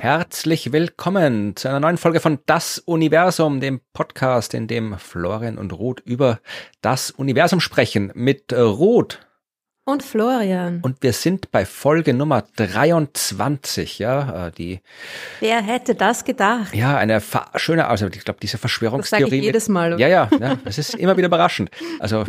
Herzlich willkommen zu einer neuen Folge von Das Universum, dem Podcast, in dem Florian und Ruth über das Universum sprechen mit Ruth. Und Florian. Und wir sind bei Folge Nummer 23, ja, äh, die. Wer hätte das gedacht? Ja, eine schöne, also ich glaube, diese Verschwörungstheorie. Das sage ich jedes Mal. Ja, ja, ja, das ist immer wieder überraschend. Also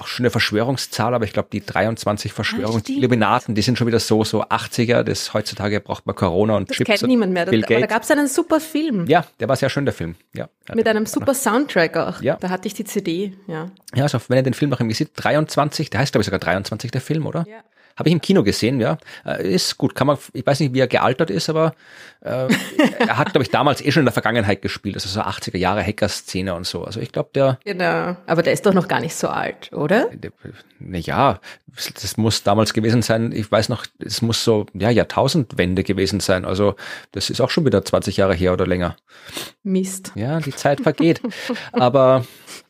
auch schon eine Verschwörungszahl, aber ich glaube, die 23 Verschwörungsilluminaten, die sind schon wieder so, so 80er. Das heutzutage braucht man Corona und das Chips. kennt niemand mehr. Bill da, da gab es einen super Film. Ja, der war sehr schön, der Film. Ja. Mit einem super Soundtrack auch. Ja. Da hatte ich die CD, ja. Ja, also wenn ihr den Film noch irgendwie sieht, 23, der heißt glaube ich sogar 23 der Film, oder? Ja. Habe ich im Kino gesehen, ja. Äh, ist gut, kann man, ich weiß nicht, wie er gealtert ist, aber äh, er hat, glaube ich, damals eh schon in der Vergangenheit gespielt, also so 80er Jahre Hacker-Szene und so. Also ich glaube, der. Genau, aber der ist doch noch gar nicht so alt, oder? Naja, das muss damals gewesen sein, ich weiß noch, es muss so, ja, Jahrtausendwende gewesen sein. Also das ist auch schon wieder 20 Jahre her oder länger. Mist. Ja, die Zeit vergeht. aber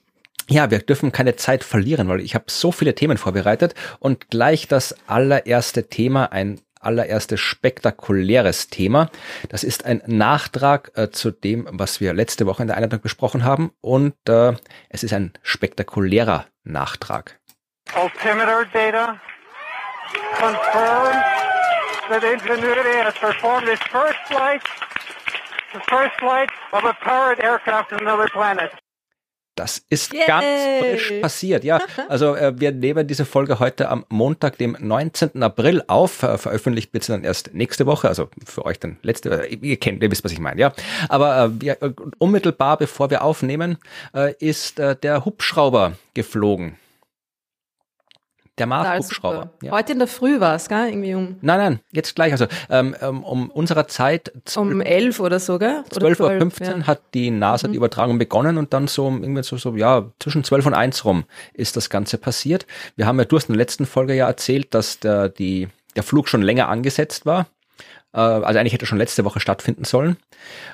ja, wir dürfen keine Zeit verlieren, weil ich habe so viele Themen vorbereitet und gleich das allererste Thema, ein allererstes spektakuläres Thema. Das ist ein Nachtrag äh, zu dem, was wir letzte Woche in der Einladung besprochen haben und äh, es ist ein spektakulärer Nachtrag. Altimeter data confirms that Ingenuity has performed its first flight, the first flight of a powered aircraft to another planet. Das ist Yay. ganz frisch passiert, ja. Also äh, wir nehmen diese Folge heute am Montag, dem 19. April auf. Äh, veröffentlicht wird sie dann erst nächste Woche, also für euch dann letzte, äh, ihr kennt, ihr wisst, was ich meine, ja. Aber äh, wir, äh, unmittelbar bevor wir aufnehmen, äh, ist der Hubschrauber geflogen. Der Mars-Hubschrauber. Ja. Heute in der Früh war es, gell? Irgendwie um. Nein, nein, jetzt gleich. Also ähm, ähm um unserer Zeit. Um elf oder so, gell? 12.15 Uhr ja. hat die NASA mhm. die Übertragung begonnen und dann so irgendwie so, so, ja, zwischen 12 und 1 rum ist das Ganze passiert. Wir haben ja, du hast in der letzten Folge ja erzählt, dass der, die, der Flug schon länger angesetzt war. Äh, also eigentlich hätte schon letzte Woche stattfinden sollen.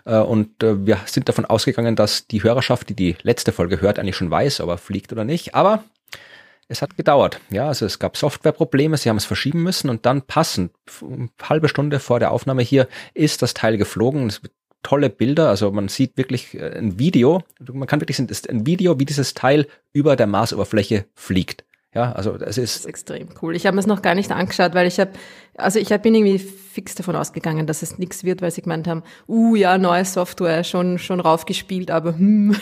Äh, und äh, wir sind davon ausgegangen, dass die Hörerschaft, die die letzte Folge hört, eigentlich schon weiß, ob er fliegt oder nicht. Aber es hat gedauert. Ja, also es gab Softwareprobleme, sie haben es verschieben müssen und dann passend, halbe Stunde vor der Aufnahme hier, ist das Teil geflogen. Es tolle Bilder, also man sieht wirklich äh, ein Video, man kann wirklich sehen, es ist ein Video, wie dieses Teil über der Marsoberfläche fliegt. Ja, also das ist, ist extrem cool. Ich habe es noch gar nicht angeschaut, weil ich habe, also ich bin irgendwie fix davon ausgegangen, dass es nichts wird, weil sie gemeint haben, uh ja, neue Software, schon schon raufgespielt, aber hm,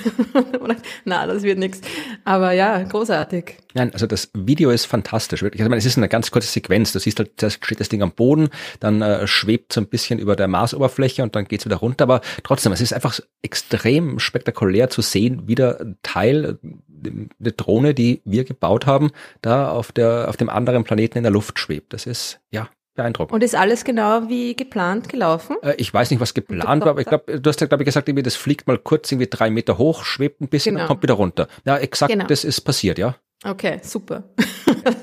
na, das wird nichts. Aber ja, großartig. Nein, also das Video ist fantastisch. Also, ich meine, es ist eine ganz kurze Sequenz. Du siehst halt, da steht das Ding am Boden, dann äh, schwebt so ein bisschen über der Marsoberfläche und dann geht's wieder runter. Aber trotzdem, es ist einfach extrem spektakulär zu sehen, wie der Teil, eine Drohne, die wir gebaut haben, da auf der, auf dem anderen Planeten in der Luft schwebt. Das ist, ja, beeindruckend. Und ist alles genau wie geplant gelaufen? Äh, ich weiß nicht, was geplant war, aber ich glaube, du hast ja, glaube ich, gesagt, irgendwie, das fliegt mal kurz irgendwie drei Meter hoch, schwebt ein bisschen genau. und kommt wieder runter. Ja, exakt, genau. das ist passiert, ja. Okay, super.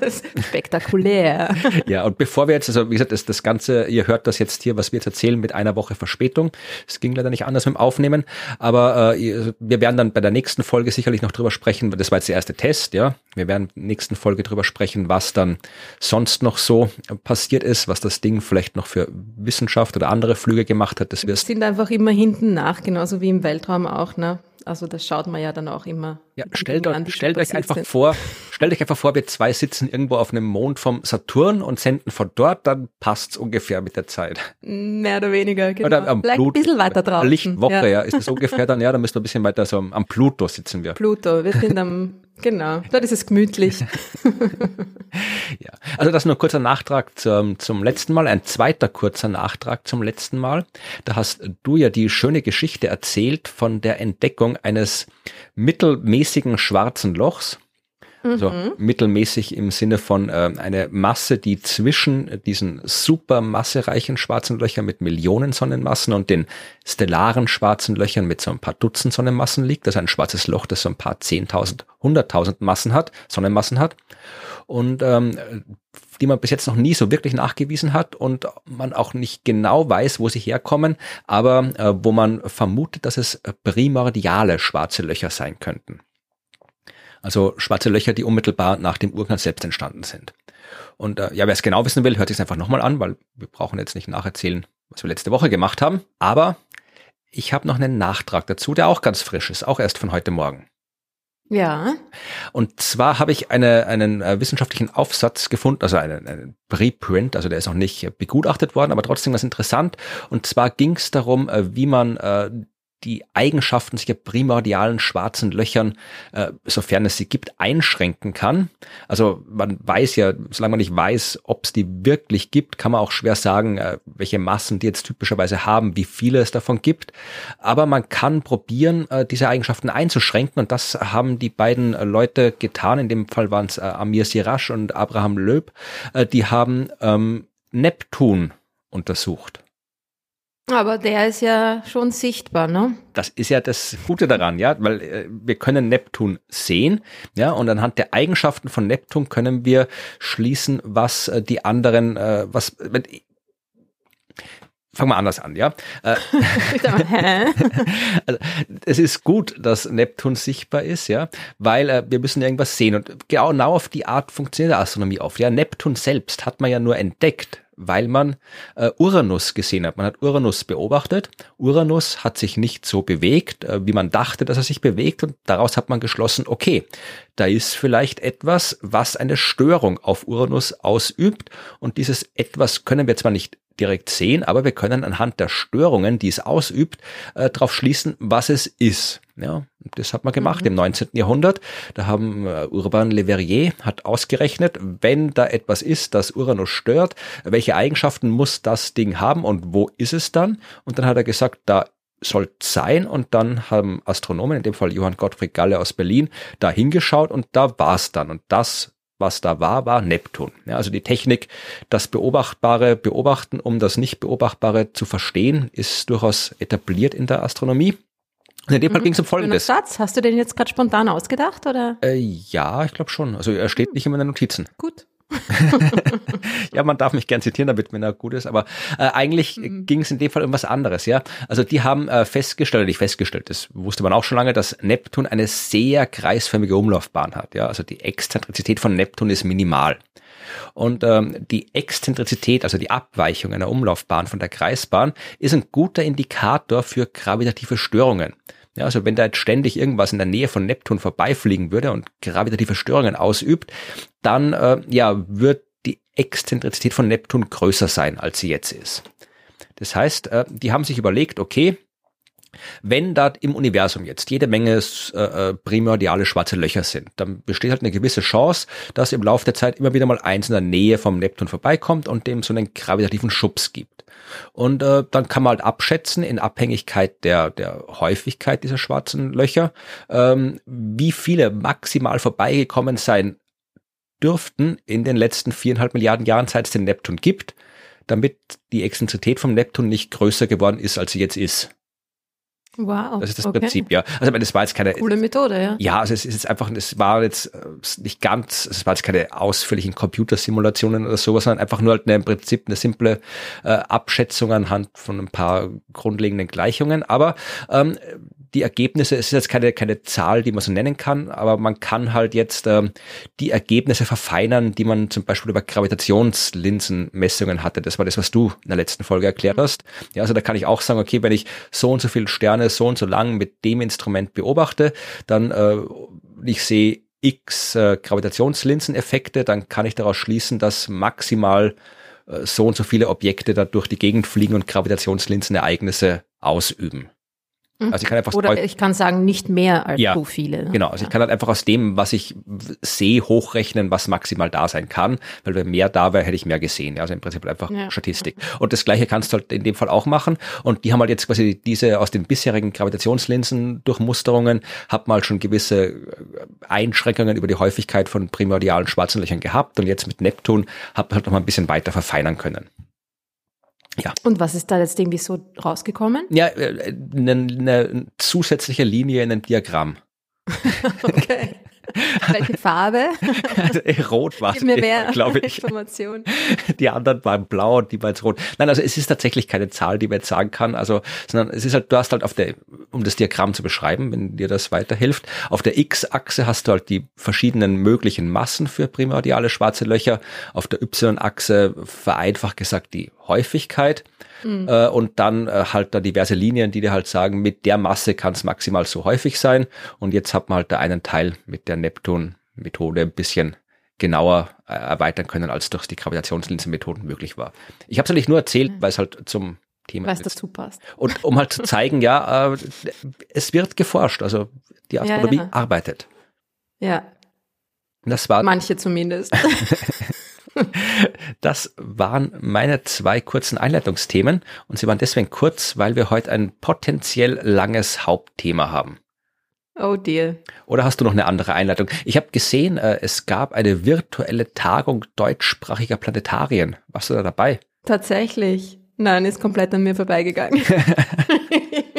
Das ist spektakulär. ja, und bevor wir jetzt, also wie gesagt, das, das Ganze, ihr hört das jetzt hier, was wir jetzt erzählen, mit einer Woche Verspätung. Es ging leider nicht anders mit dem Aufnehmen, aber äh, wir werden dann bei der nächsten Folge sicherlich noch drüber sprechen, das war jetzt der erste Test, ja. Wir werden in der nächsten Folge drüber sprechen, was dann sonst noch so passiert ist, was das Ding vielleicht noch für Wissenschaft oder andere Flüge gemacht hat. Das wir sind einfach immer hinten nach, genauso wie im Weltraum auch, ne? Also das schaut man ja dann auch immer. Ja, stellt, euch, an, stellt euch einfach sind. vor, stellt euch einfach vor, wir zwei sitzen irgendwo auf einem Mond vom Saturn und senden von dort, dann passt's ungefähr mit der Zeit. Mehr oder weniger, genau. Oder am Vielleicht Blut, ein bisschen weiter drauf. Lichtwoche, ja. ja, ist das ungefähr dann, ja, dann müssen wir ein bisschen weiter so am, am Pluto sitzen wir. Pluto, wir sind am Genau, dort ist es gemütlich. ja, also das nur kurzer Nachtrag zum, zum letzten Mal, ein zweiter kurzer Nachtrag zum letzten Mal. Da hast du ja die schöne Geschichte erzählt von der Entdeckung eines mittelmäßigen schwarzen Lochs also mhm. mittelmäßig im Sinne von äh, eine Masse, die zwischen diesen super massereichen schwarzen Löchern mit Millionen Sonnenmassen und den stellaren schwarzen Löchern mit so ein paar Dutzend Sonnenmassen liegt. Das ist ein schwarzes Loch, das so ein paar Zehntausend, hunderttausend Massen hat, Sonnenmassen hat. Und ähm, die man bis jetzt noch nie so wirklich nachgewiesen hat und man auch nicht genau weiß, wo sie herkommen, aber äh, wo man vermutet, dass es primordiale schwarze Löcher sein könnten. Also schwarze Löcher, die unmittelbar nach dem Urknall selbst entstanden sind. Und äh, ja, wer es genau wissen will, hört sich einfach nochmal an, weil wir brauchen jetzt nicht nacherzählen, was wir letzte Woche gemacht haben. Aber ich habe noch einen Nachtrag dazu, der auch ganz frisch ist, auch erst von heute Morgen. Ja. Und zwar habe ich eine, einen äh, wissenschaftlichen Aufsatz gefunden, also einen, einen Preprint, also der ist noch nicht begutachtet worden, aber trotzdem was interessant. Und zwar ging es darum, äh, wie man äh, die Eigenschaften sich primordialen schwarzen Löchern, äh, sofern es sie gibt, einschränken kann. Also man weiß ja, solange man nicht weiß, ob es die wirklich gibt, kann man auch schwer sagen, äh, welche Massen die jetzt typischerweise haben, wie viele es davon gibt. Aber man kann probieren, äh, diese Eigenschaften einzuschränken und das haben die beiden Leute getan. In dem Fall waren es äh, Amir Sirasch und Abraham Löb. Äh, die haben ähm, Neptun untersucht. Aber der ist ja schon sichtbar, ne? Das ist ja das Gute daran, ja, weil äh, wir können Neptun sehen, ja, und anhand der Eigenschaften von Neptun können wir schließen, was äh, die anderen, äh, was, wenn, Fangen wir anders an, ja. Äh, also, es ist gut, dass Neptun sichtbar ist, ja, weil äh, wir müssen irgendwas sehen und genau auf die Art funktioniert Astronomie oft. Ja, Neptun selbst hat man ja nur entdeckt, weil man äh, Uranus gesehen hat. Man hat Uranus beobachtet. Uranus hat sich nicht so bewegt, äh, wie man dachte, dass er sich bewegt. Und daraus hat man geschlossen, okay, da ist vielleicht etwas, was eine Störung auf Uranus ausübt. Und dieses etwas können wir zwar nicht direkt sehen, aber wir können anhand der Störungen, die es ausübt, äh, darauf schließen, was es ist. Ja, das hat man gemacht mhm. im 19. Jahrhundert. Da haben äh, Urban Le Verrier hat ausgerechnet, wenn da etwas ist, das Uranus stört, welche Eigenschaften muss das Ding haben und wo ist es dann? Und dann hat er gesagt, da soll sein und dann haben Astronomen, in dem Fall Johann Gottfried Galle aus Berlin, da hingeschaut und da war's dann und das was da war, war Neptun. Ja, also die Technik, das Beobachtbare beobachten, um das Nicht-Beobachtbare zu verstehen, ist durchaus etabliert in der Astronomie. Und in dem Fall mhm. ging es um Folgendes. Satz, hast du den jetzt gerade spontan ausgedacht oder? Äh, ja, ich glaube schon. Also er steht hm. nicht in meinen Notizen. Gut. ja, man darf mich gern zitieren, damit mir gut ist, aber äh, eigentlich mhm. ging es in dem Fall um was anderes, ja. Also die haben äh, festgestellt, nicht festgestellt, das wusste man auch schon lange, dass Neptun eine sehr kreisförmige Umlaufbahn hat, ja. Also die Exzentrizität von Neptun ist minimal. Und ähm, die Exzentrizität, also die Abweichung einer Umlaufbahn von der Kreisbahn, ist ein guter Indikator für gravitative Störungen. Ja, also wenn da jetzt ständig irgendwas in der Nähe von Neptun vorbeifliegen würde und gravitative Störungen ausübt, dann äh, ja, wird die Exzentrizität von Neptun größer sein, als sie jetzt ist. Das heißt, äh, die haben sich überlegt, okay, wenn da im Universum jetzt jede Menge äh, äh, primordiale schwarze Löcher sind, dann besteht halt eine gewisse Chance, dass im Laufe der Zeit immer wieder mal eins in der Nähe vom Neptun vorbeikommt und dem so einen gravitativen Schubs gibt. Und äh, dann kann man halt abschätzen, in Abhängigkeit der, der Häufigkeit dieser schwarzen Löcher, ähm, wie viele maximal vorbeigekommen sein dürften in den letzten viereinhalb Milliarden Jahren, seit es den Neptun gibt, damit die Exzentrizität vom Neptun nicht größer geworden ist, als sie jetzt ist. Wow. Das ist das okay. Prinzip, ja. Also das war jetzt keine coole Methode, ja. Ja, also es ist jetzt einfach, es war jetzt äh, nicht ganz, es war jetzt keine ausführlichen Computersimulationen oder sowas, sondern einfach nur halt eine, im Prinzip eine simple äh, Abschätzung anhand von ein paar grundlegenden Gleichungen. Aber ähm, die Ergebnisse, es ist jetzt keine, keine Zahl, die man so nennen kann, aber man kann halt jetzt ähm, die Ergebnisse verfeinern, die man zum Beispiel über Gravitationslinsenmessungen hatte. Das war das, was du in der letzten Folge erklärt mhm. hast. Ja, also da kann ich auch sagen, okay, wenn ich so und so viele Sterne so und so lang mit dem Instrument beobachte, dann äh, ich sehe x äh, Gravitationslinseneffekte, dann kann ich daraus schließen, dass maximal äh, so und so viele Objekte da durch die Gegend fliegen und Gravitationslinsenereignisse ausüben. Also ich kann einfach Oder ich kann sagen, nicht mehr als ja, so viele. Genau, also ja. ich kann halt einfach aus dem, was ich sehe, hochrechnen, was maximal da sein kann, weil wenn mehr da wäre, hätte ich mehr gesehen. Also im Prinzip einfach ja. Statistik. Und das gleiche kannst du halt in dem Fall auch machen. Und die haben halt jetzt quasi diese aus den bisherigen Gravitationslinsen Durchmusterungen, hat mal halt schon gewisse äh, Einschränkungen über die Häufigkeit von primordialen schwarzen Löchern gehabt. Und jetzt mit Neptun hat man halt noch mal ein bisschen weiter verfeinern können. Ja. Und was ist da jetzt irgendwie so rausgekommen? Ja, äh, eine, eine zusätzliche Linie in einem Diagramm. okay. Welche Farbe? Also, eh, rot war es, glaube ich. Information. Die anderen waren blau und die waren jetzt rot. Nein, also es ist tatsächlich keine Zahl, die man jetzt sagen kann. Also, sondern es ist halt, du hast halt auf der, um das Diagramm zu beschreiben, wenn dir das weiterhilft, auf der X-Achse hast du halt die verschiedenen möglichen Massen für primordiale schwarze Löcher. Auf der Y-Achse vereinfacht gesagt die Häufigkeit. Mhm. Äh, und dann äh, halt da diverse Linien, die dir halt sagen, mit der Masse kann es maximal so häufig sein. Und jetzt hat man halt da einen Teil mit der Neptun-Methode ein bisschen genauer äh, erweitern können, als durch die Gravitationslinsenmethoden möglich war. Ich habe es eigentlich nur erzählt, mhm. weil es halt zum Thema Weil es dazu passt. Und um halt zu zeigen, ja, äh, es wird geforscht, also die Astronomie ja, ja. arbeitet. Ja. Das war manche zumindest. Das waren meine zwei kurzen Einleitungsthemen und sie waren deswegen kurz, weil wir heute ein potenziell langes Hauptthema haben. Oh dear. Oder hast du noch eine andere Einleitung? Ich habe gesehen, äh, es gab eine virtuelle Tagung deutschsprachiger Planetarien. Warst du da dabei? Tatsächlich. Nein, ist komplett an mir vorbeigegangen.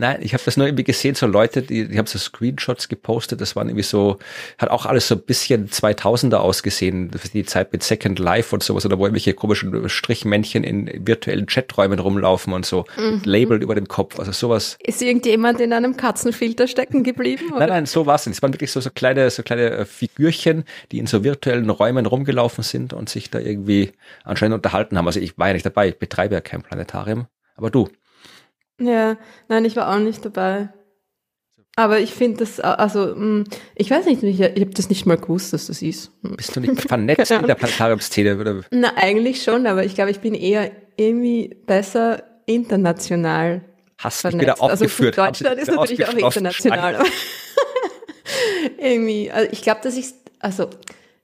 Nein, ich habe das nur irgendwie gesehen, so Leute, die, die haben so Screenshots gepostet, das waren irgendwie so, hat auch alles so ein bisschen 2000er ausgesehen, die Zeit mit Second Life und sowas, oder wo irgendwelche komischen Strichmännchen in virtuellen Chaträumen rumlaufen und so, mhm. Label über dem Kopf, also sowas. Ist irgendjemand in einem Katzenfilter stecken geblieben? Oder? Nein, nein, so war es nicht. Es waren wirklich so, so kleine, so kleine äh, Figürchen, die in so virtuellen Räumen rumgelaufen sind und sich da irgendwie anscheinend unterhalten haben. Also ich war ja nicht dabei, ich betreibe ja kein Planetarium, aber du. Ja, nein, ich war auch nicht dabei. Aber ich finde das, also, hm, ich weiß nicht, ich, ich habe das nicht mal gewusst, dass das ist. Hm. Bist du nicht vernetzt in der Planetariumszene? Oder? Na, eigentlich schon, aber ich glaube, ich bin eher irgendwie besser international Hast vernetzt. wieder aufgeführt. Also Deutschland ist natürlich auch international. irgendwie, also ich glaube, dass ich, also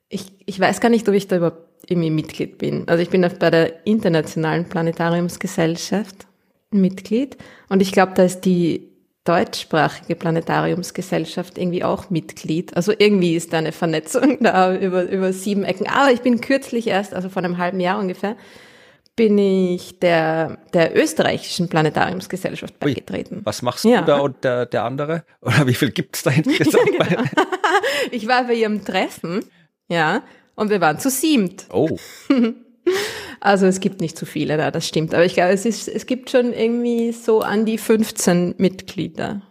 ich, ich weiß gar nicht, ob ich da überhaupt irgendwie Mitglied bin. Also ich bin bei der Internationalen Planetariumsgesellschaft Mitglied. Und ich glaube, da ist die deutschsprachige Planetariumsgesellschaft irgendwie auch Mitglied. Also irgendwie ist da eine Vernetzung da über, über sieben Ecken. Aber ich bin kürzlich erst, also vor einem halben Jahr ungefähr, bin ich der, der österreichischen Planetariumsgesellschaft beigetreten. was machst du ja. da und der, der andere? Oder wie viel gibt's da insgesamt? ja, genau. ich war bei ihrem Treffen, ja, und wir waren zu siebt. Oh. Also es gibt nicht zu viele da, das stimmt. Aber ich glaube, es, ist, es gibt schon irgendwie so an die 15 Mitglieder.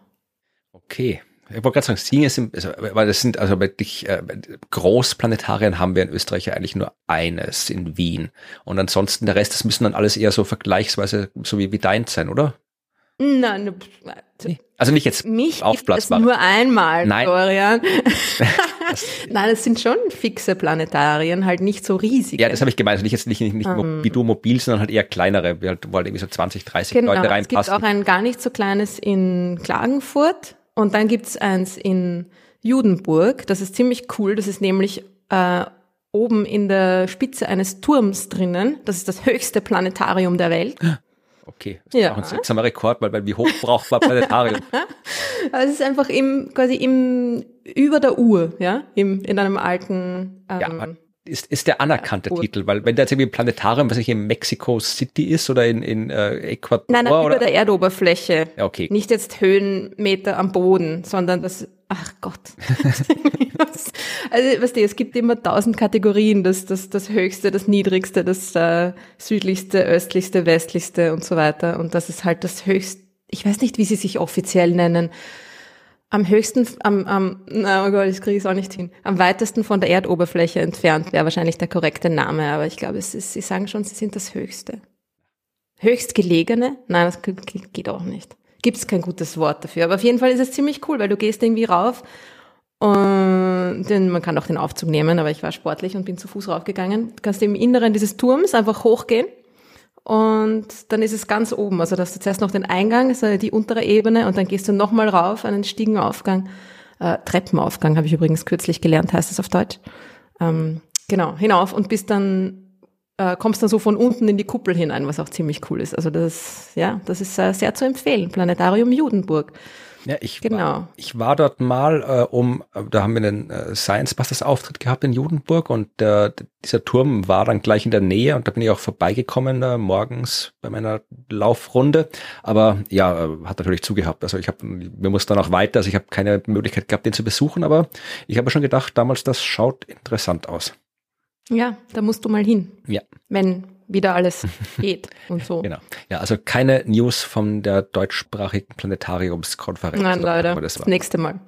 Okay. Ich wollte gerade sagen, Singen sind, also, weil das sind, also wirklich äh, Großplanetarien haben wir in Österreich eigentlich nur eines in Wien. Und ansonsten der Rest, das müssen dann alles eher so vergleichsweise so wie, wie dein sein, oder? Nein, nee. Also nicht jetzt mich aufblasbar. nur einmal, Nein. Florian. Nein, es sind schon fixe Planetarien, halt nicht so riesig. Ja, das habe ich gemeint. Also nicht jetzt nicht, nicht, nicht um. Ähm. wie du mobil, sondern halt eher kleinere, wie halt, wo halt irgendwie so 20, 30 genau, Leute reinpassen. Es gibt auch ein gar nicht so kleines in Klagenfurt und dann gibt's eins in Judenburg. Das ist ziemlich cool. Das ist nämlich äh, oben in der Spitze eines Turms drinnen. Das ist das höchste Planetarium der Welt. Okay, das ja. ist auch ein seltsamer Rekord, weil, weil wie hoch braucht man Planetarium? also es ist einfach im, quasi im, über der Uhr, ja, im, in einem alten, ähm, ja, ist, ist der anerkannte äh, Titel, weil wenn der jetzt irgendwie ein Planetarium, was ich in Mexico City ist oder in, in äh, Ecuador. Nein, nein, oder? über der Erdoberfläche. Ja, okay. Nicht jetzt Höhenmeter am Boden, sondern das, ach Gott. also, weißt du, es gibt immer tausend Kategorien, das, das, das höchste, das niedrigste, das äh, südlichste, östlichste, westlichste und so weiter. Und das ist halt das höchste, ich weiß nicht, wie sie sich offiziell nennen am höchsten, am, am na oh Gott, ich kriege es auch nicht hin, am weitesten von der Erdoberfläche entfernt wäre wahrscheinlich der korrekte Name, aber ich glaube, es ist, Sie sagen schon, Sie sind das Höchste. Höchstgelegene? Nein, das geht auch nicht. Gibt es kein gutes Wort dafür. Aber auf jeden Fall ist es ziemlich cool, weil du gehst irgendwie rauf und den, man kann auch den Aufzug nehmen, aber ich war sportlich und bin zu Fuß raufgegangen. Du kannst im Inneren dieses Turms einfach hochgehen und dann ist es ganz oben. Also da hast du zuerst noch den Eingang, also die untere Ebene, und dann gehst du nochmal rauf, einen Stiegenaufgang. Äh, Treppenaufgang habe ich übrigens kürzlich gelernt, heißt es auf Deutsch. Ähm, genau, hinauf und bist dann, äh, kommst dann so von unten in die Kuppel hinein, was auch ziemlich cool ist. Also das, ja, das ist äh, sehr zu empfehlen. Planetarium Judenburg. Ja, ich, Genau. war, ich war dort mal, äh, um, da haben wir einen äh, Science Busters Auftritt gehabt in Judenburg und äh, dieser Turm war dann gleich in der Nähe und da bin ich auch vorbeigekommen äh, morgens bei meiner Laufrunde. Aber ja, äh, hat natürlich zugehabt. Also ich habe, wir mussten dann auch weiter, also ich habe keine Möglichkeit gehabt, den zu besuchen, aber ich habe schon gedacht, damals, das schaut interessant aus. Ja, da musst du mal hin. Ja. Wenn wieder alles geht und so. Genau. Ja, also keine News von der deutschsprachigen Planetariumskonferenz. Nein, leider. Das Das nächste Mal.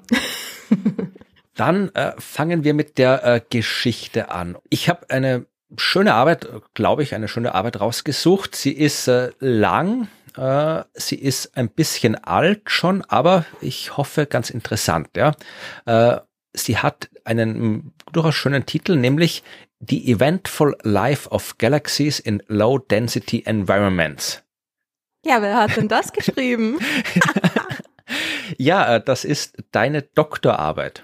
Dann äh, fangen wir mit der äh, Geschichte an. Ich habe eine schöne Arbeit, glaube ich, eine schöne Arbeit rausgesucht. Sie ist äh, lang, äh, sie ist ein bisschen alt schon, aber ich hoffe ganz interessant. Ja, äh, sie hat einen durchaus schönen Titel, nämlich The Eventful Life of Galaxies in Low Density Environments. Ja, wer hat denn das geschrieben? Ja, äh, das ist deine Doktorarbeit.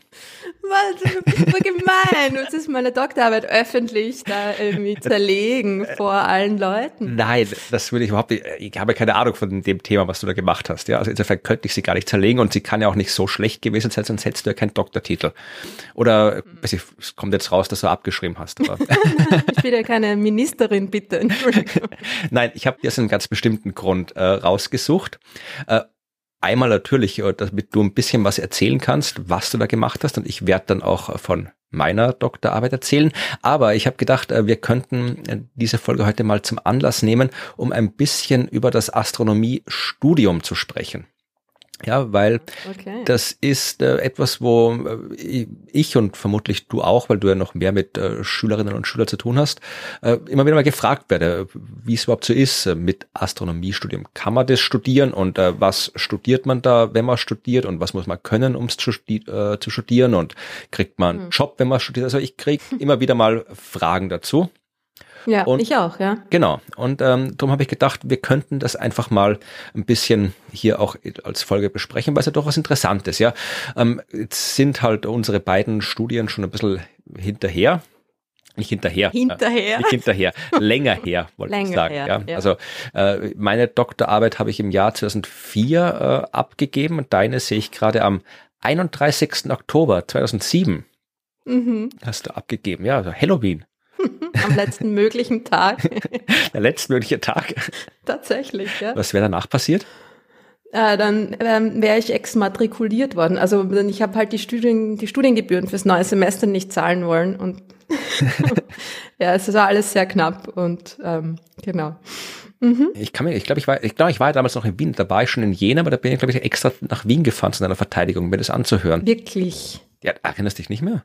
Was? Du bist so gemein. Das ist meine Doktorarbeit öffentlich da irgendwie zerlegen vor allen Leuten. Nein, das würde ich überhaupt nicht. Ich habe keine Ahnung von dem Thema, was du da gemacht hast. Ja, also insofern könnte ich sie gar nicht zerlegen und sie kann ja auch nicht so schlecht gewesen sein, sonst hättest du ja keinen Doktortitel. Oder weiß ich, es kommt jetzt raus, dass du abgeschrieben hast. Ich bin ja keine Ministerin, bitte. Nein, ich habe dir aus einem ganz bestimmten Grund äh, rausgesucht. Äh, einmal natürlich, äh, damit du ein bisschen was erzählen kannst, was du da gemacht hast. Und ich werde dann auch äh, von meiner Doktorarbeit erzählen. Aber ich habe gedacht, äh, wir könnten diese Folge heute mal zum Anlass nehmen, um ein bisschen über das Astronomiestudium zu sprechen. Ja, weil Okay. das ist äh, etwas, wo äh, ich und vermutlich du auch, weil du ja noch mehr mit äh, Schülerinnen und Schülern zu tun hast, äh, immer wieder mal gefragt werde, wie es überhaupt so ist äh, mit Astronomiestudium. Kann man das studieren und äh, was studiert man da, wenn man studiert und was muss man können, um es zu, studi äh, zu studieren und kriegt man einen Job, wenn man studiert? Also ich kriege immer wieder mal Fragen dazu. Ja, Und- ich auch, ja. Genau. Und ähm, darum habe ich gedacht, wir könnten das einfach mal ein bisschen hier auch als Folge besprechen, weil es ja doch was Interessantes, ja. Ähm, jetzt sind halt unsere beiden Studien schon ein bisschen hinterher. Nicht hinterher. Hinterher. Äh, nicht hinterher. Länger her, wollte ich Länger sagen. her, ja. ja. Also äh, meine Doktorarbeit habe ich im Jahr 2004 äh, abgegeben und deine sehe ich gerade am 31. Oktober 2007 Mhm. hast du abgegeben. Ja, also Halloween. Am letzten möglichen Tag. Der letztmögliche Tag. Tatsächlich, ja. Was wäre danach passiert? Äh, dann ähm, wäre ich exmatrikuliert worden. Also ich habe halt die, Studien, die Studiengebühren fürs neue Semester nicht zahlen wollen. Und ja, es war alles sehr knapp und ähm, genau. Ich kann mir, ich glaube, ich war, ich glaube, ich war ja damals noch in Wien. Da war ich schon in Jena, aber da bin ich, glaube ich, extra nach Wien gefahren zu einer Verteidigung, um mir das anzuhören. Wirklich. Ja, erinnerst dich nicht mehr?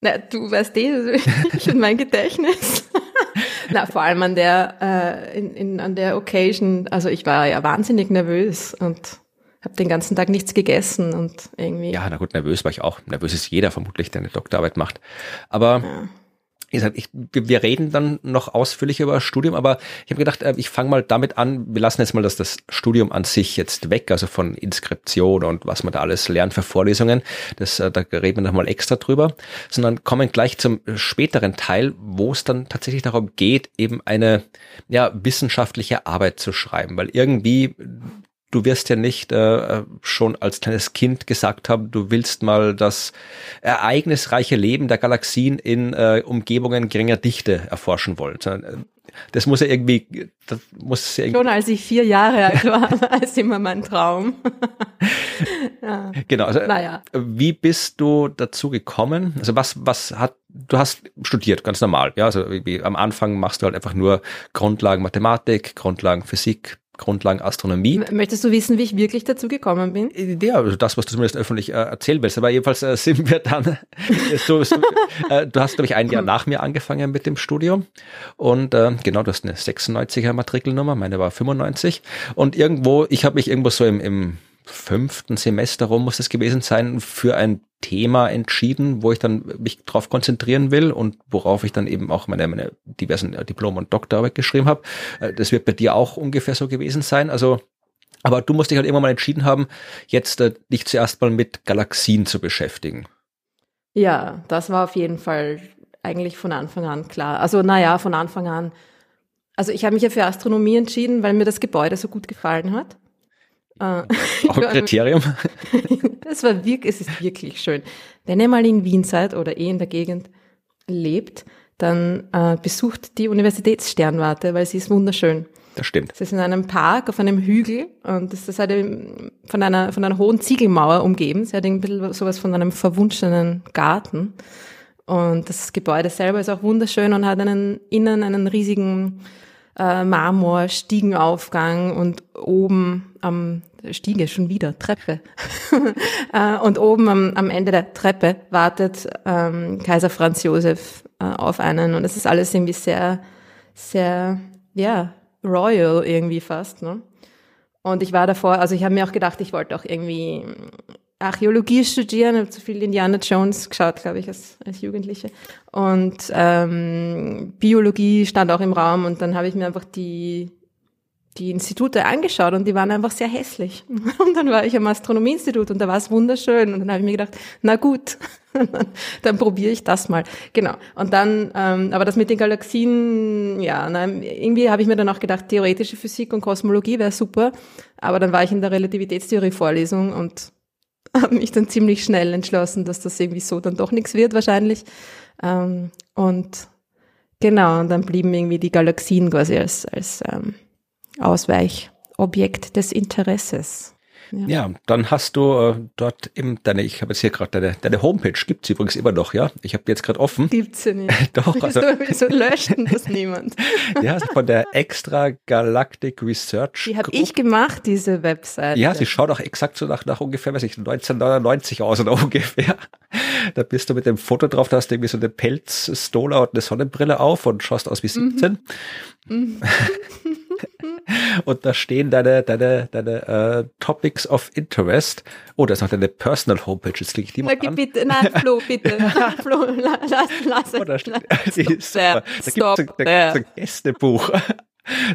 Na, du weißt eh, schon mein Gedächtnis. Na, vor allem an der, äh, in, in, an der Occasion, also ich war ja wahnsinnig nervös und habe den ganzen Tag nichts gegessen und irgendwie. Ja, na gut, nervös war ich auch. Nervös ist jeder vermutlich, der eine Doktorarbeit macht. Aber Ja. Gesagt, ich, wir reden dann noch ausführlicher über Studium, aber ich habe gedacht, äh, ich fange mal damit an, wir lassen jetzt mal das, das Studium an sich jetzt weg, also von Inskription und was man da alles lernt für Vorlesungen, das, äh, da reden wir nochmal extra drüber, sondern kommen gleich zum späteren Teil, wo es dann tatsächlich darum geht, eben eine ja, wissenschaftliche Arbeit zu schreiben, weil irgendwie du wirst ja nicht äh, schon als kleines Kind gesagt haben, du willst mal das ereignisreiche Leben der Galaxien in äh, Umgebungen geringer Dichte erforschen wollen. Äh, das muss ja irgendwie, das muss ja irgendwie, Schon als ich vier Jahre alt war, es immer mein Traum. ja. genau. Also, Naja. Wie bist du dazu gekommen? Also was, was hat, du hast studiert, ganz normal, ja. Also am Anfang machst du halt einfach nur Grundlagen Mathematik, Grundlagen Physik, Grundlagen Astronomie. Möchtest du wissen, wie ich wirklich dazu gekommen bin? Ja, also das, was du zumindest öffentlich äh, erzählen willst. Aber jedenfalls äh, sind wir dann, so, so, äh, du hast, glaube ich, ein Jahr nach mir angefangen mit dem Studium. Und äh, genau, du hast eine 96er Matrikelnummer, meine war 95. Und irgendwo, ich habe mich irgendwo so im, im fünften Semester rum muss es gewesen sein, für ein Thema entschieden, wo ich dann mich drauf konzentrieren will und worauf ich dann eben auch meine, meine diversen äh, Diplom- und Doktorarbeit geschrieben habe. Äh, Das wird bei dir auch ungefähr so gewesen sein. Also aber du musst dich halt irgendwann mal entschieden haben, jetzt äh, dich zuerst mal mit Galaxien zu beschäftigen. Ja, das war auf jeden Fall eigentlich von Anfang an klar. Also naja, von Anfang an. Also ich habe mich ja für Astronomie entschieden, weil mir das Gebäude so gut gefallen hat. Äh, Auch ein Kriterium. es war wirklich, es ist wirklich schön. Wenn ihr mal in Wien seid oder eh in der Gegend lebt, dann äh, besucht die Universitätssternwarte, weil sie ist wunderschön. Das stimmt. Es ist in einem Park auf einem Hügel und das ist halt von einer, von einer hohen Ziegelmauer umgeben. Sie hat ein bisschen sowas von einem verwunschenen Garten. Und das Gebäude selber ist auch wunderschön und hat einen, innen einen riesigen äh, Marmor-Stiegenaufgang und oben am Stiege schon wieder, Treppe. äh, und oben am, am Ende der Treppe wartet ähm, Kaiser Franz Josef äh, auf einen und es ist alles irgendwie sehr, sehr, ja, royal irgendwie fast. Ne? Und ich war davor, also ich habe mir auch gedacht, ich wollte auch irgendwie Archäologie studieren, habe zu viel Indiana Jones geschaut, glaube ich, als, als Jugendliche. Und ähm, Biologie stand auch im Raum und dann habe ich mir einfach die die Institute angeschaut und die waren einfach sehr hässlich. Und dann war ich am Astronomieinstitut und da war es wunderschön. Und dann habe ich mir gedacht, na gut, dann probiere ich das mal. Genau. Und dann, ähm, aber das mit den Galaxien, ja, na, irgendwie habe ich mir dann auch gedacht, theoretische Physik und Kosmologie wäre super. Aber dann war ich in der Relativitätstheorie-Vorlesung und habe mich dann ziemlich schnell entschlossen, dass das irgendwie so dann doch nichts wird wahrscheinlich. Ähm, und genau, und dann blieben irgendwie die Galaxien quasi als, als ähm, Ausweichobjekt des Interesses. Ja. ja, dann hast du äh, dort im deine, ich habe jetzt hier gerade deine, deine Homepage, gibt's übrigens immer noch, ja? Ich habe jetzt gerade offen. Gibt's sie nicht. Doch, also, wieso, wieso löscht das niemand? ja, also von der Extra Galactic Research. Die habe ich gemacht, diese Website. Ja, sie schaut auch exakt so nach, nach ungefähr, weiß ich, 1999 aus oder ungefähr. Da bist du mit dem Foto drauf, da hast du irgendwie so eine Pelzstola und eine Sonnenbrille auf und schaust aus wie 17. Mhm. mhm. und da stehen deine, deine, deine äh, Topics of Interest. Oh, da ist noch deine Personal Homepage. Jetzt klicke ich die mal okay, an. Bitte, nein, Flo, bitte. Flo, lass, lass. Oh, da, steht, da gibt es ein, ein Gästebuch.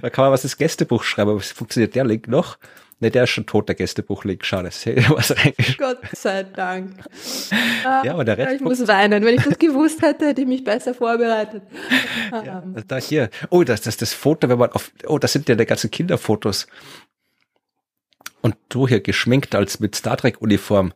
Da kann man was ins Gästebuch schreiben, aber funktioniert der Link noch? Ne, der ist schon tot, der Gästebuch-Link. Schade, was Gott sei Dank. ja, aber der Rest Ich muss weinen. Wenn ich das gewusst hätte, hätte ich mich besser vorbereitet. ja, da hier. Oh, das, das, das Foto, wenn man auf, oh, das sind ja die ganzen Kinderfotos. Und du hier geschminkt als mit Star Trek Uniform.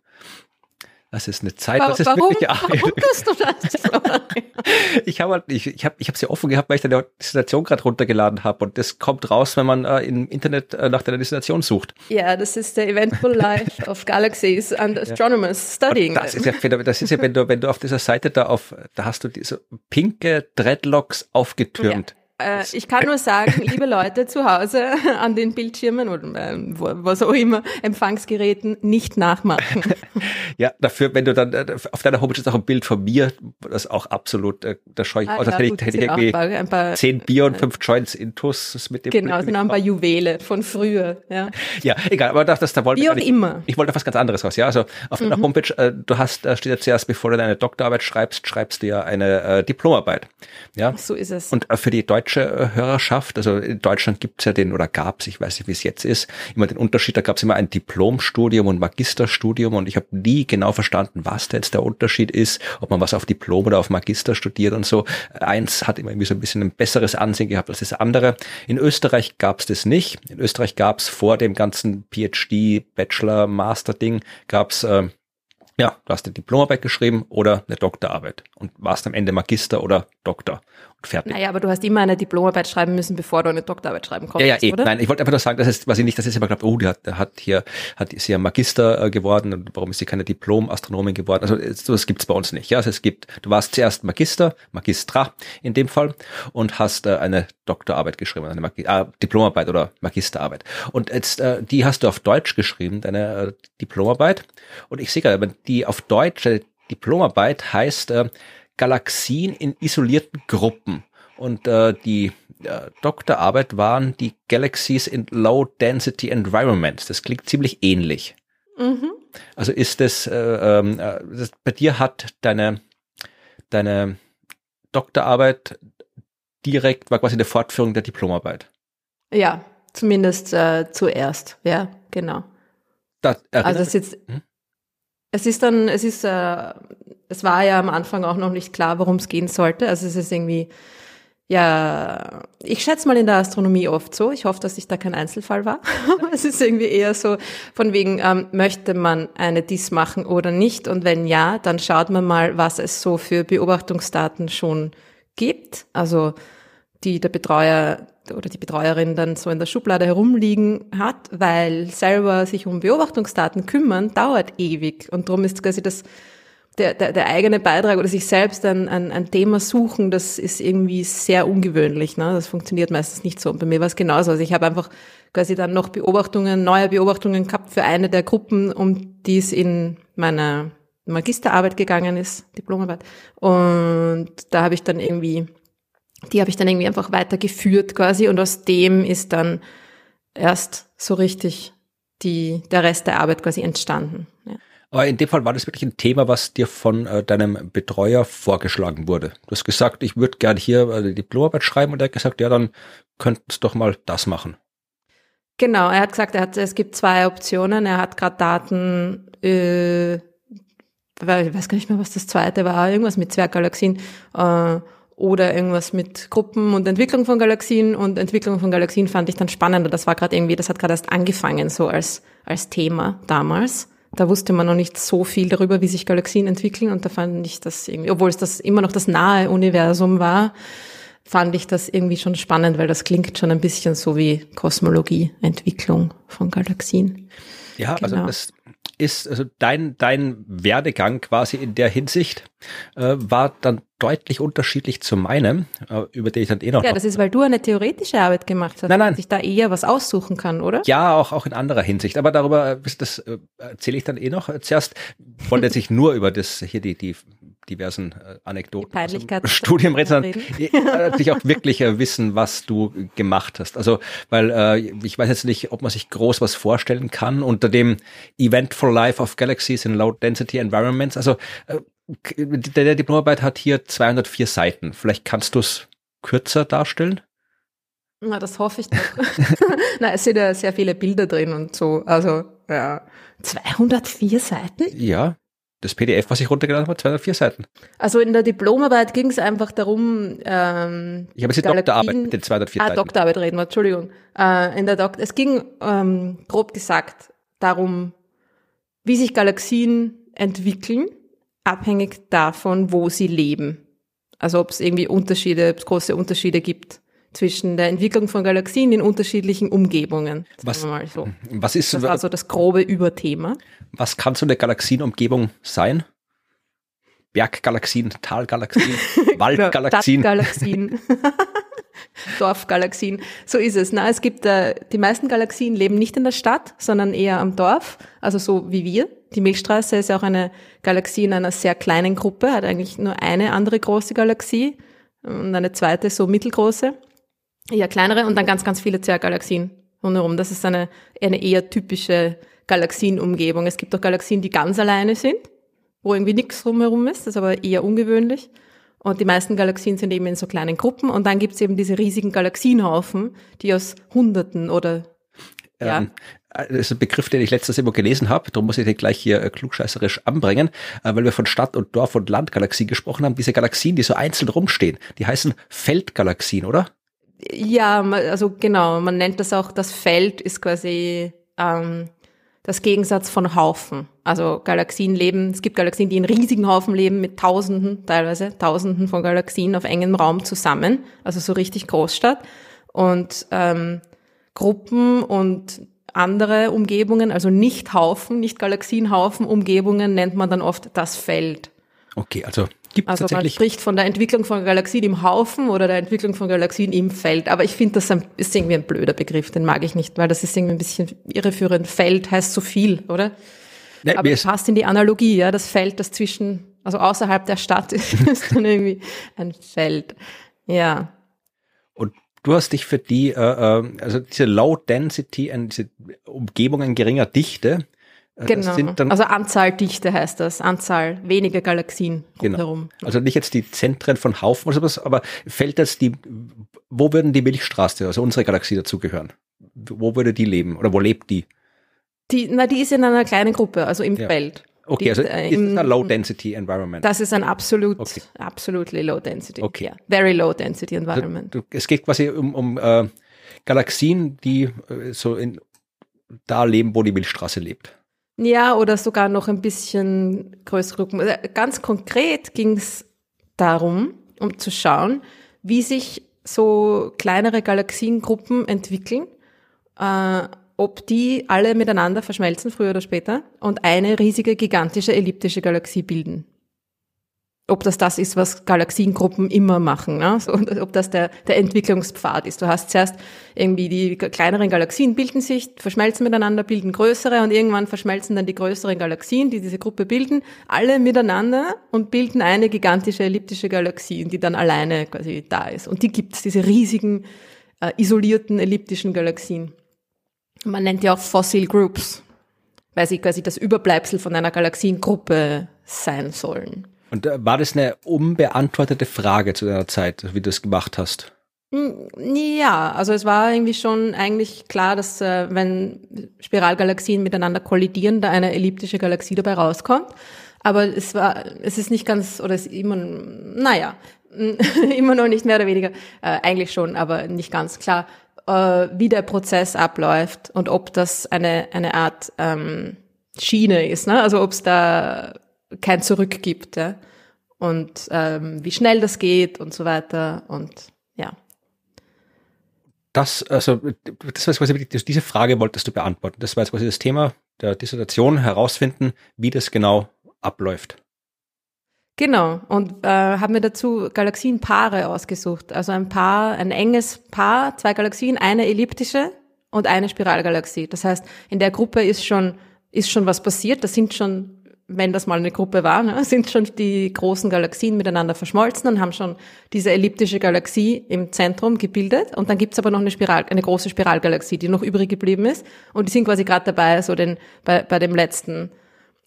Das ist eine Zeit, das ist warum, wirklich warum tust du das? ich habe halt, ich, ich habe ich sie offen gehabt, weil ich deine Destination gerade runtergeladen habe und das kommt raus, wenn man äh, im Internet äh, nach deiner Destination sucht. Ja, das ist der Eventful Life of Galaxies and Astronomers ja. Studying. Und das ist ja, das ist ja, wenn du, wenn du auf dieser Seite da auf, da hast du diese pinke Dreadlocks aufgetürmt. Ja. Äh, ich kann nur sagen, liebe Leute zu Hause an den Bildschirmen oder äh, was auch immer, Empfangsgeräten nicht nachmachen. ja, dafür, wenn du dann, äh, auf deiner Homepage ist auch ein Bild von mir, das auch absolut, äh, da schaue ich, ah, also ja, hätte, gut, ich, hätte ich irgendwie paar, paar, zehn Bier und fünf Joints Intus mit dem. Genau, sind auch ein paar Juwele von früher, ja. Ja, egal, aber das, das da wollte Wie auch ich, immer. ich wollte was ganz anderes raus, ja, also auf mhm. deiner Homepage, äh, du hast, da steht ja zuerst, bevor du deine Doktorarbeit schreibst, schreibst du ja eine äh, Diplomarbeit, ja. So ist es. Und äh, für die deutsche deutsche Hörerschaft. Also in Deutschland gibt's ja den, oder gab's, ich weiß nicht, wie es jetzt ist, immer den Unterschied, da gab's immer ein Diplomstudium und Magisterstudium und ich habe nie genau verstanden, was da jetzt der Unterschied ist, ob man was auf Diplom oder auf Magister studiert und so. Eins hat immer irgendwie so ein bisschen ein besseres Ansehen gehabt als das andere. In Österreich gab's das nicht. In Österreich gab's vor dem ganzen PhD, Bachelor, Master-Ding, gab's äh, ja, du hast eine Diplomarbeit geschrieben oder eine Doktorarbeit und warst am Ende Magister oder Doktor und fertig. Naja, aber du hast immer eine Diplomarbeit schreiben müssen, bevor du eine Doktorarbeit schreiben konntest, Ja, ja, eh. oder? Nein, ich wollte einfach nur sagen, das ist, was ich nicht, das ist immer glaube, oh, der hat, hat hier, hat, ist ja Magister äh, geworden und warum ist sie keine Diplom-Astronomin geworden? Also das gibt's bei uns nicht. Ja, also es gibt, du warst zuerst Magister, Magistra in dem Fall und hast äh, eine Doktorarbeit geschrieben, eine Magi äh, Diplomarbeit oder Magisterarbeit. Und jetzt, äh, die hast du auf Deutsch geschrieben, deine äh, Diplomarbeit. Und ich sehe gerade, die auf Deutsch, äh, Diplomarbeit heißt äh, Galaxien in isolierten Gruppen. Und äh, die äh, Doktorarbeit waren die Galaxies in Low Density Environments. Das klingt ziemlich ähnlich. Mhm. Also ist das, äh, ähm, äh, das, bei dir hat deine, deine Doktorarbeit direkt, war quasi eine Fortführung der Diplomarbeit. Ja, zumindest äh, zuerst, ja, genau. Das, also es ist jetzt, hm? es ist dann, es ist, äh, es war ja am Anfang auch noch nicht klar, worum es gehen sollte. Also es ist irgendwie Ja, ich schätze mal in der Astronomie oft so. Ich hoffe, dass ich da kein Einzelfall war. es ist irgendwie eher so von wegen, ähm, möchte man eine DIS machen oder nicht? Und wenn ja, dann schaut man mal, was es so für Beobachtungsdaten schon gibt. Also die der Betreuer oder die Betreuerin dann so in der Schublade herumliegen hat, weil selber sich um Beobachtungsdaten kümmern, dauert ewig. Und darum ist quasi das der, der, der eigene Beitrag oder sich selbst ein, ein, ein Thema suchen, das ist irgendwie sehr ungewöhnlich. Ne? Das funktioniert meistens nicht so. Und bei mir war es genauso. Also ich habe einfach quasi dann noch Beobachtungen, neue Beobachtungen gehabt für eine der Gruppen, um die es in meiner Magisterarbeit gegangen ist, Diplomarbeit. Und da habe ich dann irgendwie, die habe ich dann irgendwie einfach weitergeführt quasi und aus dem ist dann erst so richtig die, der Rest der Arbeit quasi entstanden. Aber in dem Fall war das wirklich ein Thema, was dir von äh, deinem Betreuer vorgeschlagen wurde. Du hast gesagt, ich würde gerne hier äh, die Diplomarbeit schreiben und er hat gesagt, ja, dann könntest doch mal das machen. Genau, er hat gesagt, er hat, es gibt zwei Optionen. Er hat gerade Daten, äh, ich weiß gar nicht mehr, was das zweite war, irgendwas mit Zwerggalaxien äh, oder irgendwas mit Gruppen und Entwicklung von Galaxien und Entwicklung von Galaxien fand ich dann spannender. Das war gerade irgendwie, das hat gerade erst angefangen so als als Thema damals. Da wusste man noch nicht so viel darüber, wie sich Galaxien entwickeln und da fand ich das irgendwie, obwohl es das immer noch das nahe Universum war, fand ich das irgendwie schon spannend, weil das klingt schon ein bisschen so wie Kosmologie, Entwicklung von Galaxien. Ja, also genau. also das ist, also dein, dein Werdegang quasi in der Hinsicht äh, war dann deutlich unterschiedlich zu meinem, äh, über den ich dann eh noch. Ja, das ist, weil du eine theoretische Arbeit gemacht hast, nein, nein. dass ich da eher was aussuchen kann, oder? Ja, auch, auch in anderer Hinsicht. Aber darüber, äh, das äh, erzähle ich dann eh noch. Zuerst wollte ich nur über das hier die, die diversen äh, Anekdoten aus dem Studium reden, sondern natürlich auch wirklich äh, wissen, was du gemacht hast. Also, weil äh, ich weiß jetzt nicht, ob man sich groß was vorstellen kann unter dem Eventful Life of Galaxies in Low Density Environments. Also äh, der, der Diplomarbeit hat hier 204 Seiten. Vielleicht kannst du es kürzer darstellen? Na, das hoffe ich doch. Na, es sind ja sehr viele Bilder drin und so. Also, ja. 204 Seiten? Ja. Das PDF, was ich runtergeladen habe, 204 Seiten. Also in der Diplomarbeit ging es einfach darum, ähm, Ich habe jetzt die Doktorarbeit mit den 204 ah, Seiten. Doktorarbeit reden wir, Entschuldigung. Äh, in der Dok es ging ähm, grob gesagt darum, wie sich Galaxien entwickeln abhängig davon, wo sie leben. Also ob es irgendwie Unterschiede, ob es große Unterschiede gibt zwischen der Entwicklung von Galaxien in unterschiedlichen Umgebungen. Was, so. was ist das also das grobe Überthema? Was kann so eine Galaxienumgebung sein? Berggalaxien, Talgalaxien, Waldgalaxien. Stadtgalaxien. Dorfgalaxien. So ist es. Na, es gibt äh, die meisten Galaxien leben nicht in der Stadt, sondern eher am Dorf, also so wie wir. Die Milchstraße ist ja auch eine Galaxie in einer sehr kleinen Gruppe, hat eigentlich nur eine andere große Galaxie und eine zweite so mittelgroße, eher kleinere und dann ganz, ganz viele Zwerggalaxien rundherum. Das ist eine, eine eher typische Galaxienumgebung. Es gibt auch Galaxien, die ganz alleine sind, wo irgendwie nichts rumherum ist, das ist aber eher ungewöhnlich. Und die meisten Galaxien sind eben in so kleinen Gruppen. Und dann gibt es eben diese riesigen Galaxienhaufen, die aus Hunderten oder ja. Ähm, das ist ein Begriff, den ich letztes immer gelesen habe, darum muss ich den gleich hier äh, klugscheißerisch anbringen, äh, weil wir von Stadt- und Dorf- und Landgalaxie gesprochen haben. Diese Galaxien, die so einzeln rumstehen, die heißen Feldgalaxien, oder? Ja, also genau, man nennt das auch, das Feld ist quasi ähm, das Gegensatz von Haufen. Also Galaxien leben, es gibt Galaxien, die in riesigen Haufen leben, mit Tausenden, teilweise Tausenden von Galaxien auf engem Raum zusammen, also so richtig Großstadt. Und ähm, Gruppen und andere Umgebungen, also nicht Haufen, nicht Galaxienhaufen, Umgebungen nennt man dann oft das Feld. Okay, also gibt also. Man spricht von der Entwicklung von Galaxien im Haufen oder der Entwicklung von Galaxien im Feld. Aber ich finde, das ist irgendwie ein blöder Begriff, den mag ich nicht, weil das ist irgendwie ein bisschen irreführend. Feld heißt so viel, oder? Nee, Aber es passt in die Analogie, ja, das Feld, das zwischen, also außerhalb der Stadt ist, ist dann irgendwie ein Feld. Ja. Und du hast dich für die, äh, äh also diese Low Density, diese Umgebungen geringer Dichte, genau. also Anzahl Dichte heißt das, Anzahl weniger Galaxien rundherum. Genau. Also nicht jetzt die Zentren von Haufen oder sowas, aber fällt jetzt die, wo würden die Milchstraße, also unsere Galaxie dazugehören? Wo würde die leben oder wo lebt die? Die, na, die ist in einer kleinen Gruppe, also im ja. Feld. Okay, Die, also äh, ist im- das ein Low-Density Environment? Das ist ein absolut, Okay. absolutely low density. Okay. Ja, very low density Also, environment. du, es geht quasi um, um äh, Galaxien, die äh, so in da leben, wo die Milchstraße lebt. Ja, oder sogar noch ein bisschen größere Gruppen. Also Ganz konkret ging es darum, um zu schauen, wie sich so kleinere Galaxiengruppen entwickeln, äh, ob die alle miteinander verschmelzen, früher oder später, und eine riesige, gigantische, elliptische Galaxie bilden. Ob das das ist, was Galaxiengruppen immer machen, ne? so, ob das der, der Entwicklungspfad ist. Du hast zuerst irgendwie die kleineren Galaxien bilden sich, verschmelzen miteinander, bilden größere und irgendwann verschmelzen dann die größeren Galaxien, die diese Gruppe bilden, alle miteinander und bilden eine gigantische elliptische Galaxie, die dann alleine quasi da ist. Und die gibt's, diese riesigen, äh, isolierten elliptischen Galaxien. Man nennt die auch Fossil Groups, weil sie quasi das Überbleibsel von einer Galaxiengruppe sein sollen. Und äh, war das eine unbeantwortete Frage zu deiner Zeit, wie du das gemacht hast? Ja, also es war irgendwie schon eigentlich klar, dass äh, wenn Spiralgalaxien miteinander kollidieren, da eine elliptische Galaxie dabei rauskommt. Aber es war, es ist nicht ganz, oder es ist immer, naja, immer noch nicht mehr oder weniger, äh, eigentlich schon, aber nicht ganz klar, äh, wie der Prozess abläuft und ob das eine, eine Art ähm, Schiene ist, ne? also ob es da kein Zurück gibt ja? und ähm, wie schnell das geht und so weiter und ja. Das, also, das war quasi, wirklich- diese Frage wolltest du beantworten. Das war jetzt quasi das Thema der Dissertation, herausfinden, wie das genau abläuft. Genau, und äh, haben mir dazu Galaxienpaare ausgesucht. Also ein Paar, ein enges Paar, zwei Galaxien, eine elliptische und eine Spiralgalaxie. Das heißt, in der Gruppe ist schon, ist schon was passiert. Das sind schon, wenn das mal eine Gruppe war, ne, sind schon die großen Galaxien miteinander verschmolzen und haben schon diese elliptische Galaxie im Zentrum gebildet. Und dann gibt's aber noch eine Spiral, eine große Spiralgalaxie, die noch übrig geblieben ist. Und die sind quasi gerade dabei, so den, bei, bei dem letzten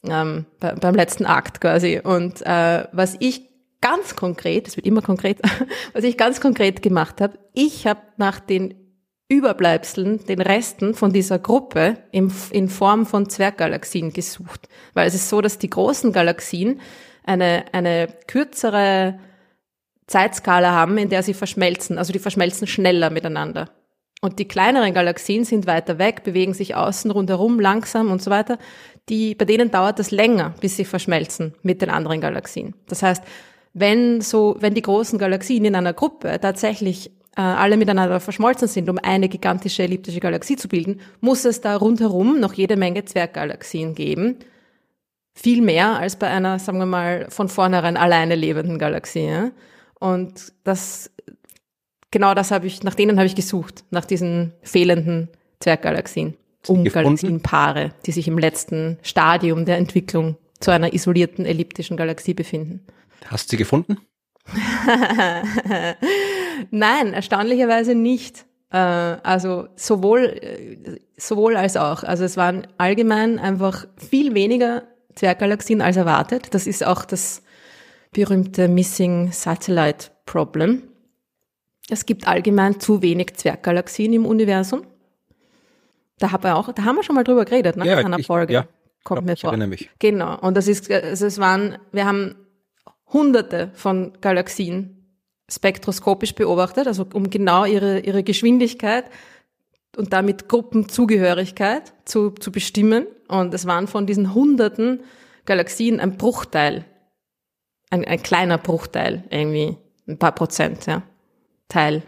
ähm, bei, beim letzten Akt quasi. Und äh, was ich ganz konkret, es wird immer konkret, was ich ganz konkret gemacht habe, ich habe nach den Überbleibseln, den Resten von dieser Gruppe im, in Form von Zwerggalaxien gesucht. Weil es ist so, dass die großen Galaxien eine, eine kürzere Zeitskala haben, in der sie verschmelzen. Also die verschmelzen schneller miteinander. Und die kleineren Galaxien sind weiter weg, bewegen sich außen rundherum langsam und so weiter. Die, bei denen dauert das länger, bis sie verschmelzen mit den anderen Galaxien. Das heißt, wenn so, wenn die großen Galaxien in einer Gruppe tatsächlich äh, alle miteinander verschmolzen sind, um eine gigantische elliptische Galaxie zu bilden, muss es da rundherum noch jede Menge Zwerggalaxien geben. Viel mehr als bei einer, sagen wir mal, von vornherein alleine lebenden Galaxie. Und das, genau das habe ich, nach denen habe ich gesucht, nach diesen fehlenden Zwerggalaxien. Um? Galaxienpaare, die sich im letzten Stadium der Entwicklung zu einer isolierten elliptischen Galaxie befinden. Hast du sie gefunden? Nein, erstaunlicherweise nicht. Äh, also sowohl, äh, sowohl als auch. Also es waren allgemein einfach viel weniger Zwerggalaxien als erwartet. Das ist auch das berühmte Missing Satellite Problem. Es gibt allgemein zu wenig Zwerggalaxien im Universum. Da, hab ich auch, da haben wir schon mal drüber geredet, ne? Ja, in einer ich- Folge. ja. Kommt Ja, mir ich vor. erinnere mich. Genau. Und das ist, also es waren, wir haben hunderte von Galaxien spektroskopisch beobachtet, also um genau ihre, ihre Geschwindigkeit und damit Gruppenzugehörigkeit zu, zu bestimmen. Und es waren von diesen hunderten Galaxien ein Bruchteil, ein, ein kleiner Bruchteil irgendwie, ein paar Prozent, ja, Teil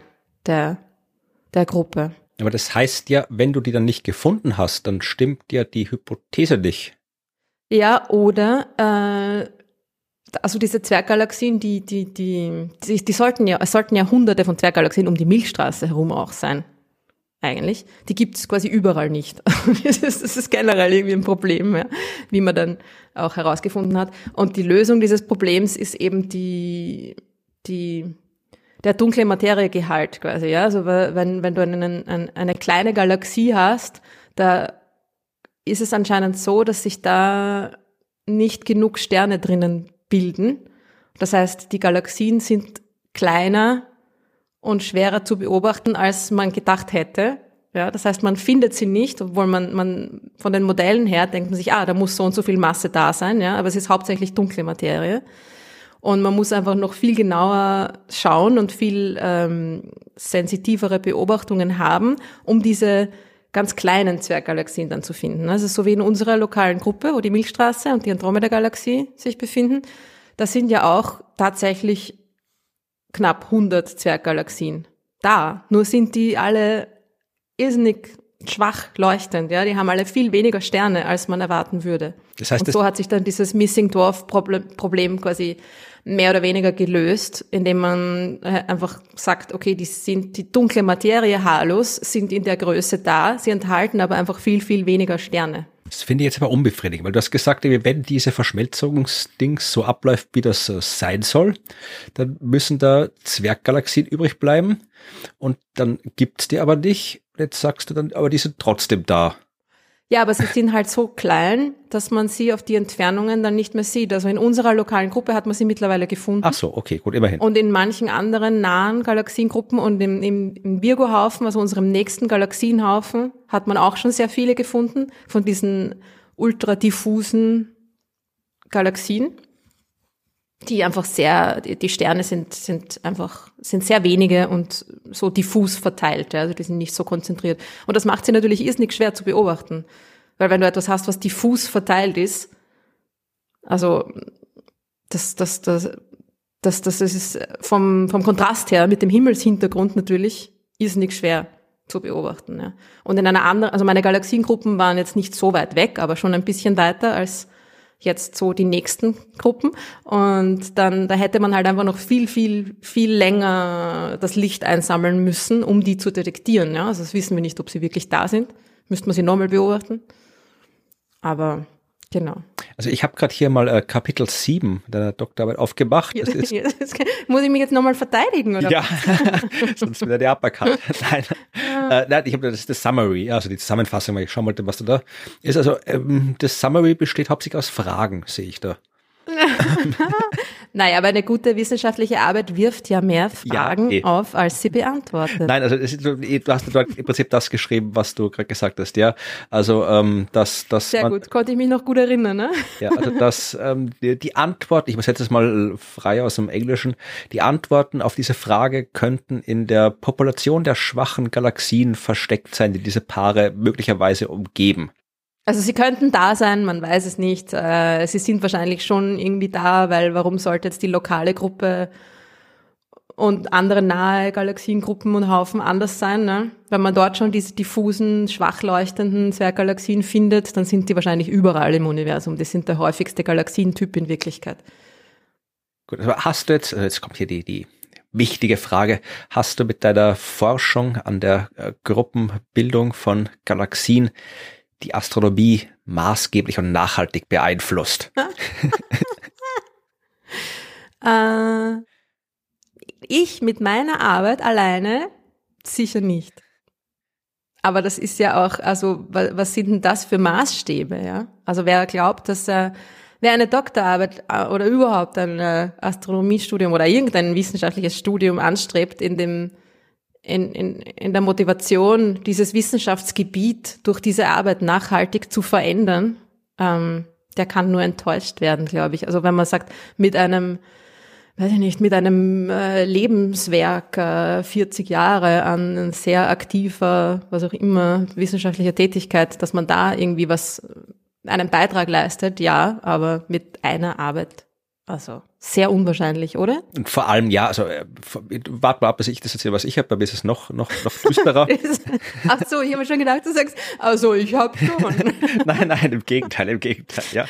der, der Gruppe. Aber das heißt ja, wenn du die dann nicht gefunden hast, dann stimmt ja die Hypothese nicht. Ja, oder äh, also diese Zwerggalaxien, die, die, die, die, die sollten ja, es sollten ja hunderte von Zwerggalaxien um die Milchstraße herum auch sein. Eigentlich. Die gibt es quasi überall nicht. Das ist, das ist generell irgendwie ein Problem, ja, wie man dann auch herausgefunden hat. Und die Lösung dieses Problems ist eben die, die, der dunkle Materiegehalt quasi, ja. Also wenn, wenn du einen, ein, eine kleine Galaxie hast, da ist es anscheinend so, dass sich da nicht genug Sterne drinnen bilden. Das heißt, die Galaxien sind kleiner und schwerer zu beobachten, als man gedacht hätte. Ja, das heißt, man findet sie nicht, obwohl man, man von den Modellen her denkt man sich, ah, da muss so und so viel Masse da sein, ja, aber es ist hauptsächlich dunkle Materie. Und man muss einfach noch viel genauer schauen und viel ähm, sensitivere Beobachtungen haben, um diese ganz kleinen Zwerggalaxien dann zu finden. Also so wie in unserer lokalen Gruppe, wo die Milchstraße und die Andromeda-Galaxie sich befinden, da sind ja auch tatsächlich knapp 100 Zwerggalaxien da. Nur sind die alle irrsinnig schwach leuchtend, ja. Die haben alle viel weniger Sterne, als man erwarten würde. Das heißt, und so hat sich dann dieses Missing Dwarf Problem quasi mehr oder weniger gelöst, indem man äh, einfach sagt, okay, die sind die dunkle Materie Halos sind in der Größe da, sie enthalten aber einfach viel viel weniger Sterne. Das finde ich jetzt aber unbefriedigend, weil du hast gesagt, wenn diese Verschmelzungsdings so abläuft, wie das sein soll, dann müssen da Zwerggalaxien übrig bleiben und dann gibt's die aber nicht. Jetzt sagst du dann, aber die sind trotzdem da. Ja, aber sie sind halt so klein, dass man sie auf die Entfernungen dann nicht mehr sieht. Also in unserer lokalen Gruppe hat man sie mittlerweile gefunden. Ach so, okay, gut, immerhin. Und in manchen anderen nahen Galaxiengruppen und im, im, im Virgo-Haufen, also unserem nächsten Galaxienhaufen, hat man auch schon sehr viele gefunden von diesen ultradiffusen Galaxien die einfach sehr, die Sterne sind, sind einfach, sind sehr wenige und so diffus verteilt, ja, also die sind nicht so konzentriert. Und das macht sie natürlich irrsinnig schwer zu beobachten. Weil wenn du etwas hast, was diffus verteilt ist, also, das, das, das, das, das ist vom, vom Kontrast her mit dem Himmelshintergrund natürlich irrsinnig schwer zu beobachten, ja. Und in einer anderen, also meine Galaxiengruppen waren jetzt nicht so weit weg, aber schon ein bisschen weiter als jetzt so die nächsten Gruppen. Und dann, da hätte man halt einfach noch viel, viel, viel länger das Licht einsammeln müssen, um die zu detektieren. Ja? Also das wissen wir nicht, ob sie wirklich da sind. Müsste man sie nochmal beobachten. Aber Genau. Also ich habe gerade hier mal äh, Kapitel 7 der Doktorarbeit aufgemacht. Das ist, muss ich mich jetzt nochmal verteidigen, oder? Ja, sonst wieder der Uppercut. Nein, äh, nein ich habe das, das Summary, also die Zusammenfassung, weil ich schauen wollte, was da ist. Also ähm, das Summary besteht hauptsächlich aus Fragen, sehe ich da. naja, aber eine gute wissenschaftliche Arbeit wirft ja mehr Fragen ja, eh. auf, als sie beantwortet. Nein, also ist, du hast dort im Prinzip das geschrieben, was du gerade gesagt hast, ja. Also ähm, dass das sehr man, gut, konnte ich mich noch gut erinnern, ne? Ja, also dass ähm, die, die Antwort, ich übersetze es mal frei aus dem Englischen, die Antworten auf diese Frage könnten in der Population der schwachen Galaxien versteckt sein, die diese Paare möglicherweise umgeben. Also sie könnten da sein, man weiß es nicht. Äh, sie sind wahrscheinlich schon irgendwie da, weil warum sollte jetzt die lokale Gruppe und andere nahe Galaxiengruppen und Haufen anders sein? Ne? Wenn man dort schon diese diffusen, schwach leuchtenden Zwerggalaxien findet, dann sind die wahrscheinlich überall im Universum. Die sind der häufigste Galaxientyp in Wirklichkeit. Gut, aber hast du jetzt, also jetzt kommt hier die, die wichtige Frage, hast du mit deiner Forschung an der äh, Gruppenbildung von Galaxien die Astronomie maßgeblich und nachhaltig beeinflusst? äh, ich mit meiner Arbeit alleine sicher nicht. Aber das ist ja auch, also was sind denn das für Maßstäbe, ja? Also wer glaubt, dass er, wer eine Doktorarbeit äh, oder überhaupt ein äh, Astronomiestudium oder irgendein wissenschaftliches Studium anstrebt, in dem in, in, in der Motivation, dieses Wissenschaftsgebiet durch diese Arbeit nachhaltig zu verändern, ähm, der kann nur enttäuscht werden, glaube ich. Also wenn man sagt, mit einem, weiß ich nicht, mit einem äh, Lebenswerk, äh, 40 Jahre an sehr aktiver, was auch immer, wissenschaftlicher Tätigkeit, dass man da irgendwie was, einen Beitrag leistet, ja, aber mit einer Arbeit also sehr unwahrscheinlich, oder? Und vor allem, ja, also äh, warte mal ab, bis ich das erzähle, was ich habe, mir ist es noch, noch, noch düsterer. Ach so, ich habe schon gedacht, du sagst, also ich habe schon. nein, nein, im Gegenteil, im Gegenteil, ja.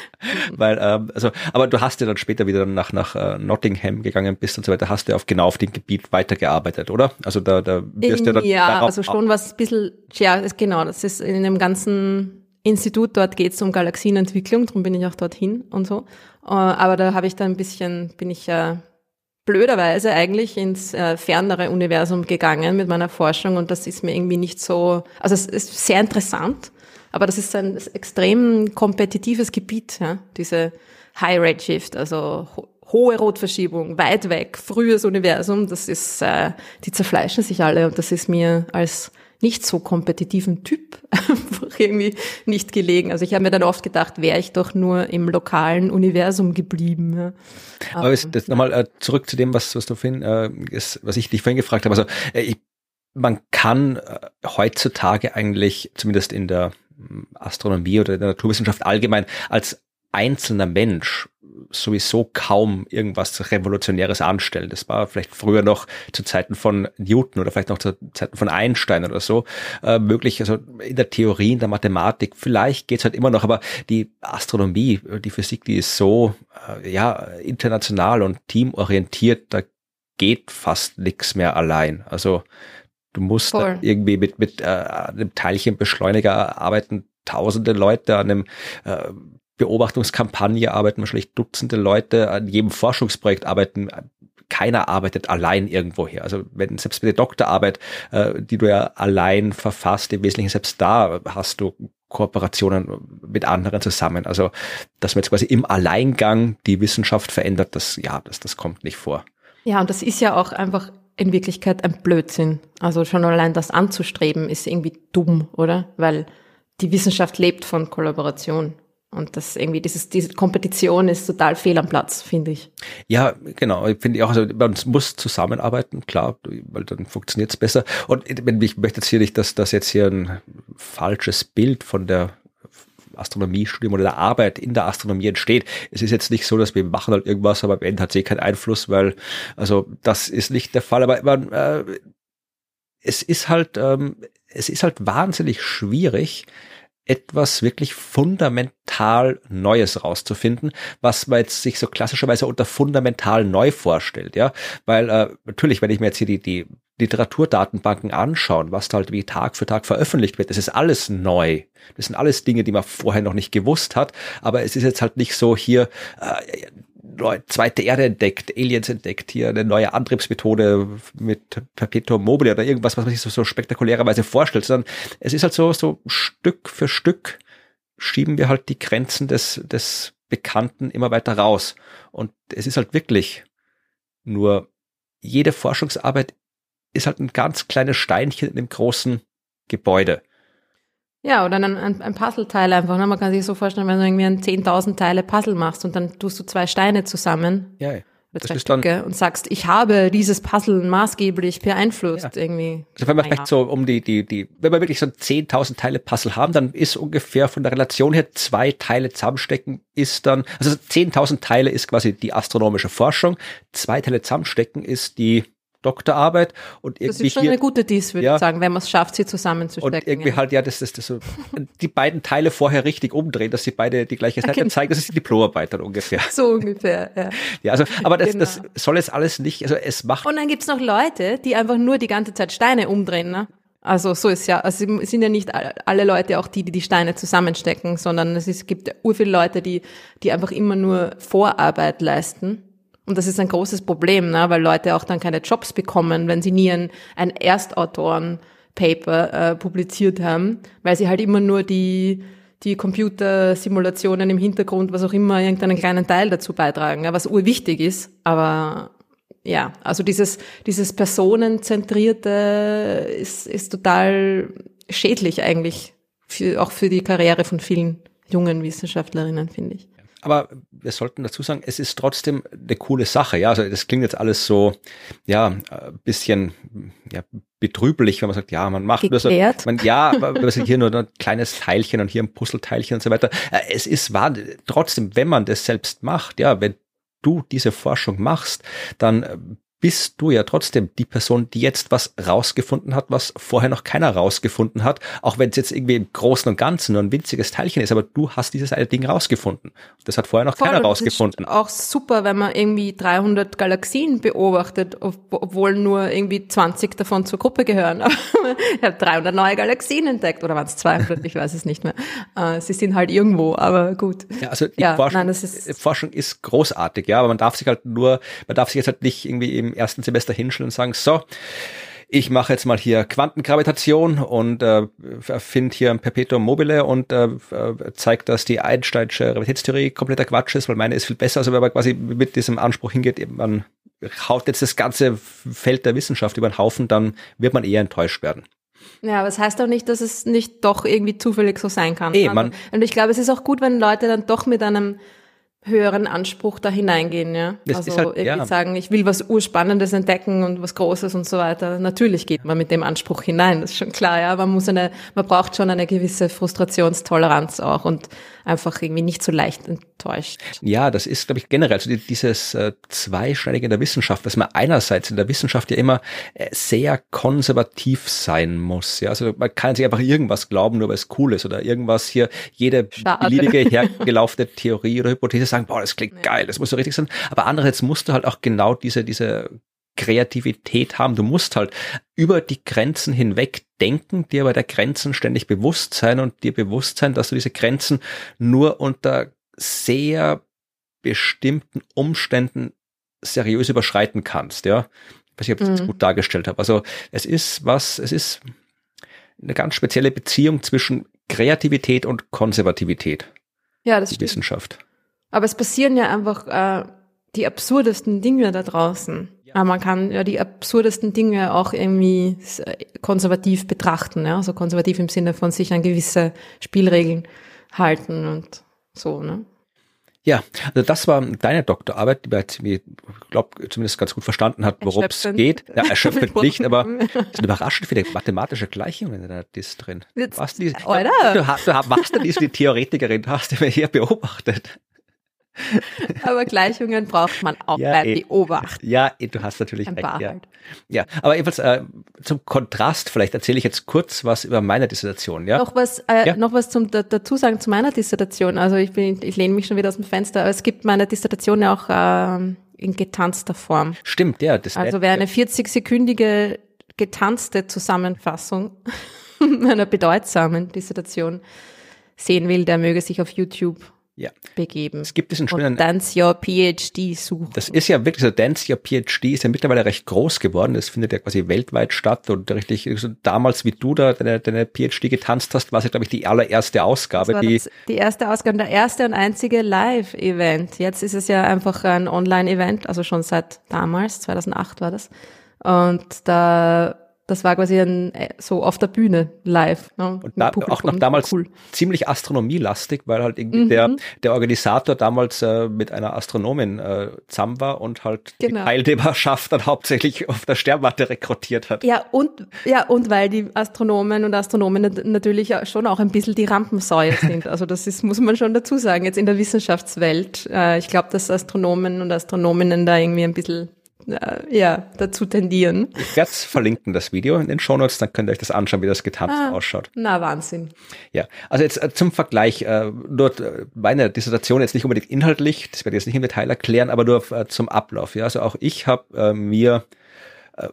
Weil, ähm, also, aber du hast ja dann später wieder nach, nach uh, Nottingham gegangen bist und so weiter, hast du ja auf genau auf dem Gebiet weitergearbeitet, oder? Also da, da wirst du ja dann. Ja, also schon was ein bisschen, ja, genau, das ist in dem ganzen Institut, dort geht es um Galaxienentwicklung, darum bin ich auch dorthin und so. Äh, aber da habe ich dann ein bisschen, bin ich ja blöderweise eigentlich ins äh, fernere Universum gegangen mit meiner Forschung und das ist mir irgendwie nicht so, also es ist sehr interessant, aber das ist ein extrem kompetitives Gebiet, ja, diese High Redshift, also ho hohe Rotverschiebung, weit weg, frühes Universum, das ist, äh, die zerfleischen sich alle und das ist mir als nicht so kompetitiven Typ einfach irgendwie nicht gelegen. Also ich habe mir dann oft gedacht, wäre ich doch nur im lokalen Universum geblieben. Ja. Aber jetzt, jetzt nochmal äh, zurück zu dem, was, was du vorhin, äh, ist, was ich dich vorhin gefragt habe. Also äh, ich, man kann äh, heutzutage eigentlich, zumindest in der hm, Astronomie oder der Naturwissenschaft allgemein, als einzelner Mensch sowieso kaum irgendwas Revolutionäres anstellen. Das war vielleicht früher noch zu Zeiten von Newton oder vielleicht noch zu Zeiten von Einstein oder so äh, möglich. Also in der Theorie, in der Mathematik, vielleicht geht's halt immer noch, aber die Astronomie, die Physik, die ist so äh, ja international und teamorientiert, da geht fast nichts mehr allein. Also du musst irgendwie mit mit äh, einem Teilchenbeschleuniger arbeiten tausende Leute an einem äh, Beobachtungskampagne arbeiten wahrscheinlich Dutzende Leute, an jedem Forschungsprojekt arbeiten keiner arbeitet allein irgendwo her. Also wenn selbst bei der Doktorarbeit, äh, die du ja allein verfasst, im Wesentlichen selbst da hast du Kooperationen mit anderen zusammen. Also dass man jetzt quasi im Alleingang die Wissenschaft verändert, das ja, das, das kommt nicht vor. Ja, und das ist ja auch einfach in Wirklichkeit ein Blödsinn. Also schon allein das anzustreben ist irgendwie dumm, oder? Weil die Wissenschaft lebt von Kollaboration. Und das irgendwie, dieses, diese Kompetition ist total fehl am Platz, finde ich. Ja, genau. Ich finde auch, also man muss zusammenarbeiten, klar, weil dann funktioniert es besser. Und ich möchte jetzt hier nicht, dass das jetzt hier ein falsches Bild von der Astronomiestudium oder der Arbeit in der Astronomie entsteht. Es ist jetzt nicht so, dass wir machen halt irgendwas, aber am Ende hat sie keinen Einfluss, weil, also das ist nicht der Fall. Aber man, äh, es ist halt, ähm, es ist halt wahnsinnig schwierig, etwas wirklich fundamental Neues rauszufinden, was man jetzt sich so klassischerweise unter fundamental neu vorstellt, ja, weil äh, natürlich, wenn ich mir jetzt hier die, die Literaturdatenbanken anschauen, was da halt wie Tag für Tag veröffentlicht wird, das ist alles neu. Das sind alles Dinge, die man vorher noch nicht gewusst hat, aber es ist jetzt halt nicht so hier, äh, zweite Erde entdeckt, Aliens entdeckt, hier eine neue Antriebsmethode mit Perpetuum mobile oder irgendwas, was man sich so, so spektakulärerweise vorstellt, sondern es ist halt so, so Stück für Stück schieben wir halt die Grenzen des, des Bekannten immer weiter raus. Und es ist halt wirklich nur jede Forschungsarbeit ist halt ein ganz kleines Steinchen in dem großen Gebäude. Ja, oder ein, ein, ein Puzzleteil einfach. Ne? Man kann sich so vorstellen, wenn du irgendwie ein 10.000 Teile Puzzle machst und dann tust du zwei Steine zusammen. Ja, das ist dann, und sagst, ich habe dieses Puzzle maßgeblich beeinflusst ja. irgendwie. Also wenn wir vielleicht so um die, die, die, wenn wir wirklich so ein 10.000 Teile Puzzle haben, dann ist ungefähr von der Relation her zwei Teile zusammenstecken ist dann, also 10.000 Teile ist quasi die astronomische Forschung, zwei Teile zusammenstecken ist die Doktorarbeit und irgendwie. Das ist schon hier, eine gute Dies, würde ja, ich sagen, wenn man es schafft, sie zusammenzustecken. Und irgendwie ja. halt, ja, das ist das so, die beiden Teile vorher richtig umdrehen, dass sie beide die gleiche Seite okay. zeigen, das ist die Diplomarbeit dann ungefähr. So ungefähr, ja. Ja, also, aber das, genau. das soll es alles nicht, also es macht. Und dann gibt's noch Leute, die einfach nur die ganze Zeit Steine umdrehen, ne? Also so ist ja, also es sind ja nicht alle Leute auch die, die die Steine zusammenstecken, sondern es, ist, gibt ur viele Leute, die, die einfach immer nur Vorarbeit leisten und das ist ein großes Problem, ne? weil Leute auch dann keine Jobs bekommen, wenn sie nie ein, ein Erstautoren-Paper äh, publiziert haben, weil sie halt immer nur die, die Computersimulationen im Hintergrund, was auch immer, irgendeinen kleinen Teil dazu beitragen, ja, was urwichtig ist. Aber ja, also dieses, dieses Personenzentrierte ist, ist total schädlich eigentlich, für, auch für die Karriere von vielen jungen Wissenschaftlerinnen, finde ich aber wir sollten dazu sagen, es ist trotzdem eine coole Sache. Ja, also das klingt jetzt alles so, ja, ein bisschen ja, betrüblich, wenn man sagt, ja, man macht so, man, ja, man hier nur ein kleines Teilchen und hier ein Puzzleteilchen und so weiter. Äh, es ist wahr, trotzdem, wenn man das selbst macht, ja, wenn du diese Forschung machst, dann bist du ja trotzdem die Person, die jetzt was rausgefunden hat, was vorher noch keiner rausgefunden hat, auch wenn es jetzt irgendwie im Großen und Ganzen nur ein winziges Teilchen ist, aber du hast dieses eine Ding rausgefunden. Das hat vorher noch Voll, keiner rausgefunden. auch super, wenn man irgendwie 300 Galaxien beobachtet, obwohl nur irgendwie 20 davon zur Gruppe gehören. ich habe 300 neue Galaxien entdeckt, oder waren es 200, ich weiß es nicht mehr. Äh, sie sind halt irgendwo, aber gut. Ja, also die ja, Forschung, nein, ist Forschung ist großartig, ja, aber man darf sich halt nur, man darf sich jetzt halt nicht irgendwie im ersten Semester hinstellen und sagen, so, ich mache jetzt mal hier Quantengravitation und äh, finde hier ein Perpetuum mobile und äh, zeigt, dass die Einsteinsche Gravitätstheorie kompletter Quatsch ist, weil meine ist viel besser. Also wenn man quasi mit diesem Anspruch hingeht, man haut jetzt das ganze Feld der Wissenschaft über den Haufen, dann wird man eher enttäuscht werden. Ja, aber es das heißt auch nicht, dass es nicht doch irgendwie zufällig so sein kann. Eh, man, und ich glaube, es ist auch gut, wenn Leute dann doch mit einem höheren Anspruch da hineingehen, ja. Das also halt, irgendwie ja. sagen, ich will was Urspannendes entdecken und was Großes und so weiter. Natürlich geht man mit dem Anspruch hinein, das ist schon klar, ja. Man muss eine, man braucht schon eine gewisse Frustrationstoleranz auch und einfach irgendwie nicht so leicht enttäuscht. Ja, das ist, glaube ich, generell so dieses äh, Zweischneidige in der Wissenschaft, dass man einerseits in der Wissenschaft ja immer äh, sehr konservativ sein muss. Ja, also man kann sich einfach irgendwas glauben, nur weil es cool ist oder irgendwas hier, jede Schade. beliebige hergelaufene Theorie oder Hypothese sagen, boah, das klingt geil, das muss so richtig sein. Aber andererseits musst du halt auch genau diese, diese Kreativität haben. Du musst halt über die Grenzen hinweg denken, dir aber der Grenzen ständig bewusst sein und dir bewusst sein, dass du diese Grenzen nur unter sehr bestimmten Umständen seriös überschreiten kannst, ja. Ich weiß nicht, ob ich das Mhm. gut dargestellt habe. Also es ist was, es ist eine ganz spezielle Beziehung zwischen Kreativität und Konservativität, Ja, das die stimmt. Wissenschaft. Aber es passieren ja einfach äh, die absurdesten Dinge da draußen. Aber man kann ja die absurdesten Dinge auch irgendwie äh, konservativ betrachten, ja, also konservativ im Sinne von sich an gewisse Spielregeln halten und so, ne? Ja, also das war deine Doktorarbeit, die wie, ich glaube, zumindest ganz gut verstanden hat, worum es geht. Ja, erschöpfend nicht, aber es sind überraschend viele mathematische Gleichungen in deiner Dis drin. Jetzt- Was die, Oder? Du, hast, du hast- warst du die Theoretikerin, du hast immer hier beobachtet. Aber Gleichungen braucht man auch Ja, beim eh. Beobachten. Ja, eh, du hast natürlich Ein recht. paar Ja. ja, aber jedenfalls äh, zum Kontrast, vielleicht erzähle ich jetzt kurz was über meine Dissertation. Ja, Noch was, äh, Ja. noch was zum da, dazu sagen zu meiner Dissertation. Also ich bin, ich lehne mich schon wieder aus dem Fenster, aber es gibt meine Dissertation ja auch ähm, in getanzter Form. stimmt, ja. Das Also wer eine 40-sekündige getanzte Zusammenfassung einer bedeutsamen Dissertation sehen will, der möge sich auf YouTube ja. begeben. Es gibt diesen schönen und Dance Your PhD suchen. Das ist ja wirklich so, Dance Your PhD ist ja mittlerweile recht groß geworden. Das findet ja quasi weltweit statt und richtig, so damals wie du da deine, deine PhD getanzt hast, war es ja, glaube ich, die allererste Ausgabe, die, das, die erste Ausgabe, der erste und einzige Live-Event. Jetzt ist es ja einfach ein Online-Event, also schon seit damals, 2008 war das. Und da, das war quasi ein, äh, so auf der Bühne live. Ne, und da, auch noch damals Cool. ziemlich astronomielastig, weil halt irgendwie Mhm. der, der Organisator damals äh, mit einer Astronomin äh, zusammen war und halt die Genau. Teilnehmerschaft dann hauptsächlich auf der Sternwarte rekrutiert hat. Ja, und, ja, und weil die Astronomen und Astronomen natürlich schon auch ein bisschen die Rampensäue sind. Also das ist, muss man schon dazu sagen, jetzt in der Wissenschaftswelt. Äh, ich glaube, dass Astronomen und Astronominnen da irgendwie ein bisschen, ja, dazu tendieren. Ich werde es verlinken, das Video in den Shownotes, dann könnt ihr euch das anschauen, wie das getanzt Ah. ausschaut. Na, Wahnsinn. Ja, also jetzt äh, zum Vergleich, äh, nur äh, meine Dissertation jetzt nicht unbedingt inhaltlich, das werde ich jetzt nicht im Detail erklären, aber nur äh, zum Ablauf. Ja, also auch ich habe äh, mir äh,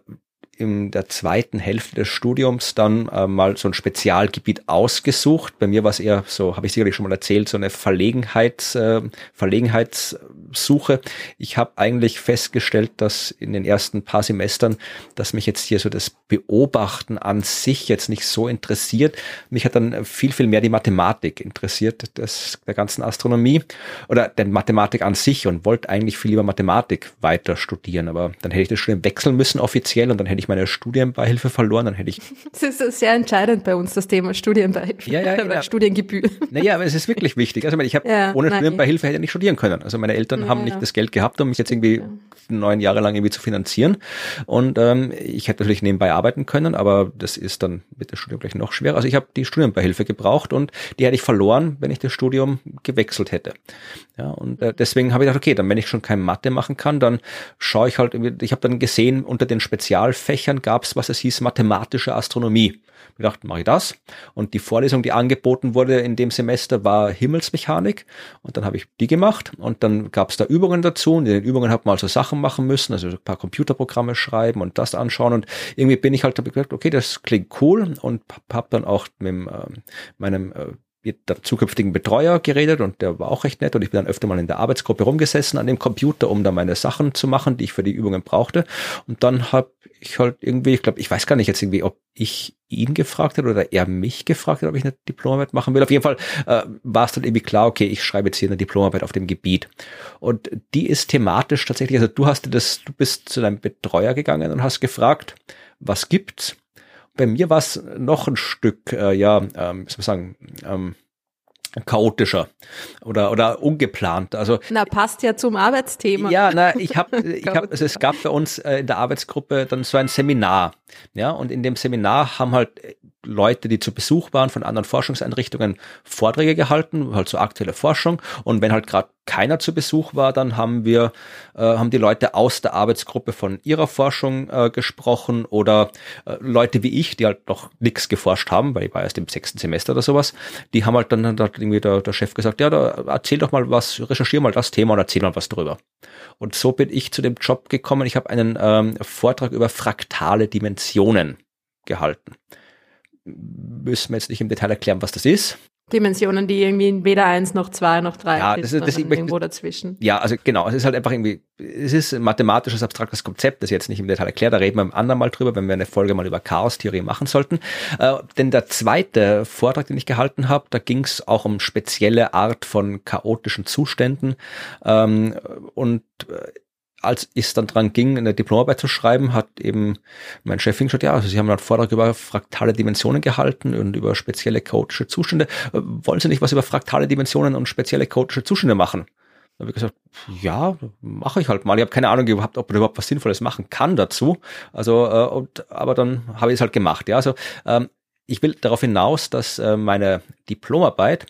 in der zweiten Hälfte des Studiums dann äh, mal so ein Spezialgebiet ausgesucht. Bei mir war es eher so, habe ich sicherlich schon mal erzählt, so eine Verlegenheits, äh, Verlegenheitssuche. Ich habe eigentlich festgestellt, dass in den ersten paar Semestern, dass mich jetzt hier so das Beobachten an sich jetzt nicht so interessiert. Mich hat dann viel, viel mehr die Mathematik interessiert, das, der ganzen Astronomie oder der Mathematik an sich und wollte eigentlich viel lieber Mathematik weiter studieren. Aber dann hätte ich das Studium wechseln müssen offiziell und dann hätte ich meine Studienbeihilfe verloren, dann hätte ich Das ist sehr entscheidend bei uns, das Thema Studienbeihilfe. Ja, ja, ja. Studiengebühr. Naja, aber es ist wirklich wichtig. Also ich, habe Ja, ohne nein. Studienbeihilfe hätte ich nicht studieren können. Also meine Eltern Ja, haben nicht das Geld gehabt, um mich jetzt irgendwie neun Jahre lang irgendwie zu finanzieren. Und ähm, ich hätte natürlich nebenbei arbeiten können, aber das ist dann mit dem Studium gleich noch schwerer. Also ich habe die Studienbeihilfe gebraucht und die hätte ich verloren, wenn ich das Studium gewechselt hätte. Ja, und äh, deswegen habe ich gedacht, okay, dann wenn ich schon kein Mathe machen kann, dann schaue ich halt, ich habe dann gesehen, unter den Spezialfächern gab es, was es hieß, mathematische Astronomie. Ich gedacht, mache ich das. Und die Vorlesung, die angeboten wurde in dem Semester, war Himmelsmechanik. Und dann habe ich die gemacht. Und dann gab es da Übungen dazu. Und in den Übungen hat man also Sachen machen müssen, also ein paar Computerprogramme schreiben und das anschauen. Und irgendwie bin ich halt, hab ich gedacht, okay, das klingt cool. Und habe dann auch mit ähm, meinem äh, der zukünftigen Betreuer geredet und der war auch recht nett und ich bin dann öfter mal in der Arbeitsgruppe rumgesessen an dem Computer, um da meine Sachen zu machen, die ich für die Übungen brauchte. Und dann habe ich halt irgendwie, ich glaube, ich weiß gar nicht jetzt irgendwie, ob ich ihn gefragt hat oder er mich gefragt hat, ob ich eine Diplomarbeit machen will. Auf jeden Fall äh, war es dann irgendwie klar, okay, ich schreibe jetzt hier eine Diplomarbeit auf dem Gebiet. Und die ist thematisch tatsächlich, also du hast das, du bist zu deinem Betreuer gegangen und hast gefragt, was gibt's? Bei mir war es noch ein Stück, äh, ja, ähm, wie soll sagen, ähm, chaotischer oder oder ungeplant. Also na passt ja zum Arbeitsthema. Ja, na ich habe ich habe also es gab bei uns äh, in der Arbeitsgruppe dann so ein Seminar, ja und in dem Seminar haben halt Leute, die zu Besuch waren von anderen Forschungseinrichtungen, Vorträge gehalten, halt so aktuelle Forschung. Und wenn halt gerade keiner zu Besuch war, dann haben wir, äh, haben die Leute aus der Arbeitsgruppe von ihrer Forschung äh, gesprochen oder äh, Leute wie ich, die halt noch nichts geforscht haben, weil ich war erst im sechsten Semester oder sowas, die haben halt dann hat irgendwie der, der Chef gesagt, ja, da erzähl doch mal was, recherchier mal das Thema und erzähl mal was drüber. Und so bin ich zu dem Job gekommen. Ich habe einen ähm, Vortrag über fraktale Dimensionen gehalten müssen wir jetzt nicht im Detail erklären, was das ist. Dimensionen, die irgendwie weder eins noch zwei noch drei ja, das ist, das irgendwo dazwischen. Ja, also genau, es ist halt einfach irgendwie, es ist ein mathematisches, abstraktes Konzept, das ich jetzt nicht im Detail erklärt, da reden wir im anderen Mal drüber, wenn wir eine Folge mal über Chaos-Theorie machen sollten. Äh, denn der zweite Vortrag, den ich gehalten habe, da ging es auch um spezielle Art von chaotischen Zuständen ähm, und äh, als es dann dran ging, eine Diplomarbeit zu schreiben, hat eben mein Chef gesagt, ja, also Sie haben einen Vortrag über fraktale Dimensionen gehalten und über spezielle chaotische Zustände. Äh, wollen Sie nicht was über fraktale Dimensionen und spezielle chaotische Zustände machen? Da habe ich gesagt, ja, mache ich halt mal. Ich habe keine Ahnung gehabt, ob man überhaupt was Sinnvolles machen kann dazu. Also, äh, und, aber dann habe ich es halt gemacht. Ja, also ähm, ich will darauf hinaus, dass äh, meine Diplomarbeit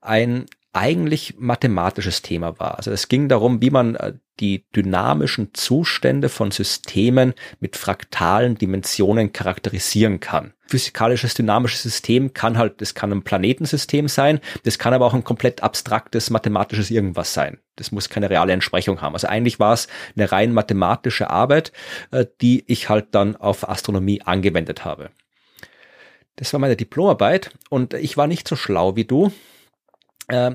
ein eigentlich mathematisches Thema war. Also es ging darum, wie man äh, die dynamischen Zustände von Systemen mit fraktalen Dimensionen charakterisieren kann. Physikalisches dynamisches System kann halt, das kann ein Planetensystem sein, das kann aber auch ein komplett abstraktes mathematisches irgendwas sein. Das muss keine reale Entsprechung haben. Also eigentlich war es eine rein mathematische Arbeit, äh, die ich halt dann auf Astronomie angewendet habe. Das war meine Diplomarbeit und ich war nicht so schlau wie du. Äh,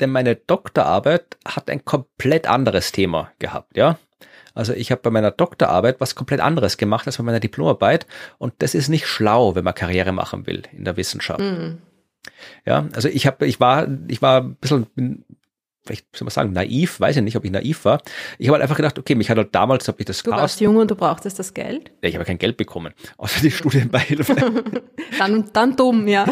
denn meine Doktorarbeit hat ein komplett anderes Thema gehabt, ja. Also ich habe bei meiner Doktorarbeit was komplett anderes gemacht als bei meiner Diplomarbeit und das ist nicht schlau, wenn man Karriere machen will in der Wissenschaft. Mhm. Ja, also ich habe, ich war, ich war ein bisschen, vielleicht soll man sagen, naiv, weiß ich nicht, ob ich naiv war. Ich habe halt einfach gedacht, okay, mich hat halt damals, habe ich das Du warst jung und du brauchtest das Geld? Ja, ich habe kein Geld bekommen, außer die Studienbeihilfe. dann, dann dumm, ja.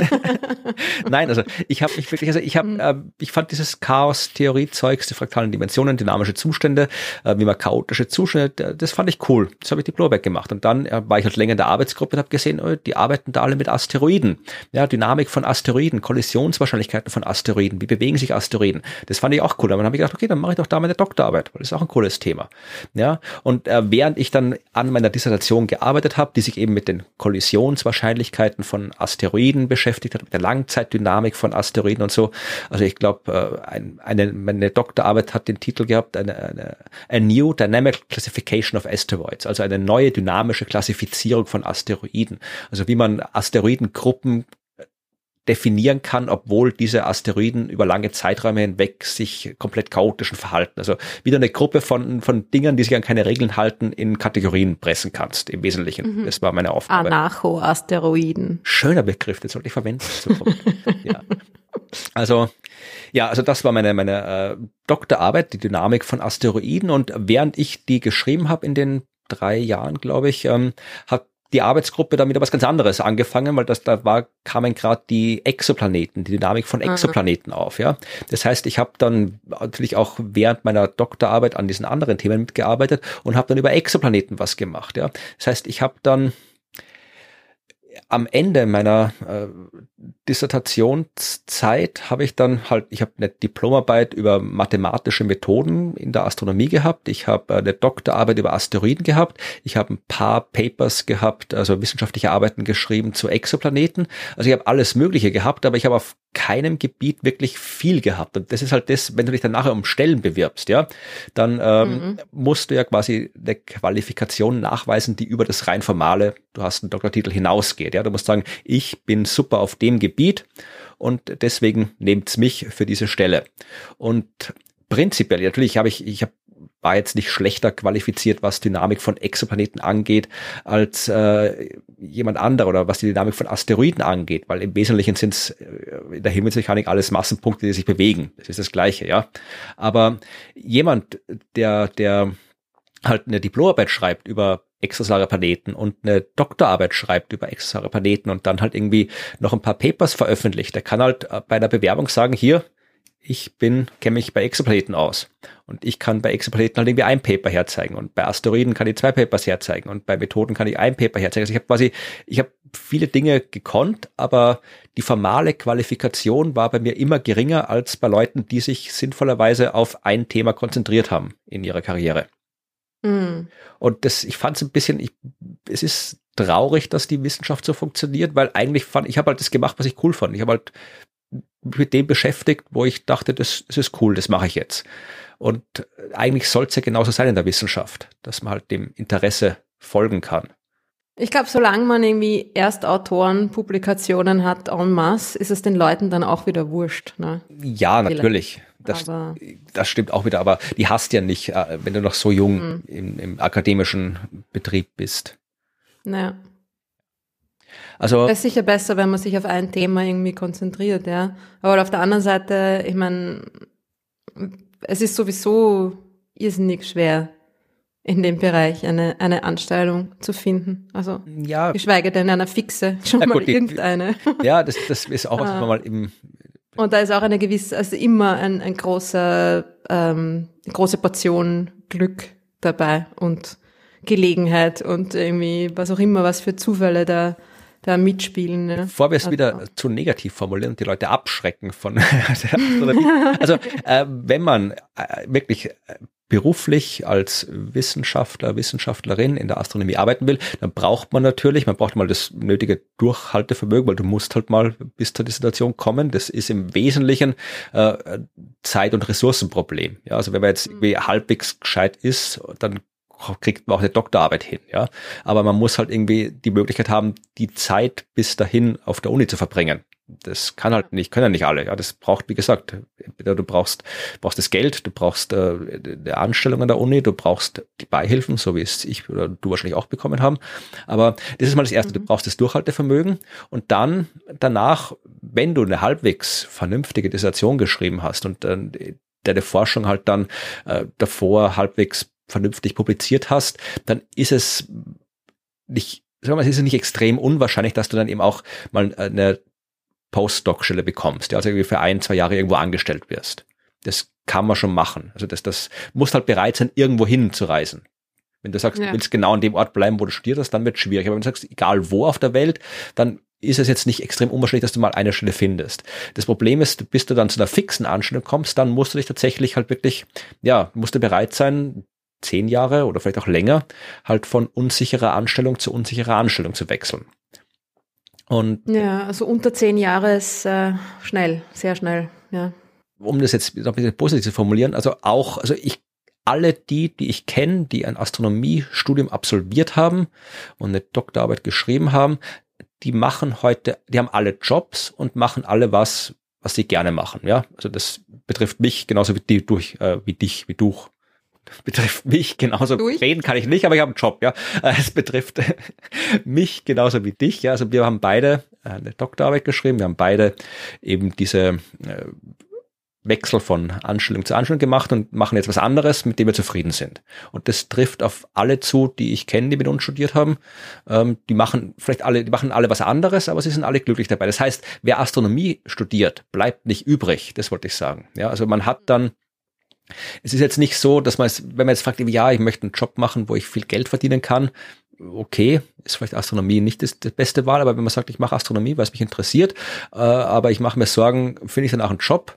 Nein, also ich habe mich wirklich, also ich habe, mhm. äh, ich fand dieses Chaos-Theorie-Zeugs, die fraktalen Dimensionen, dynamische Zustände, äh, wie man chaotische Zustände, das fand ich cool. Das habe ich Diplomarbeit gemacht. Und dann äh, war ich halt länger in der Arbeitsgruppe und habe gesehen, oh, die arbeiten da alle mit Asteroiden. Ja, Dynamik von Asteroiden, Kollisionswahrscheinlichkeiten von Asteroiden, wie bewegen sich Asteroiden. Das fand ich auch cool. Dann habe ich gedacht, okay, dann mache ich doch da meine Doktorarbeit, weil das ist auch ein cooles Thema. Ja, und äh, während ich dann an meiner Dissertation gearbeitet habe, die sich eben mit den Kollisionswahrscheinlichkeiten von Asteroiden beschäftigt hat, mit der Langzeitdynamik von Asteroiden und so. Also ich glaube, äh, ein, eine, meine Doktorarbeit hat den Titel gehabt, eine, eine A New Dynamic Classification of Asteroids, also eine neue dynamische Klassifizierung von Asteroiden. Also wie man Asteroidengruppen definieren kann, obwohl diese Asteroiden über lange Zeiträume hinweg sich komplett chaotischen verhalten. Also wieder eine Gruppe von, von Dingen, die sich an keine Regeln halten, in Kategorien pressen kannst, im Wesentlichen. Mhm. Das war meine Aufgabe. Anarcho-Asteroiden. Schöner Begriff, den sollte ich verwenden. ja. Also, ja, also das war meine, meine äh, Doktorarbeit, die Dynamik von Asteroiden. Und während ich die geschrieben habe in den drei Jahren, glaube ich, ähm, hat die Arbeitsgruppe damit aber was ganz anderes angefangen, weil das da war kamen gerade die Exoplaneten, die Dynamik von Exoplaneten Aha. auf, ja. Das heißt, ich habe dann natürlich auch während meiner Doktorarbeit an diesen anderen Themen mitgearbeitet und habe dann über Exoplaneten was gemacht, ja. Das heißt, ich habe dann am Ende meiner äh, Dissertationszeit habe ich dann halt, ich habe eine Diplomarbeit über mathematische Methoden in der Astronomie gehabt, ich habe eine Doktorarbeit über Asteroiden gehabt, ich habe ein paar Papers gehabt, also wissenschaftliche Arbeiten geschrieben zu Exoplaneten. Also ich habe alles Mögliche gehabt, aber ich habe auf keinem Gebiet wirklich viel gehabt. Und das ist halt das, wenn du dich dann nachher um Stellen bewirbst, ja, dann ähm, mhm. musst du ja quasi eine Qualifikation nachweisen, die über das rein formale, du hast einen Doktortitel hinausgeht. Ja, du musst sagen, ich bin super auf dem Gebiet und deswegen nehmt's mich für diese Stelle. Und prinzipiell, natürlich habe ich, ich habe war jetzt nicht schlechter qualifiziert, was Dynamik von Exoplaneten angeht, als äh, jemand anderer oder was die Dynamik von Asteroiden angeht, weil im Wesentlichen sind es äh, in der Himmelsmechanik alles Massenpunkte, die sich bewegen. Das ist das Gleiche, ja. Aber jemand, der, der halt eine Diplomarbeit schreibt über extrasolare Planeten und eine Doktorarbeit schreibt über extrasolare Planeten und dann halt irgendwie noch ein paar Papers veröffentlicht, der kann halt äh, bei der Bewerbung sagen, hier, ich bin, kenne mich bei Exoplaneten aus. Und ich kann bei Exoplaneten halt irgendwie ein Paper herzeigen. Und bei Asteroiden kann ich zwei Papers herzeigen. Und bei Methoden kann ich ein Paper herzeigen. Also ich habe quasi, ich habe viele Dinge gekonnt, aber die formale Qualifikation war bei mir immer geringer als bei Leuten, die sich sinnvollerweise auf ein Thema konzentriert haben in ihrer Karriere. Mhm. Und das, ich fand es ein bisschen, ich, es ist traurig, dass die Wissenschaft so funktioniert, weil eigentlich fand ich habe halt das gemacht, was ich cool fand. Ich habe halt mit dem beschäftigt, wo ich dachte, das, das ist cool, das mache ich jetzt. Und eigentlich soll es ja genauso sein in der Wissenschaft, dass man halt dem Interesse folgen kann. Ich glaube, solange man irgendwie Erstautoren, Publikationen hat en masse, ist es den Leuten dann auch wieder wurscht. Ne? Ja, natürlich. Das, das stimmt auch wieder, aber die hast ja nicht, äh, wenn du noch so jung mhm. im, im akademischen Betrieb bist. Naja. Also es ist sicher besser, wenn man sich auf ein Thema irgendwie konzentriert, ja. Aber auf der anderen Seite, ich meine, es ist sowieso irrsinnig schwer, in dem Bereich eine, eine Anstellung zu finden. Also ja, geschweige denn eine fixe, schon mal gut, irgendeine. Ja, das, das ist auch was man mal im und da ist auch eine gewisse, also immer ein, ein großer, ähm, große Portion Glück dabei und Gelegenheit und irgendwie was auch immer, was für Zufälle da da mitspielen. Ne? Bevor wir es wieder also zu negativ formulieren und die Leute abschrecken von also äh, wenn man äh, wirklich äh, beruflich als Wissenschaftler, Wissenschaftlerin in der Astronomie arbeiten will, dann braucht man natürlich, man braucht mal das nötige Durchhaltevermögen, weil du musst halt mal bis zur Dissertation kommen. Das ist im Wesentlichen äh, Zeit- und Ressourcenproblem. Ja, also wenn man jetzt irgendwie halbwegs gescheit ist, dann kriegt man auch eine Doktorarbeit hin, ja. Aber man muss halt irgendwie die Möglichkeit haben, die Zeit bis dahin auf der Uni zu verbringen. Das kann halt nicht, können ja nicht alle. Ja, das braucht, wie gesagt, du brauchst, brauchst das Geld, du brauchst äh, die Anstellung an der Uni, du brauchst die Beihilfen, so wie es ich oder du wahrscheinlich auch bekommen haben. Aber das ist mal das Erste. Mhm. Du brauchst das Durchhaltevermögen und dann danach, wenn du eine halbwegs vernünftige Dissertation geschrieben hast und dann deine Forschung halt dann äh, davor halbwegs vernünftig publiziert hast, dann ist es nicht, sagen wir mal, es ist nicht extrem unwahrscheinlich, dass du dann eben auch mal eine Postdoc-Stelle bekommst, ja, also irgendwie für ein, zwei Jahre irgendwo angestellt wirst. Das kann man schon machen. Also das, das muss halt bereit sein, irgendwo hinzureisen. Wenn du sagst, ja. du willst genau an dem Ort bleiben, wo du studierst hast, dann wird es schwierig. Aber wenn du sagst, egal wo auf der Welt, dann ist es jetzt nicht extrem unwahrscheinlich, dass du mal eine Stelle findest. Das Problem ist, bis du dann zu einer fixen Anstellung kommst, dann musst du dich tatsächlich halt wirklich, ja, musst du bereit sein, zehn Jahre oder vielleicht auch länger, halt von unsicherer Anstellung zu unsicherer Anstellung zu wechseln. Und ja, also unter zehn Jahre ist äh, schnell, sehr schnell, ja. Um das jetzt noch ein bisschen positiv zu formulieren, also auch, also ich alle die, die ich kenne, die ein Astronomiestudium absolviert haben und eine Doktorarbeit geschrieben haben, die machen heute, die haben alle Jobs und machen alle was, was sie gerne machen. Ja, also das betrifft mich genauso wie, die, durch, äh, wie dich, wie du betrifft mich genauso. Durch? Reden kann ich nicht, aber ich habe einen Job, ja. Äh, es betrifft mich genauso wie dich, ja. Also wir haben beide äh, eine Doktorarbeit geschrieben, wir haben beide eben diese äh, Wechsel von Anstellung zu Anstellung gemacht und machen jetzt was anderes, mit dem wir zufrieden sind. Und das trifft auf alle zu, die ich kenne, die mit uns studiert haben. Ähm, die machen vielleicht alle, die machen alle was anderes, aber sie sind alle glücklich dabei. Das heißt, wer Astronomie studiert, bleibt nicht übrig. Das wollte ich sagen. Ja, also man hat dann es ist jetzt nicht so, dass man es, wenn man jetzt fragt, ja, ich möchte einen Job machen, wo ich viel Geld verdienen kann, okay, ist vielleicht Astronomie nicht das, das beste Wahl, aber wenn man sagt, ich mache Astronomie, weil es mich interessiert, äh, aber ich mache mir Sorgen, finde ich danach einen Job?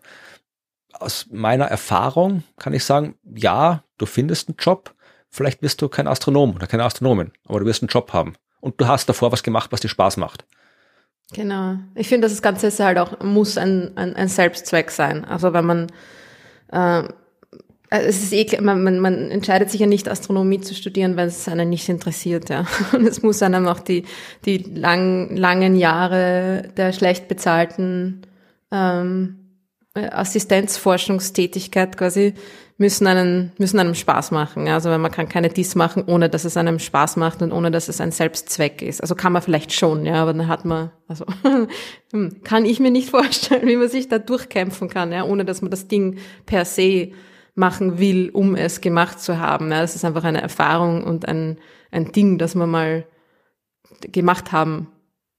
Aus meiner Erfahrung kann ich sagen, ja, du findest einen Job, vielleicht wirst du kein Astronom oder keine Astronomin, aber du wirst einen Job haben. Und du hast davor was gemacht, was dir Spaß macht. Genau. Ich finde, das Ganze ist halt auch, muss ein, ein, ein Selbstzweck sein. Also wenn man äh, äh, es ist eh, man, man, man entscheidet sich ja nicht, Astronomie zu studieren, weil es einen nicht interessiert, ja. Und es muss einem auch die, die lang, langen Jahre der schlecht bezahlten ähm, äh, Assistenzforschungstätigkeit quasi müssen einen, müssen einem Spaß machen. Also weil man kann keine dies machen, ohne dass es einem Spaß macht und ohne dass es ein Selbstzweck ist. Also kann man vielleicht schon, ja, aber dann hat man, also hm, kann ich mir nicht vorstellen, wie man sich da durchkämpfen kann, ja, ohne dass man das Ding per se machen will, um es gemacht zu haben. Ja, das ist einfach eine Erfahrung und ein, ein Ding, das man mal gemacht haben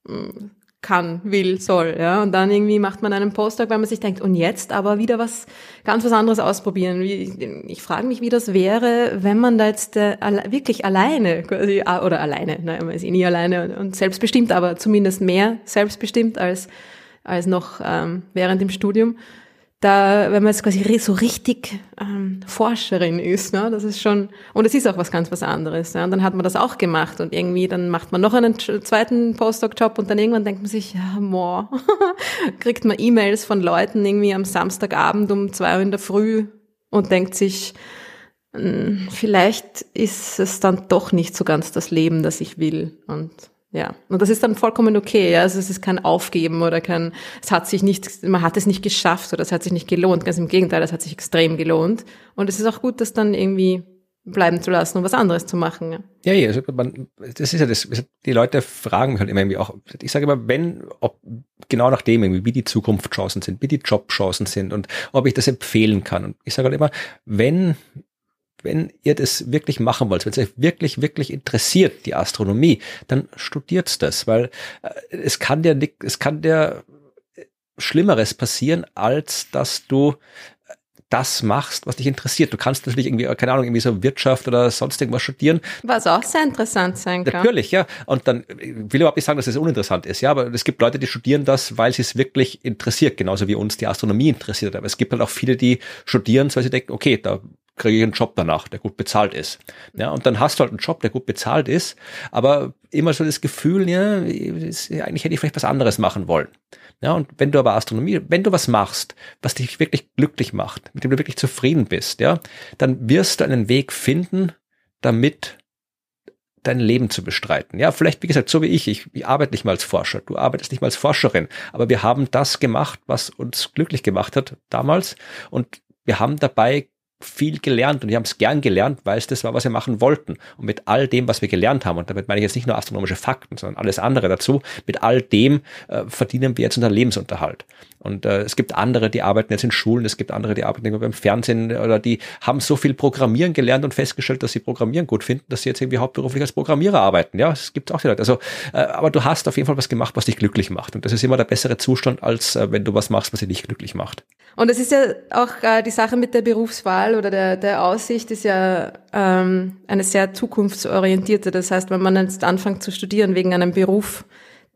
mm, kann, will, soll, ja. Und dann irgendwie macht man einen Postdoc, weil man sich denkt, und jetzt aber wieder was, ganz was anderes ausprobieren. Wie, ich frage mich, wie das wäre, wenn man da jetzt äh, wirklich alleine, quasi, ah, oder alleine, nein, man ist eh nie alleine und selbstbestimmt, aber zumindest mehr selbstbestimmt als, als noch ähm, während dem Studium da, wenn man jetzt quasi so richtig ähm, Forscherin ist, ne, das ist schon, und es ist auch was ganz was anderes. Ja, und dann hat man das auch gemacht und irgendwie, dann macht man noch einen zweiten Postdoc-Job und dann irgendwann denkt man sich, ja, boah, kriegt man E-Mails von Leuten irgendwie am Samstagabend um zwei Uhr in der Früh und denkt sich, hm, vielleicht ist es dann doch nicht so ganz das Leben, das ich will. Und ja, und das ist dann vollkommen okay. Ja? Also es ist kein Aufgeben oder kein, es hat sich nicht, man hat es nicht geschafft oder es hat sich nicht gelohnt. Ganz im Gegenteil, es hat sich extrem gelohnt. Und es ist auch gut, das dann irgendwie bleiben zu lassen und was anderes zu machen. Ja, ja, also man, das ist ja das, die Leute fragen mich halt immer irgendwie auch, ich sage immer, wenn, ob, genau nach dem irgendwie, wie die Zukunftschancen sind, wie die Jobchancen sind und ob ich das empfehlen kann. Und ich sage halt immer, wenn wenn ihr das wirklich machen wollt, wenn es euch wirklich, wirklich interessiert, die Astronomie, dann studiert's das, weil äh, es kann dir nicht, es kann dir Schlimmeres passieren, als dass du äh, das machst, was dich interessiert. Du kannst natürlich irgendwie, keine Ahnung, irgendwie so Wirtschaft oder sonst irgendwas studieren. Was auch sehr interessant sein kann. Natürlich, ja. Und dann ich will überhaupt nicht sagen, dass es uninteressant ist, ja, aber es gibt Leute, die studieren das, weil sie es wirklich interessiert, genauso wie uns die Astronomie interessiert. Aber es gibt halt auch viele, die studieren, weil sie denken, okay, da kriege ich einen Job danach, der gut bezahlt ist. Ja, und dann hast du halt einen Job, der gut bezahlt ist, aber immer so das Gefühl, ja, eigentlich hätte ich vielleicht was anderes machen wollen. Ja, und wenn du aber Astronomie, wenn du was machst, was dich wirklich glücklich macht, mit dem du wirklich zufrieden bist, ja, dann wirst du einen Weg finden, damit dein Leben zu bestreiten. Ja, vielleicht, wie gesagt, so wie ich, ich, ich arbeite nicht mal als Forscher, du arbeitest nicht mal als Forscherin, aber wir haben das gemacht, was uns glücklich gemacht hat damals und wir haben dabei viel gelernt und wir haben es gern gelernt, weil es das war, was wir machen wollten. Und mit all dem, was wir gelernt haben, und damit meine ich jetzt nicht nur astronomische Fakten, sondern alles andere dazu, mit all dem äh, verdienen wir jetzt unseren Lebensunterhalt. Und äh, es gibt andere, die arbeiten jetzt in Schulen, es gibt andere, die arbeiten beim Fernsehen oder die haben so viel Programmieren gelernt und festgestellt, dass sie Programmieren gut finden, dass sie jetzt irgendwie hauptberuflich als Programmierer arbeiten. Ja, es gibt auch die Leute. Also, äh, aber du hast auf jeden Fall was gemacht, was dich glücklich macht. Und das ist immer der bessere Zustand, als äh, wenn du was machst, was dich nicht glücklich macht. Und es ist ja auch äh, die Sache mit der Berufswahl oder der, der Aussicht ist ja ähm, eine sehr zukunftsorientierte. Das heißt, wenn man jetzt anfängt zu studieren wegen einem Beruf,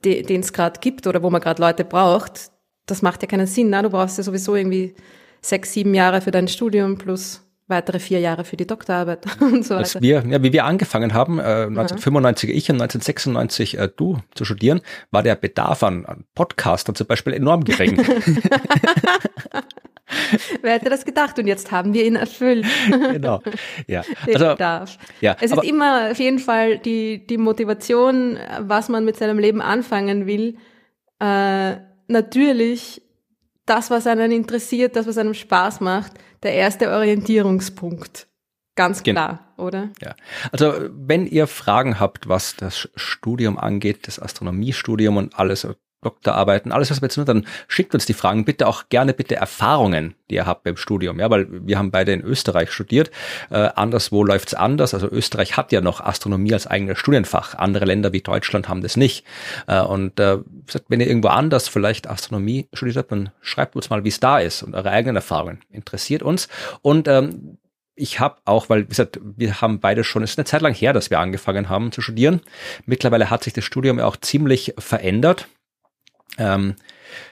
den es gerade gibt oder wo man gerade Leute braucht, das macht ja keinen Sinn. Ne? Du brauchst ja sowieso irgendwie sechs, sieben Jahre für dein Studium plus weitere vier Jahre für die Doktorarbeit und so weiter. Als wir, ja, wie wir angefangen haben, äh, 1995 ich und 1996 äh, du zu studieren, war der Bedarf an, an Podcastern zum Beispiel enorm gering. Wer hätte das gedacht? Und jetzt haben wir ihn erfüllt. genau. Ja. Also, Bedarf. ja. Es ist immer auf jeden Fall die, die Motivation, was man mit seinem Leben anfangen will, äh, natürlich das, was einen interessiert, das, was einem Spaß macht, der erste Orientierungspunkt. Ganz klar, Gen oder? Ja. Also, wenn ihr Fragen habt, was das Studium angeht, das Astronomiestudium und alles, Doktorarbeiten, alles was wir jetzt nur, dann schickt uns die Fragen, bitte auch gerne bitte Erfahrungen, die ihr habt beim Studium, ja, weil wir haben beide in Österreich studiert, äh, anderswo läuft's anders, also Österreich hat ja noch Astronomie als eigenes Studienfach, andere Länder wie Deutschland haben das nicht. Äh, und äh, wenn ihr irgendwo anders vielleicht Astronomie studiert habt, dann schreibt uns mal, wie es da ist und eure eigenen Erfahrungen, interessiert uns. Und ähm, ich habe auch, weil wie gesagt, wir haben beide schon, es ist eine Zeit lang her, dass wir angefangen haben zu studieren. Mittlerweile hat sich das Studium ja auch ziemlich verändert. Ähm,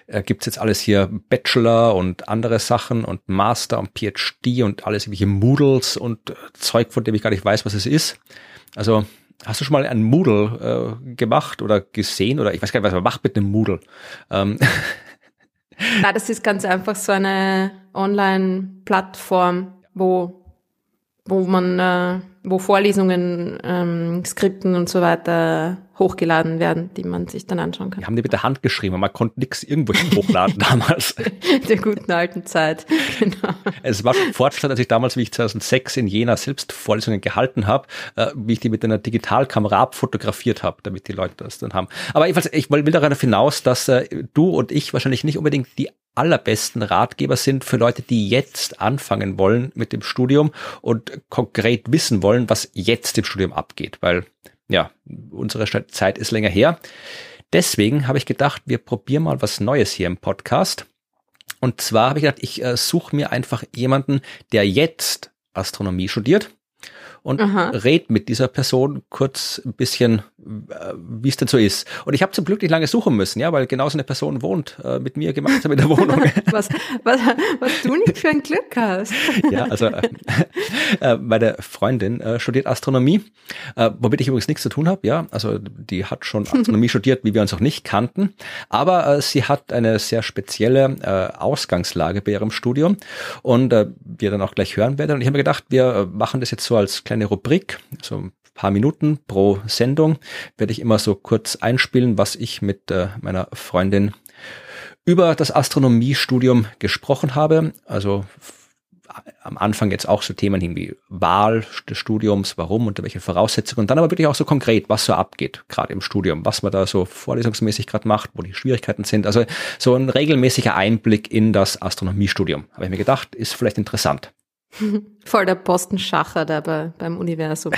äh, gibt's jetzt alles hier Bachelor und andere Sachen und Master und PhD und alles irgendwelche Moodles und äh, Zeug, von dem ich gar nicht weiß, was es ist. Also hast du schon mal einen Moodle äh, gemacht oder gesehen oder ich weiß gar nicht, was man macht mit einem Moodle? Ähm. Na, das ist ganz einfach so eine Online-Plattform, wo wo man, äh, wo Vorlesungen, ähm, Skripten und so weiter hochgeladen werden, die man sich dann anschauen kann. Wir haben die mit der Hand geschrieben, man konnte nichts irgendwo hochladen damals. der guten alten Zeit, genau. Es war schon Fortschritt, als ich damals, wie ich 2006 in Jena selbst Vorlesungen gehalten habe, äh, wie ich die mit einer Digitalkamera abfotografiert habe, damit die Leute das dann haben. Aber jedenfalls, ich will darauf hinaus, dass äh, du und ich wahrscheinlich nicht unbedingt die allerbesten Ratgeber sind für Leute, die jetzt anfangen wollen mit dem Studium und konkret wissen wollen, was jetzt im Studium abgeht, weil ja, unsere Zeit ist länger her. Deswegen habe ich gedacht, wir probieren mal was Neues hier im Podcast. Und zwar habe ich gedacht, ich äh, suche mir einfach jemanden, der jetzt Astronomie studiert und Aha. red mit dieser Person kurz ein bisschen, äh, wie es denn so ist. Und ich habe zum Glück nicht lange suchen müssen, ja, weil genau so eine Person wohnt äh, mit mir gemeinsam in der Wohnung. was, was, was du nicht für ein Glück hast. ja, also äh, äh, meine Freundin äh, studiert Astronomie, äh, womit ich übrigens nichts zu tun habe, ja. Also die hat schon Astronomie studiert, wie wir uns auch nicht kannten. Aber sie hat eine sehr spezielle Ausgangslage bei ihrem Studium und wir dann auch gleich hören werden. Und ich habe mir gedacht, wir machen das jetzt so als kleine Rubrik, so ein paar Minuten pro Sendung, werde ich immer so kurz einspielen, was ich mit äh, meiner Freundin über das Astronomiestudium gesprochen habe. Also am Anfang jetzt auch so Themen wie Wahl des Studiums, warum, unter welchen Voraussetzungen und dann aber wirklich auch so konkret, was so abgeht, gerade im Studium, was man da so vorlesungsmäßig gerade macht, wo die Schwierigkeiten sind. Also so ein regelmäßiger Einblick in das Astronomiestudium. Habe ich mir gedacht, ist vielleicht interessant. Voll der Postenschacher da bei, beim Universum.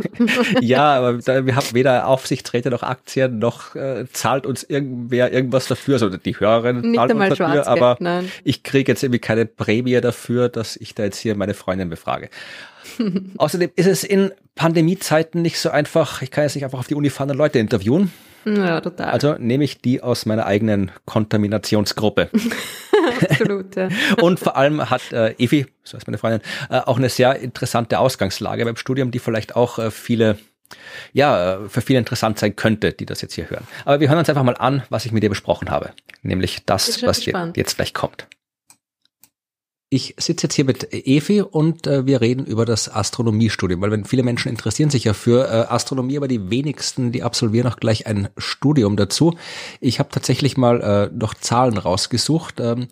ja, aber wir haben weder Aufsichtsräte noch Aktien, noch äh, zahlt uns irgendwer irgendwas dafür. Also die Hörerin zahlt uns dafür, aber nein. ich kriege jetzt irgendwie keine Prämie dafür, dass ich da jetzt hier meine Freundin befrage. Außerdem ist es in Pandemiezeiten nicht so einfach, ich kann jetzt nicht einfach auf die Uni fahren und Leute interviewen. Ja, total. Also nehme ich die aus meiner eigenen Kontaminationsgruppe. Absolut, ja. Und vor allem hat äh, Evi, so heißt meine Freundin, äh, auch eine sehr interessante Ausgangslage beim Studium, die vielleicht auch äh, viele ja, äh, für viele interessant sein könnte, die das jetzt hier hören. Aber wir hören uns einfach mal an, was ich mit dir besprochen habe. Nämlich das, was jetzt gleich kommt. Ich sitze jetzt hier mit Evi und äh, wir reden über das Astronomiestudium, weil wenn viele Menschen interessieren sich ja für äh, Astronomie, aber die wenigsten, die absolvieren auch gleich ein Studium dazu. Ich habe tatsächlich mal äh, noch Zahlen rausgesucht. Ähm,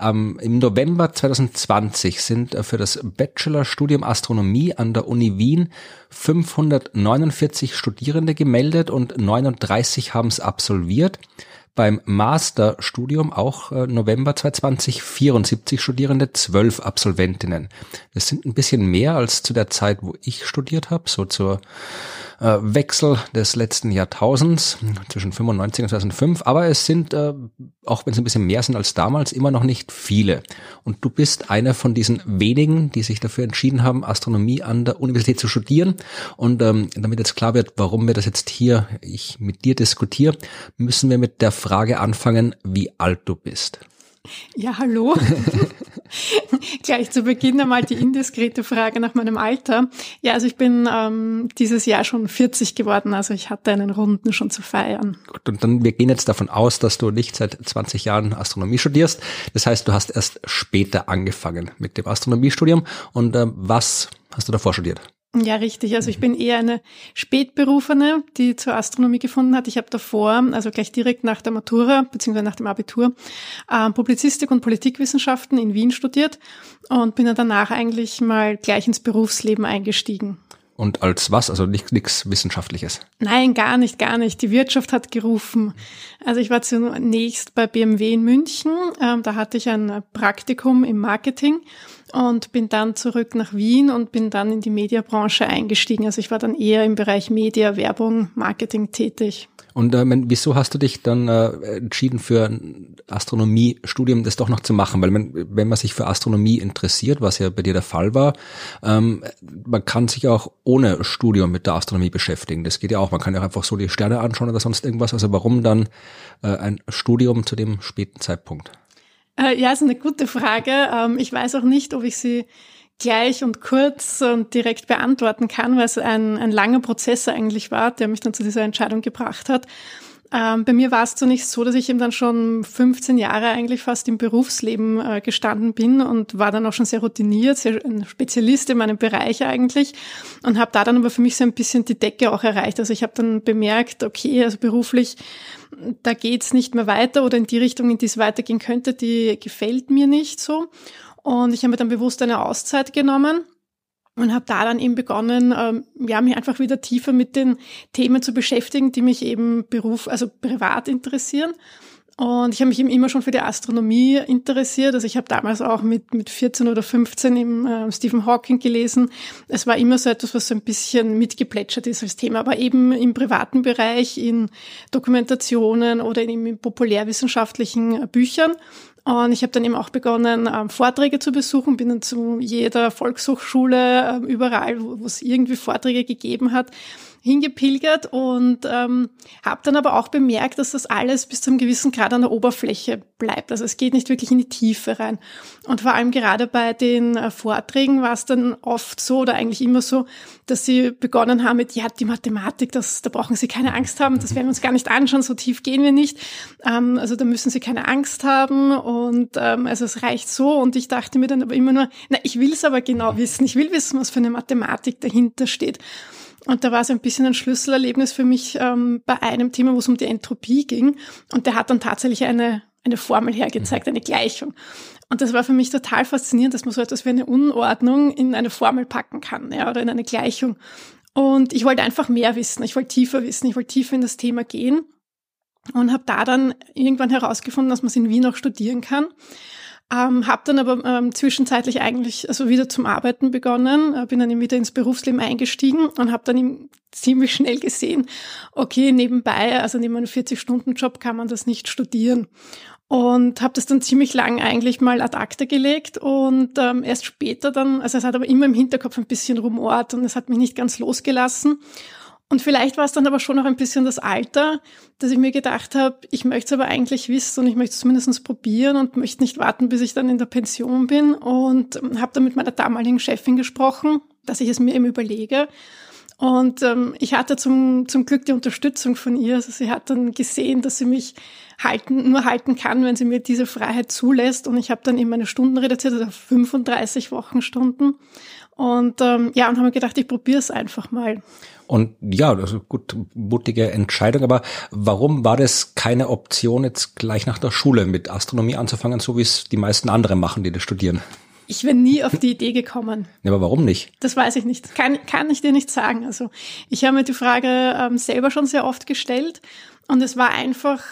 ähm, Im November 2020 sind äh, für das Bachelorstudium Astronomie an der Uni Wien 549 Studierende gemeldet und 39 haben es absolviert beim Masterstudium auch äh, November 2020 74 Studierende, 12 Absolventinnen. Das sind ein bisschen mehr als zu der Zeit, wo ich studiert habe, so zur äh, Wechsel des letzten Jahrtausends zwischen 95 und 2005. Aber es sind, äh, auch wenn es ein bisschen mehr sind als damals, immer noch nicht viele. Und du bist einer von diesen wenigen, die sich dafür entschieden haben, Astronomie an der Universität zu studieren. Und ähm, damit jetzt klar wird, warum wir das jetzt hier ich mit dir diskutiere, müssen wir mit der Frage anfangen, wie alt du bist. Ja, hallo. Gleich zu Beginn einmal die indiskrete Frage nach meinem Alter. Ja, also ich bin ähm, dieses Jahr schon 40 geworden, also ich hatte einen Runden schon zu feiern. Gut, und dann, wir gehen jetzt davon aus, dass du nicht seit 20 Jahren Astronomie studierst. Das heißt, du hast erst später angefangen mit dem Astronomiestudium. Und äh, was hast du davor studiert? Ja, richtig. Also ich bin eher eine Spätberufene, die zur Astronomie gefunden hat. Ich habe davor, also gleich direkt nach der Matura beziehungsweise nach dem Abitur, äh, Publizistik und Politikwissenschaften in Wien studiert und bin dann danach eigentlich mal gleich ins Berufsleben eingestiegen. Und als was? Also nichts Wissenschaftliches? Nein, gar nicht, gar nicht. Die Wirtschaft hat gerufen. Also ich war zunächst bei BMW in München. Ähm, da hatte ich ein Praktikum im Marketing und bin dann zurück nach Wien und bin dann in die Mediabranche eingestiegen. Also ich war dann eher im Bereich Media, Werbung, Marketing tätig. Und äh, wieso hast du dich dann äh, entschieden für ein Astronomiestudium das doch noch zu machen? Weil man, wenn man sich für Astronomie interessiert, was ja bei dir der Fall war, ähm, man kann sich auch ohne Studium mit der Astronomie beschäftigen. Das geht ja auch. Man kann ja einfach so die Sterne anschauen oder sonst irgendwas. Also warum dann äh, ein Studium zu dem späten Zeitpunkt? Äh, ja, ist eine gute Frage. Ähm, ich weiß auch nicht, ob ich sie gleich und kurz und direkt beantworten kann, weil es ein, ein langer Prozess eigentlich war, der mich dann zu dieser Entscheidung gebracht hat. Ähm, bei mir war es zunächst so, dass ich eben dann schon 15 Jahre eigentlich fast im Berufsleben äh, gestanden bin und war dann auch schon sehr routiniert, sehr ein Spezialist in meinem Bereich eigentlich und habe da dann aber für mich so ein bisschen die Decke auch erreicht. Also ich habe dann bemerkt, okay, also beruflich, da geht's nicht mehr weiter oder in die Richtung, in die es weitergehen könnte, die gefällt mir nicht so. Und ich habe mir dann bewusst eine Auszeit genommen und habe da dann eben begonnen, ähm, ja, mich einfach wieder tiefer mit den Themen zu beschäftigen, die mich eben beruf, also privat interessieren. Und ich habe mich eben immer schon für die Astronomie interessiert. Also ich habe damals auch mit, mit 14 oder 15 im äh, Stephen Hawking gelesen. Es war immer so etwas, was so ein bisschen mitgeplätschert ist als Thema, aber eben im privaten Bereich, in Dokumentationen oder in, in populärwissenschaftlichen Büchern. Und ich habe dann eben auch begonnen, ähm, Vorträge zu besuchen, bin dann zu jeder Volkshochschule, ähm, überall, wo es irgendwie Vorträge gegeben hat, hingepilgert und ähm, habe dann aber auch bemerkt, dass das alles bis zu einem gewissen Grad an der Oberfläche bleibt. Also es geht nicht wirklich in die Tiefe rein. Und vor allem gerade bei den äh, Vorträgen war es dann oft so oder eigentlich immer so, dass sie begonnen haben mit, ja, die Mathematik, das, da brauchen Sie keine Angst haben, das werden wir uns gar nicht anschauen, so tief gehen wir nicht. Ähm, also da müssen Sie keine Angst haben und ähm, also es reicht so. Und ich dachte mir dann aber immer nur, na, ich will es aber genau wissen, ich will wissen, was für eine Mathematik dahinter steht. Und da war es ein bisschen ein Schlüsselerlebnis für mich ähm, bei einem Thema, wo es um die Entropie ging. Und der hat dann tatsächlich eine, eine Formel hergezeigt, eine Gleichung. Und das war für mich total faszinierend, dass man so etwas wie eine Unordnung in eine Formel packen kann ja, oder in eine Gleichung. Und ich wollte einfach mehr wissen, ich wollte tiefer wissen, ich wollte tiefer in das Thema gehen und habe da dann irgendwann herausgefunden, dass man es in Wien auch studieren kann. Ähm, habe dann aber ähm, zwischenzeitlich eigentlich also wieder zum Arbeiten begonnen, äh, bin dann wieder ins Berufsleben eingestiegen und habe dann ziemlich schnell gesehen, okay, nebenbei, also neben einem 40-Stunden-Job kann man das nicht studieren. Und habe das dann ziemlich lang eigentlich mal ad acta gelegt und ähm, erst später dann, also es hat aber immer im Hinterkopf ein bisschen rumort und es hat mich nicht ganz losgelassen. Und vielleicht war es dann aber schon noch ein bisschen das Alter, dass ich mir gedacht habe, ich möchte es aber eigentlich wissen und ich möchte es zumindest probieren und möchte nicht warten, bis ich dann in der Pension bin. Und ähm, habe dann mit meiner damaligen Chefin gesprochen, dass ich es mir eben überlege. Und ähm, ich hatte zum, zum Glück die Unterstützung von ihr. Also sie hat dann gesehen, dass sie mich halten, nur halten kann, wenn sie mir diese Freiheit zulässt. Und ich habe dann eben meine Stunden reduziert, also 35 Wochenstunden. Und ähm, ja, und habe mir gedacht, ich probiere es einfach mal. Und ja, das ist eine gut mutige Entscheidung. Aber warum war das keine Option, jetzt gleich nach der Schule mit Astronomie anzufangen, so wie es die meisten anderen machen, die das studieren? Ich wäre nie auf die Idee gekommen. Ja, aber warum nicht? Das weiß ich nicht. Kann, kann ich dir nicht sagen. Also ich habe mir die Frage ähm, selber schon sehr oft gestellt und es war einfach,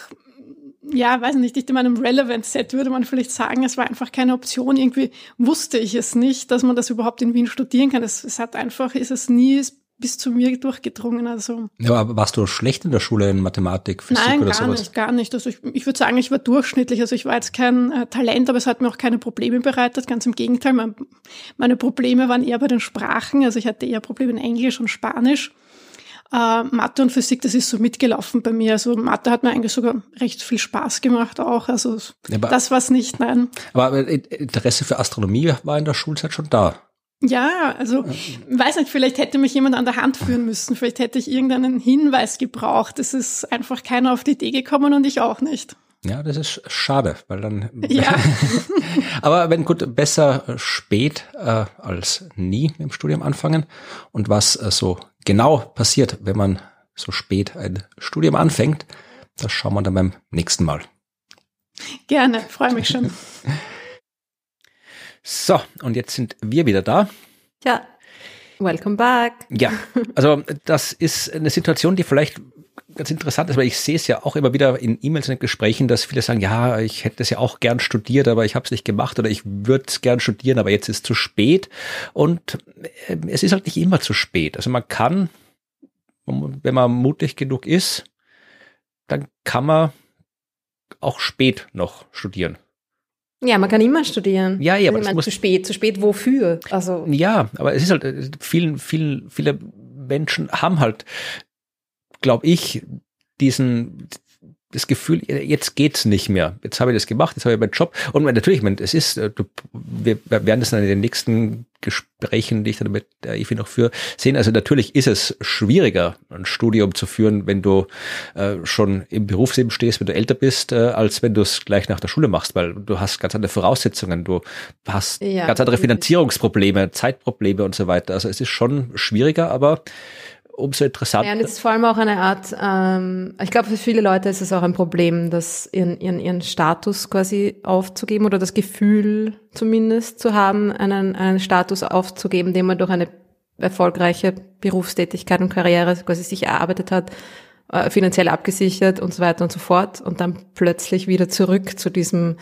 ja, weiß nicht, in meinem Relevant-Set würde man vielleicht sagen, es war einfach keine Option. Irgendwie wusste ich es nicht, dass man das überhaupt in Wien studieren kann. Es, es hat einfach, ist es nie bis zu mir durchgedrungen. Also. Ja, aber warst du schlecht in der Schule in Mathematik, Physik Nein, oder sowas? Nein, gar nicht, gar nicht. Also ich, ich würde sagen, ich war durchschnittlich. Also ich war jetzt kein äh, Talent, aber es hat mir auch keine Probleme bereitet. Ganz im Gegenteil, mein, meine Probleme waren eher bei den Sprachen. Also ich hatte eher Probleme in Englisch und Spanisch. Äh, Mathe und Physik, das ist so mitgelaufen bei mir. Also Mathe hat mir eigentlich sogar recht viel Spaß gemacht auch. Also ja, das war es nicht, nein. Aber Interesse für Astronomie war in der Schulzeit schon da. Ja, also weiß nicht, vielleicht hätte mich jemand an der Hand führen müssen, vielleicht hätte ich irgendeinen Hinweis gebraucht. Es ist einfach keiner auf die Idee gekommen und ich auch nicht. Ja, das ist schade, weil dann. Ja. aber wenn gut, besser spät äh, als nie im Studium anfangen. Und was äh, so genau passiert, wenn man so spät ein Studium anfängt, das schauen wir dann beim nächsten Mal. Gerne, freue mich schon. So, und jetzt sind wir wieder da. Ja, welcome back. Ja, also das ist eine Situation, die vielleicht ganz interessant ist, weil ich sehe es ja auch immer wieder in E-Mails und Gesprächen, dass viele sagen, ja, ich hätte es ja auch gern studiert, aber ich habe es nicht gemacht oder ich würde es gern studieren, aber jetzt ist zu spät. Und äh, es ist halt nicht immer zu spät. Also man kann, wenn man mutig genug ist, dann kann man auch spät noch studieren. Ja, man kann immer studieren. Ja, ja, aber also ich meine, zu spät, zu spät wofür? Also ja, aber es ist halt vielen, vielen, viele Menschen haben halt, glaube ich, diesen das Gefühl, jetzt geht's nicht mehr. Jetzt habe ich das gemacht, jetzt habe ich meinen Job. Und natürlich, ich meine, es ist, äh, wir werden das dann in den nächsten Gesprächen, die ich dann mit der Evi noch führe, sehen. Also natürlich ist es schwieriger, ein Studium zu führen, wenn du äh, schon im Berufsleben stehst, wenn du älter bist, äh, als wenn du es gleich nach der Schule machst, weil du hast ganz andere Voraussetzungen, du hast ja, ganz andere Finanzierungsprobleme, Zeitprobleme und so weiter. Also es ist schon schwieriger, aber umso interessanter. Ja, und es ist vor allem auch eine Art, ähm, ich glaube, für viele Leute ist es auch ein Problem, das ihren, ihren, ihren Status quasi aufzugeben oder das Gefühl zumindest zu haben, einen, einen Status aufzugeben, den man durch eine erfolgreiche Berufstätigkeit und Karriere quasi sich erarbeitet hat, äh, finanziell abgesichert und so weiter und so fort und dann plötzlich wieder zurück zu diesem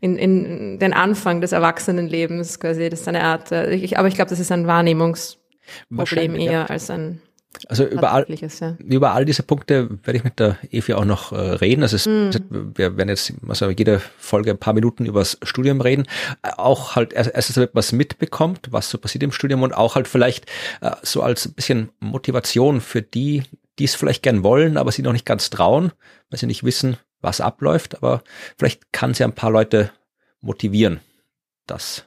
in, in den Anfang des Erwachsenenlebens quasi das ist eine Art äh, ich, aber ich glaube das ist ein Wahrnehmungsproblem eher ja. als ein also über all, ja. über all diese Punkte werde ich mit der Evi auch noch äh, reden. Also es, mm. wir werden jetzt also jede Folge ein paar Minuten über das Studium reden. Äh, auch halt erstens, damit man es mitbekommt, was so passiert im Studium und auch halt vielleicht äh, so als ein bisschen Motivation für die, die es vielleicht gern wollen, aber sie noch nicht ganz trauen, weil sie nicht wissen, was abläuft. Aber vielleicht kann sie ein paar Leute motivieren, das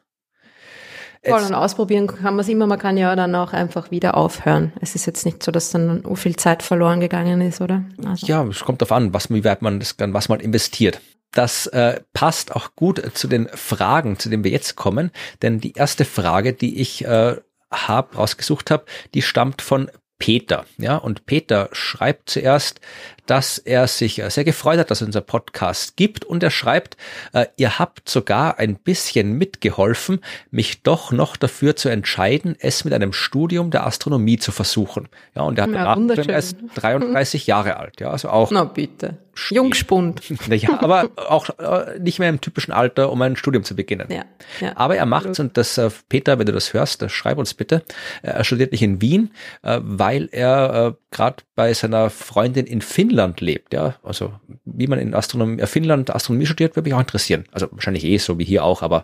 Voll und ausprobieren kann man es immer, man kann ja dann auch einfach wieder aufhören. Es ist jetzt nicht so, dass dann so viel Zeit verloren gegangen ist, oder? Also. Ja, es kommt darauf an, was, wie weit man das kann, was man investiert. Das äh, passt auch gut zu den Fragen, zu denen wir jetzt kommen, denn die erste Frage, die ich äh, habe, rausgesucht habe, die stammt von Peter. Ja, und Peter schreibt zuerst, dass er sich äh, sehr gefreut hat, dass es unser Podcast gibt und er schreibt, äh, ihr habt sogar ein bisschen mitgeholfen, mich doch noch dafür zu entscheiden, es mit einem Studium der Astronomie zu versuchen. Ja, und er hat ja, er ist 33 Jahre alt, ja, also auch. Na bitte. Jungspund. Naja, aber auch äh, nicht mehr im typischen Alter, um ein Studium zu beginnen. Ja, ja, aber er macht's und das, äh, Peter, wenn du das hörst, das schreib uns bitte. Er studiert nicht in Wien, äh, weil er äh, gerade bei seiner Freundin in Finnland lebt. Ja, also wie man in Astronomie, äh, Finnland Astronomie studiert, würde mich auch interessieren. Also wahrscheinlich eh so wie hier auch, aber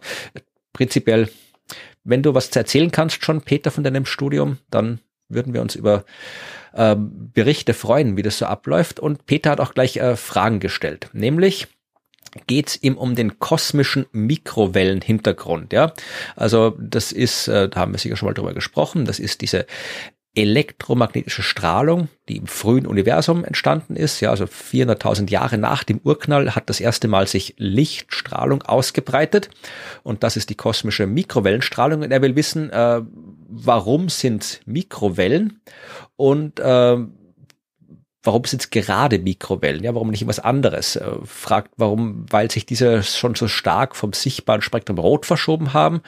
prinzipiell, wenn du was zu erzählen kannst schon, Peter, von deinem Studium, dann würden wir uns über äh, Berichte freuen, wie das so abläuft. Und Peter hat auch gleich äh, Fragen gestellt, nämlich geht es ihm um den kosmischen Mikrowellenhintergrund. Ja, also das ist, äh, da haben wir sicher schon mal drüber gesprochen. Das ist diese elektromagnetische Strahlung, die im frühen Universum entstanden ist. Ja, also 400.000 Jahre nach dem Urknall hat das erste Mal sich Lichtstrahlung ausgebreitet. Und das ist die kosmische Mikrowellenstrahlung. Und er will wissen, äh, warum sind Mikrowellen und äh, warum sind es gerade Mikrowellen? Ja, warum nicht was anderes? Äh, fragt, warum, weil sich diese schon so stark vom sichtbaren Spektrum rot verschoben haben,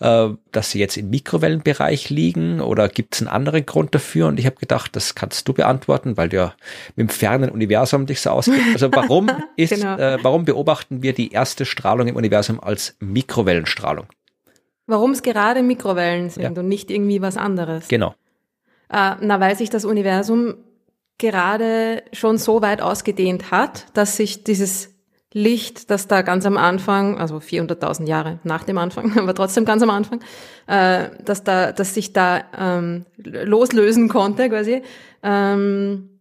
äh, dass sie jetzt im Mikrowellenbereich liegen oder gibt es einen anderen Grund dafür? Und ich habe gedacht, das kannst du beantworten, weil du ja mit dem fernen Universum dich so auskennst. Also warum ist, genau. äh, warum beobachten wir die erste Strahlung im Universum als Mikrowellenstrahlung? Warum es gerade Mikrowellen sind ja. und nicht irgendwie was anderes? Genau. Äh, na, weil sich das Universum gerade schon so weit ausgedehnt hat, dass sich dieses Licht, das da ganz am Anfang, also 400.000 Jahre nach dem Anfang, aber trotzdem ganz am Anfang, äh, dass da, dass sich da ähm, loslösen konnte quasi. Ähm,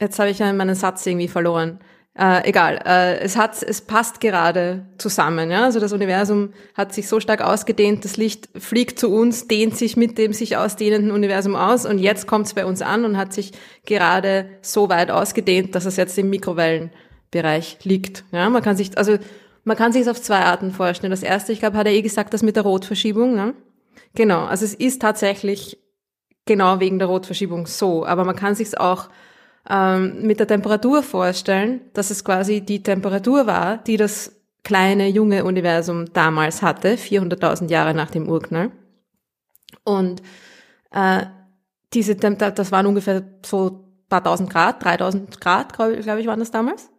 jetzt habe ich meinen Satz irgendwie verloren. Äh, egal, äh, es hat, es passt gerade zusammen. Ja? Also das Universum hat sich so stark ausgedehnt, das Licht fliegt zu uns, dehnt sich mit dem sich ausdehnenden Universum aus und jetzt kommt es bei uns an und hat sich gerade so weit ausgedehnt, dass es jetzt im Mikrowellenbereich liegt. Ja? Man kann sich, also man kann sich es auf zwei Arten vorstellen. Das erste, ich glaube, hat er eh gesagt, das mit der Rotverschiebung. Ne? Genau, also es ist tatsächlich genau wegen der Rotverschiebung so, aber man kann sich es auch ähm, mit der Temperatur vorstellen, dass es quasi die Temperatur war, die das kleine junge Universum damals hatte, 400.000 Jahre nach dem Urknall. Und äh, diese das waren ungefähr so paar tausend Grad, 3000 Grad, glaube glaub ich, waren das damals.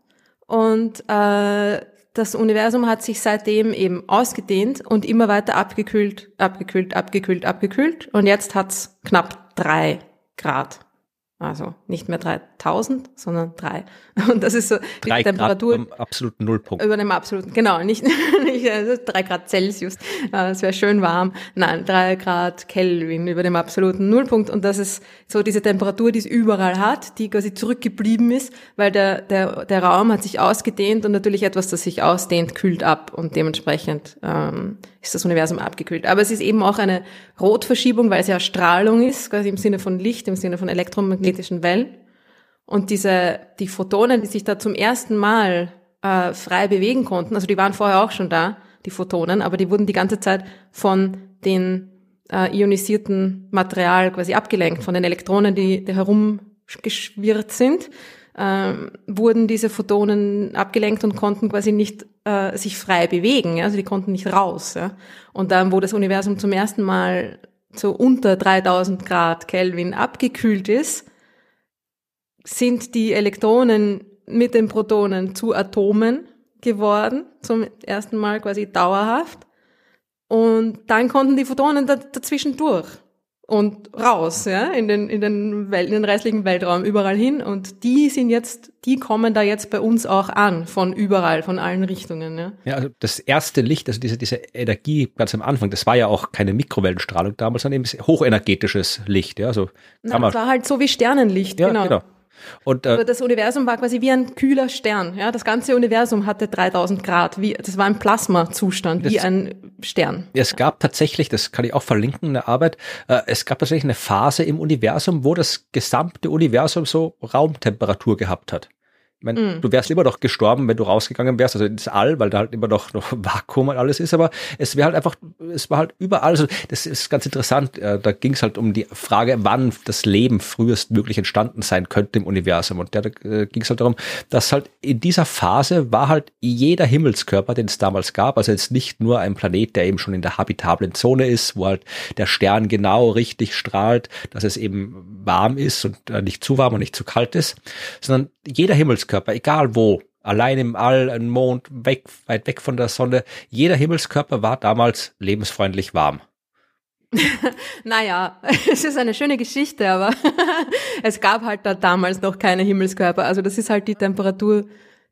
Und äh, das Universum hat sich seitdem eben ausgedehnt und immer weiter abgekühlt, abgekühlt, abgekühlt, abgekühlt. Und jetzt hat's knapp drei Grad. Also nicht mehr 3000, sondern drei. Und das ist so die drei Temperatur. Grad absoluten Nullpunkt. Über dem absoluten, genau, nicht, nicht also drei Grad Celsius. Es wäre schön warm. Nein, drei Grad Kelvin über dem absoluten Nullpunkt. Und das ist so diese Temperatur, die es überall hat, die quasi zurückgeblieben ist, weil der, der, der Raum hat sich ausgedehnt und natürlich etwas, das sich ausdehnt, kühlt ab und dementsprechend ähm, ist das Universum abgekühlt. Aber es ist eben auch eine Rotverschiebung, weil es ja Strahlung ist, quasi im Sinne von Licht, im Sinne von elektromagnetischen Wellen. Und diese, die Photonen, die sich da zum ersten Mal äh, frei bewegen konnten, also die waren vorher auch schon da, die Photonen, aber die wurden die ganze Zeit von den äh, ionisierten Material quasi abgelenkt, von den Elektronen, die, die herumgeschwirrt sind ähm, wurden diese Photonen abgelenkt und konnten quasi nicht äh, sich frei bewegen. Also die konnten nicht raus. Ja? Und dann, wo das Universum zum ersten Mal so unter 3000 Grad Kelvin abgekühlt ist, sind die Elektronen mit den Protonen zu Atomen geworden, zum ersten Mal quasi dauerhaft. Und dann konnten die Photonen dazwischen durch und raus, ja, in den, in den, Welt, in den restlichen Weltraum, überall hin. Und die sind jetzt, die kommen da jetzt bei uns auch an, von überall, von allen Richtungen, ja. Ja, also das erste Licht, also diese, diese Energie ganz am Anfang, das war ja auch keine Mikrowellenstrahlung damals, sondern eben hochenergetisches Licht, ja, so. Na, das war halt so wie Sternenlicht, ja, genau. genau. Und, äh, also das Universum war quasi wie ein kühler Stern. Ja, das ganze Universum hatte 3000 Grad. Wie, das war ein Plasmazustand, wie ein Stern. Es gab tatsächlich, das kann ich auch verlinken in der Arbeit, äh, es gab tatsächlich eine Phase im Universum, wo das gesamte Universum so Raumtemperatur gehabt hat. Meine, mm. du wärst immer noch gestorben, wenn du rausgegangen wärst, also ins All, weil da halt immer noch, noch Vakuum und alles ist, aber es wäre halt einfach, es war halt überall, also das ist ganz interessant, äh, da ging es halt um die Frage, wann das Leben frühestmöglich entstanden sein könnte im Universum und da, da äh, ging es halt darum, dass halt in dieser Phase war halt jeder Himmelskörper, den es damals gab, also jetzt nicht nur ein Planet, der eben schon in der habitablen Zone ist, wo halt der Stern genau richtig strahlt, dass es eben warm ist und äh, nicht zu warm und nicht zu kalt ist, sondern jeder Himmelskörper Himmelskörper, egal wo, allein im All, ein Mond, weg, weit weg von der Sonne, jeder Himmelskörper war damals lebensfreundlich warm. naja, es ist eine schöne Geschichte, aber es gab halt da damals noch keine Himmelskörper. Also das ist halt die Temperatur,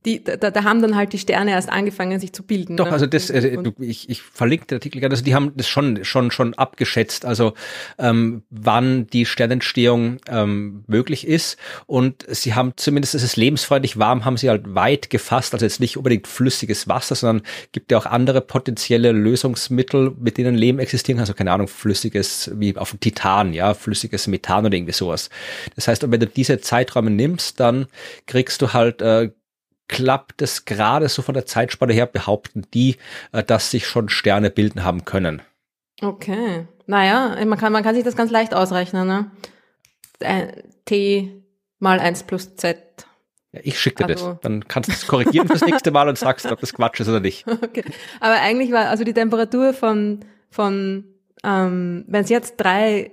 die, da, da haben dann halt die Sterne erst angefangen, sich zu bilden. Doch, ne? also das, äh, du, ich, ich verlinke den Artikel gerne, also die haben das schon, schon, schon abgeschätzt, also ähm, wann die Sternentstehung ähm, möglich ist. Und sie haben zumindest, es ist lebensfreundlich warm, haben sie halt weit gefasst, also jetzt nicht unbedingt flüssiges Wasser, sondern gibt ja auch andere potenzielle Lösungsmittel, mit denen Leben existieren kann. Also keine Ahnung, flüssiges, wie auf dem Titan, ja, flüssiges Methan oder irgendwie sowas. Das heißt, wenn du diese Zeiträume nimmst, dann kriegst du halt äh, klappt es gerade so von der Zeitspanne her, behaupten die, äh, dass sich schon Sterne bilden haben können. Okay. Naja, man kann, man kann sich das ganz leicht ausrechnen, ne? Äh, T mal 1 plus Z. Ja, ich schicke dir also. das. Dann kannst du es korrigieren fürs nächste Mal und sagst, ob das Quatsch ist oder nicht. Okay. Aber eigentlich war, also die Temperatur von, von ähm, wenn es jetzt drei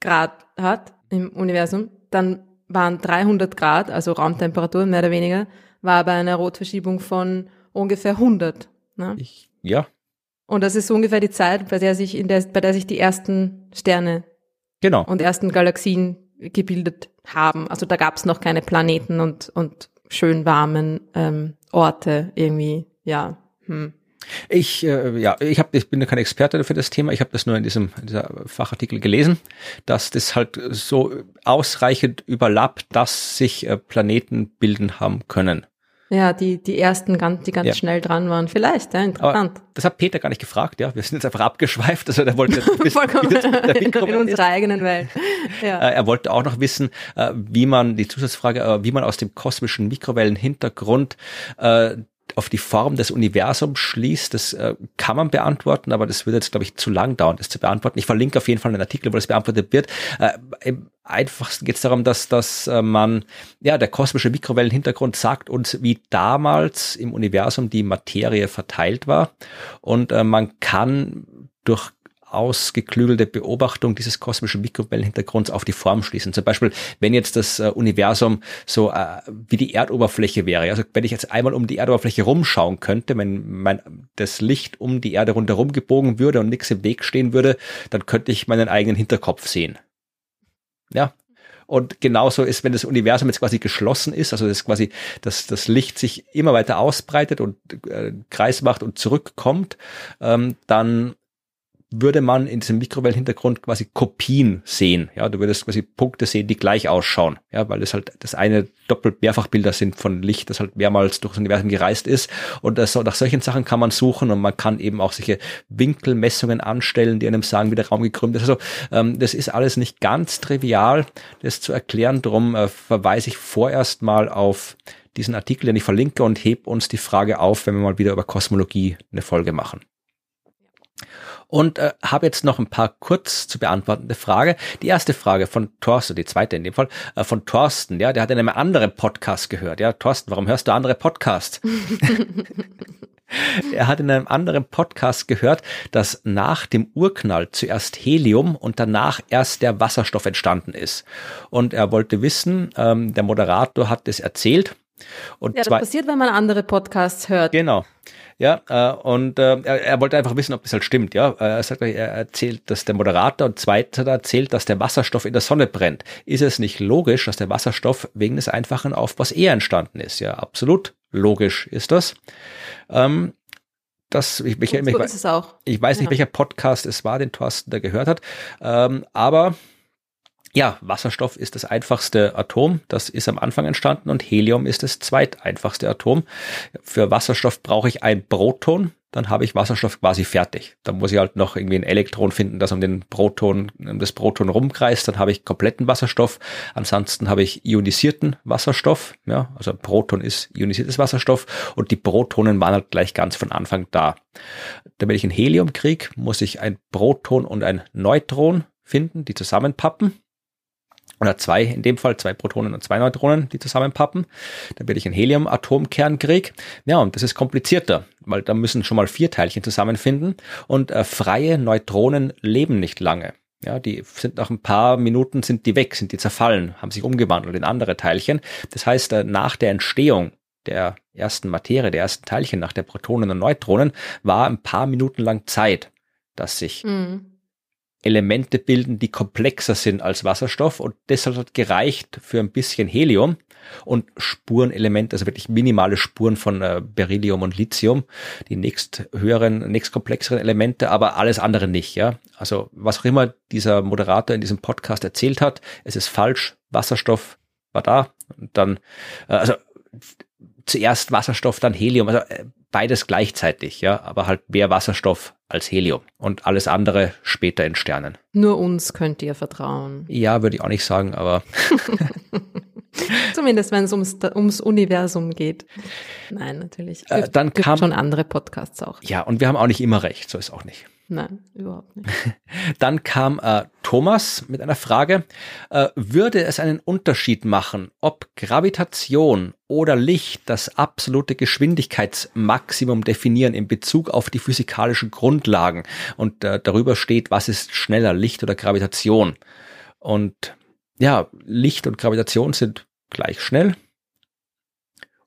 Grad hat im Universum, dann waren 300 Grad, also Raumtemperatur mehr oder weniger, war bei einer Rotverschiebung von ungefähr 100. Ne? Ich, ja. Und das ist so ungefähr die Zeit, bei der sich in der, bei der sich die ersten Sterne genau. und ersten Galaxien gebildet haben. Also da gab es noch keine Planeten und, und schön warmen ähm, Orte irgendwie, ja. Hm. Ich, äh, ja, ich, hab, ich bin kein Experte für das Thema. Ich habe das nur in diesem in dieser Fachartikel gelesen, dass das halt so ausreichend überlappt, dass sich äh, Planeten bilden haben können. Ja, die, die ersten, ganz, die ganz ja. schnell dran waren. Vielleicht, ja, interessant. Aber das hat Peter gar nicht gefragt, ja. Wir sind jetzt einfach abgeschweift. Also der wollte Vollkommen in, in unserer eigenen Welt. Ja. Äh, er wollte auch noch wissen, äh, wie man, die Zusatzfrage, äh, wie man aus dem kosmischen Mikrowellenhintergrund auf die Form des Universums schließt, das äh, kann man beantworten, aber das würde jetzt, glaube ich, zu lang dauern, das zu beantworten. Ich verlinke auf jeden Fall einen Artikel, wo das beantwortet wird. Äh, Im einfachsten geht es darum, dass, dass äh, man, ja, der kosmische Mikrowellenhintergrund sagt uns, wie damals im Universum die Materie verteilt war. Und äh, man kann durch ausgeklügelte Beobachtung dieses kosmischen Mikrowellenhintergrunds auf die Form schließen. Zum Beispiel, wenn jetzt das äh, Universum so äh, wie die Erdoberfläche wäre, also wenn ich jetzt einmal um die Erdoberfläche rumschauen könnte, wenn mein das Licht um die Erde rundherum gebogen würde und nichts im Weg stehen würde, dann könnte ich meinen eigenen Hinterkopf sehen. Ja. Und genauso ist, wenn das Universum jetzt quasi geschlossen ist, also das quasi, dass das Licht sich immer weiter ausbreitet und äh, Kreis macht und zurückkommt, ähm, dann würde man in diesem Mikrowellenhintergrund quasi Kopien sehen. Ja, du würdest quasi Punkte sehen, die gleich ausschauen. Ja, weil es halt das eine doppelt Mehrfachbilder sind von Licht, das halt mehrmals durchs Universum gereist ist. Und das, nach solchen Sachen kann man suchen und man kann eben auch solche Winkelmessungen anstellen, die einem sagen, wie der Raum gekrümmt ist. Also ähm, das ist alles nicht ganz trivial, das zu erklären. Darum äh, verweise ich vorerst mal auf diesen Artikel, den ich verlinke und heb uns die Frage auf, wenn wir mal wieder über Kosmologie eine Folge machen und äh, habe jetzt noch ein paar kurz zu beantwortende Frage. Die erste Frage von Thorsten, die zweite in dem Fall, äh, von Thorsten, ja, der hat in einem anderen Podcast gehört. Ja, Thorsten, warum hörst du andere Podcasts? er hat in einem anderen Podcast gehört, dass nach dem Urknall zuerst Helium und danach erst der Wasserstoff entstanden ist. Und er wollte wissen, ähm, der Moderator hat es erzählt. Und ja, das passiert, wenn man andere Podcasts hört. Genau. Ja, äh, und äh, er, er wollte einfach wissen, ob das halt stimmt. Ja, er sagt, er erzählt, dass der Moderator und zweiter erzählt, dass der Wasserstoff in der Sonne brennt. Ist es nicht logisch, dass der Wasserstoff wegen des einfachen Aufbaus eher entstanden ist? Ja, absolut logisch ist das. Ähm, das, ich, ich, ich, ich weiß nicht, ja. welcher Podcast es war, den Thorsten da gehört hat, ähm, aber ja, Wasserstoff ist das einfachste Atom. Das ist am Anfang entstanden und Helium ist das zweiteinfachste Atom. Für Wasserstoff brauche ich ein Proton, dann habe ich Wasserstoff quasi fertig. Dann muss ich halt noch irgendwie ein Elektron finden, das um den Proton, um das Proton rumkreist. Dann habe ich kompletten Wasserstoff. Ansonsten habe ich ionisierten Wasserstoff. Ja, also ein Proton ist ionisiertes Wasserstoff und die Protonen waren halt gleich ganz von Anfang da. Damit ich ein Helium kriege, muss ich ein Proton und ein Neutron finden, die zusammenpappen oder zwei, in dem Fall zwei Protonen und zwei Neutronen, die zusammenpappen, dann werde ich einen Helium-Atomkern krieg. Ja, und das ist komplizierter, weil da müssen schon mal vier Teilchen zusammenfinden und äh, freie Neutronen leben nicht lange. Ja, die sind nach ein paar Minuten sind die weg, sind die zerfallen, haben sich umgewandelt in andere Teilchen. Das heißt, äh, nach der Entstehung der ersten Materie, der ersten Teilchen, nach der Protonen und Neutronen, war ein paar Minuten lang Zeit, dass sich mhm Elemente bilden, die komplexer sind als Wasserstoff und deshalb hat gereicht für ein bisschen Helium und Spurenelemente, also wirklich minimale Spuren von äh, Beryllium und Lithium, die nächst höheren, nächst komplexeren Elemente, aber alles andere nicht, ja. Also was auch immer dieser Moderator in diesem Podcast erzählt hat, es ist falsch, Wasserstoff war da und dann, äh, also zuerst Wasserstoff, dann Helium, also äh, beides gleichzeitig, ja, aber halt mehr Wasserstoff als Helium und alles andere später in Sternen. Nur uns könnt ihr vertrauen. Ja, würde ich auch nicht sagen, aber. Zumindest wenn es ums, ums Universum geht. Nein, natürlich. Es äh, dann kam schon andere Podcasts auch. Ja, und wir haben auch nicht immer recht, so ist auch nicht. Nein, überhaupt nicht. Dann kam äh, Thomas mit einer Frage. Äh, würde es einen Unterschied machen, ob Gravitation oder Licht das absolute Geschwindigkeitsmaximum definieren in Bezug auf die physikalischen Grundlagen und äh, darüber steht, was ist schneller, Licht oder Gravitation? Und ja, Licht und Gravitation sind gleich schnell.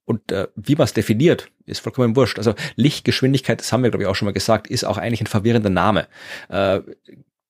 Und äh, wie man es definiert, ist vollkommen wurscht. Also Lichtgeschwindigkeit, das haben wir, glaube ich, auch schon mal gesagt, ist auch eigentlich ein verwirrender Name. Äh,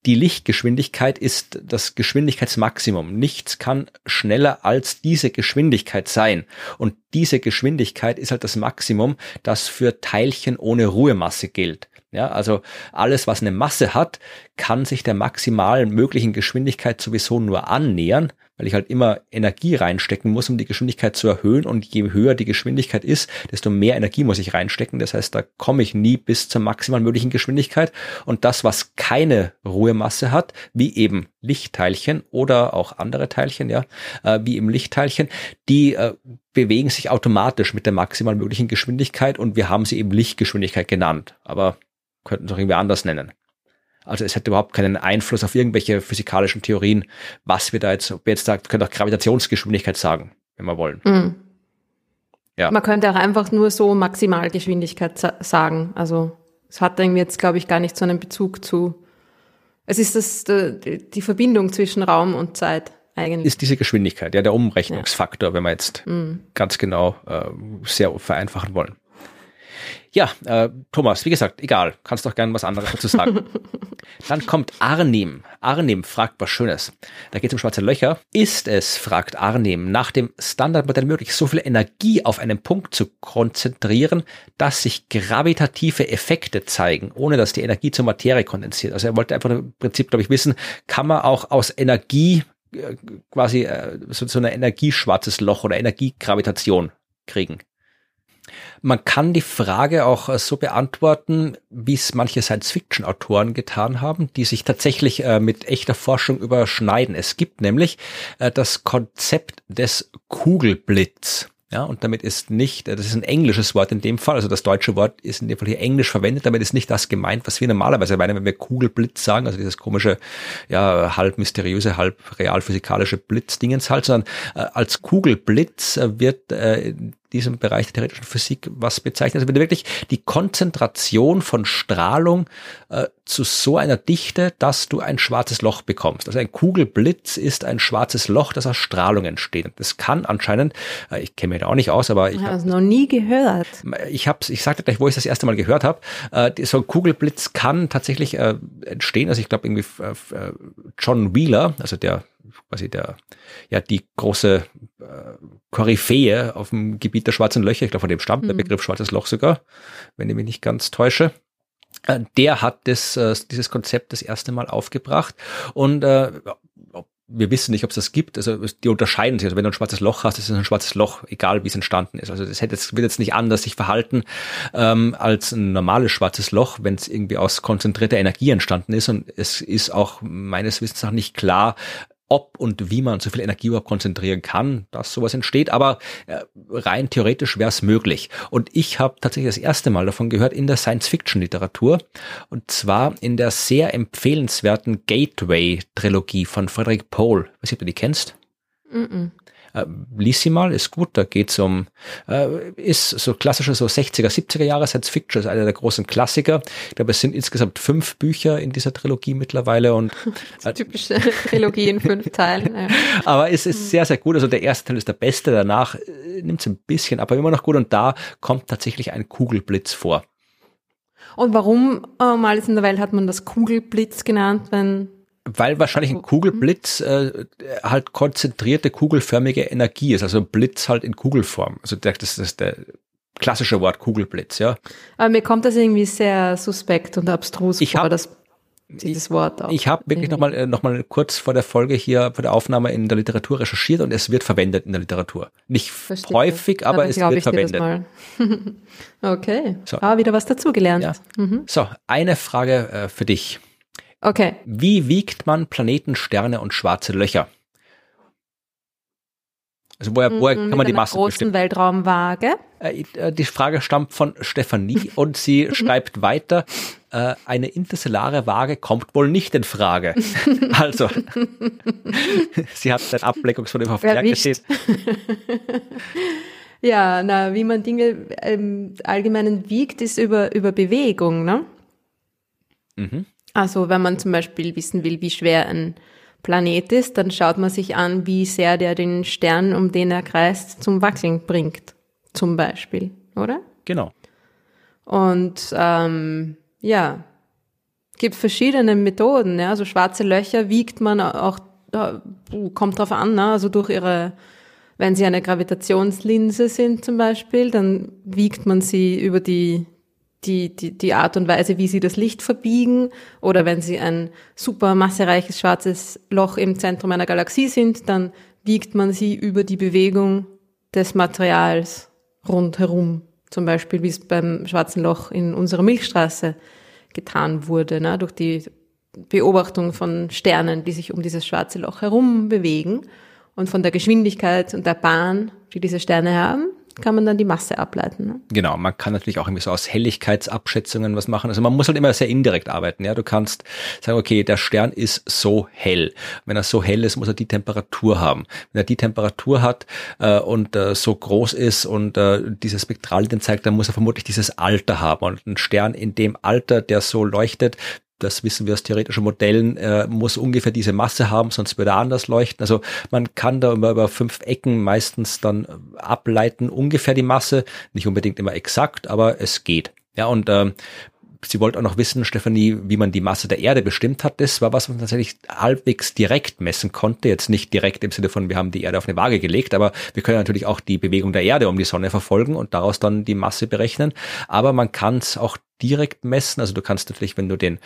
die Lichtgeschwindigkeit ist das Geschwindigkeitsmaximum. Nichts kann schneller als diese Geschwindigkeit sein. Und diese Geschwindigkeit ist halt das Maximum, das für Teilchen ohne Ruhemasse gilt. Ja, also alles, was eine Masse hat, kann sich der maximalen möglichen Geschwindigkeit sowieso nur annähern, weil ich halt immer Energie reinstecken muss, um die Geschwindigkeit zu erhöhen. Und je höher die Geschwindigkeit ist, desto mehr Energie muss ich reinstecken. Das heißt, da komme ich nie bis zur maximal möglichen Geschwindigkeit. Und das, was keine Ruhemasse hat, wie eben Lichtteilchen oder auch andere Teilchen, ja, äh, wie eben Lichtteilchen, die äh, bewegen sich automatisch mit der maximal möglichen Geschwindigkeit und wir haben sie eben Lichtgeschwindigkeit genannt. Aber könnten es auch irgendwie anders nennen. Also es hätte überhaupt keinen Einfluss auf irgendwelche physikalischen Theorien, was wir da jetzt, ob wir jetzt sagt, können auch Gravitationsgeschwindigkeit sagen, wenn wir wollen. Mhm. Ja. Man könnte auch einfach nur so Maximalgeschwindigkeit sagen. Also es hat irgendwie jetzt, glaube ich, gar nicht so einen Bezug zu. Es ist das, die Verbindung zwischen Raum und Zeit eigentlich. Ist diese Geschwindigkeit, ja, der Umrechnungsfaktor, ja. wenn wir jetzt mhm. ganz genau äh, sehr vereinfachen wollen. Ja, äh, Thomas, wie gesagt, egal, kannst doch gerne was anderes dazu sagen. Dann kommt Arnim. Arnim fragt was Schönes. Da geht es um schwarze Löcher. Ist es, fragt Arnim, nach dem Standardmodell möglich, so viel Energie auf einen Punkt zu konzentrieren, dass sich gravitative Effekte zeigen, ohne dass die Energie zur Materie kondensiert? Also er wollte einfach im Prinzip, glaube ich, wissen, kann man auch aus Energie äh, quasi äh, so, so ein energieschwarzes Loch oder Energiegravitation kriegen? Man kann die Frage auch äh, so beantworten, wie es manche Science-Fiction-Autoren getan haben, die sich tatsächlich äh, mit echter Forschung überschneiden. Es gibt nämlich äh, das Konzept des Kugelblitz. Ja, und damit ist nicht, das ist ein englisches Wort in dem Fall, also das deutsche Wort ist in dem Fall hier englisch verwendet, damit ist nicht das gemeint, was wir normalerweise meinen, wenn wir Kugelblitz sagen, also dieses komische, ja, halb mysteriöse, halb realphysikalische Blitzdingens halt, sondern äh, als Kugelblitz wird äh, diesem Bereich der theoretischen Physik was bezeichnet. Also wenn du wirklich die Konzentration von Strahlung äh, zu so einer Dichte, dass du ein schwarzes Loch bekommst. Also ein Kugelblitz ist ein schwarzes Loch, das aus Strahlung entsteht. Und das kann anscheinend, äh, ich kenne mich da auch nicht aus, aber ich habe es noch nie gehört. Ich habe, ich sagte gleich, wo ich das erste Mal gehört habe. Äh, so ein Kugelblitz kann tatsächlich äh, entstehen. Also ich glaube irgendwie äh, John Wheeler, also der quasi der, ja, die große äh, Koryphäe auf dem Gebiet der schwarzen Löcher, ich glaube, von dem stammt mhm. der Begriff schwarzes Loch sogar, wenn ich mich nicht ganz täusche. Äh, der hat das, äh, dieses Konzept das erste Mal aufgebracht und äh, wir wissen nicht, ob es das gibt. Also die unterscheiden sich. Also wenn du ein schwarzes Loch hast, ist es ein schwarzes Loch, egal wie es entstanden ist. Also das hätte jetzt, wird jetzt nicht anders sich verhalten ähm, als ein normales schwarzes Loch, wenn es irgendwie aus konzentrierter Energie entstanden ist. Und es ist auch meines Wissens nach nicht klar, ob und wie man so viel Energie überhaupt konzentrieren kann, dass sowas entsteht. Aber äh, rein theoretisch wäre es möglich. Und ich habe tatsächlich das erste Mal davon gehört in der Science-Fiction-Literatur. Und zwar in der sehr empfehlenswerten Gateway-Trilogie von Frederick Pohl. Weiß nicht, ob du die kennst? Mm, -mm. Äh, lies sie mal, ist gut. Da geht's um, äh, ist so klassische so 60er, 70er Jahre Science Fiction, ist einer der großen Klassiker. Ich glaube, es sind insgesamt fünf Bücher in dieser Trilogie mittlerweile und äh, typische Trilogie in fünf Teilen. Ja. Aber es ist sehr, sehr gut. Also der erste Teil ist der beste, danach äh, nimmt es ein bisschen, aber immer noch gut und da kommt tatsächlich ein Kugelblitz vor. Und warum äh, mal in der Welt hat man das Kugelblitz genannt, wenn weil wahrscheinlich ein Kugelblitz äh, halt konzentrierte kugelförmige Energie ist, also ein Blitz halt in Kugelform. Also das, ist der klassische Wort Kugelblitz, ja. Aber mir kommt das irgendwie sehr suspekt und abstrus ich vor, hab, das dieses Wort auch. Ich habe wirklich nochmal äh, noch mal kurz vor der Folge hier, vor der Aufnahme in der Literatur recherchiert und es wird verwendet in der Literatur. Nicht Verstehe. häufig, aber es wird verwendet. okay, so. ah, wieder was dazugelernt. Ja. Mhm. So, eine Frage äh, für dich. Okay. Wie wiegt man Planeten, Sterne und schwarze Löcher? Also woher, woher kann man die Masse großen bestimmen? Weltraumwaage. Äh, äh, die Frage stammt von Stefanie und sie schreibt weiter, äh, eine interstellare Waage kommt wohl nicht in Frage. also, sie hat ein Ableckungsvermögen auf Berg gesehen. ja, na, wie man Dinge im Allgemeinen wiegt, ist über, über Bewegung, ne? Mhm. Also wenn man zum Beispiel wissen will, wie schwer ein Planet ist, dann schaut man sich an, wie sehr der den Stern, um den er kreist, zum Wackeln bringt. Zum Beispiel, oder? Genau. Und ähm, ja, gibt verschiedene Methoden. Ja? Also schwarze Löcher wiegt man auch, kommt drauf an, ne? also durch ihre, wenn sie eine Gravitationslinse sind zum Beispiel, dann wiegt man sie über die die, die, die Art und Weise, wie sie das Licht verbiegen oder wenn sie ein super massereiches schwarzes Loch im Zentrum einer Galaxie sind, dann wiegt man sie über die Bewegung des Materials rundherum. Zum Beispiel, wie es beim schwarzen Loch in unserer Milchstraße getan wurde, ne, durch die Beobachtung von Sternen, die sich um dieses schwarze Loch herum bewegen und von der Geschwindigkeit und der Bahn, die diese Sterne haben, kann man dann die Masse ableiten. Ne? Genau, man kann natürlich auch irgendwie so aus Helligkeitsabschätzungen was machen. Also man muss halt immer sehr indirekt arbeiten. Ja, du kannst sagen, okay, der Stern ist so hell. Wenn er so hell ist, muss er die Temperatur haben. Wenn er die Temperatur hat äh, und äh, so groß ist und äh, diese Spektralien zeigt, dann muss er vermutlich dieses Alter haben. Und ein Stern in dem Alter, der so leuchtet, das wissen wir aus theoretischen Modellen, äh, muss ungefähr diese Masse haben, sonst würde er anders leuchten. Also man kann da über, über fünf Ecken meistens dann ableiten, ungefähr die Masse, nicht unbedingt immer exakt, aber es geht. Ja, und ähm, sie wollte auch noch wissen, Stefanie, wie man die Masse der Erde bestimmt hat. Das war was man tatsächlich halbwegs direkt messen konnte. Jetzt nicht direkt im Sinne von, wir haben die Erde auf eine Waage gelegt, aber wir können natürlich auch die Bewegung der Erde um die Sonne verfolgen und daraus dann die Masse berechnen. Aber man kann es auch direkt messen. Also du kannst natürlich, wenn du den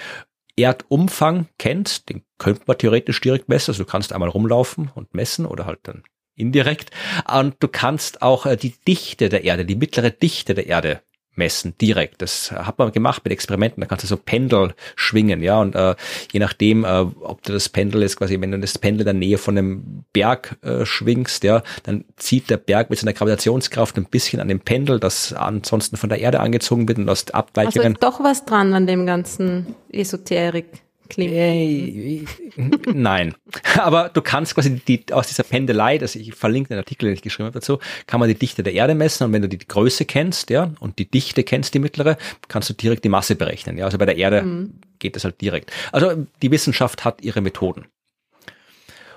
Erdumfang kennst, den könnte man theoretisch direkt messen. Also du kannst einmal rumlaufen und messen oder halt dann indirekt. Und du kannst auch äh, die Dichte der Erde, die mittlere Dichte der Erde messen, direkt. Das hat man gemacht mit Experimenten, da kannst du so Pendel schwingen, ja, und äh, je nachdem, äh, ob du das Pendel jetzt quasi, wenn du das Pendel in der Nähe von einem Berg äh, schwingst, ja, dann zieht der Berg mit seiner Gravitationskraft ein bisschen an dem Pendel, das ansonsten von der Erde angezogen wird und aus Abweichungen. Also doch was dran an dem ganzen Esoterik klingt. Äh, nein. Aber du kannst quasi die, aus dieser Pendelei, das ich verlinke den Artikel, den ich geschrieben habe dazu, kann man die Dichte der Erde messen und wenn du die Größe kennst, ja, und die Dichte kennst, die mittlere, kannst du direkt die Masse berechnen. Ja, also bei der Erde mhm. geht das halt direkt. Also die Wissenschaft hat ihre Methoden.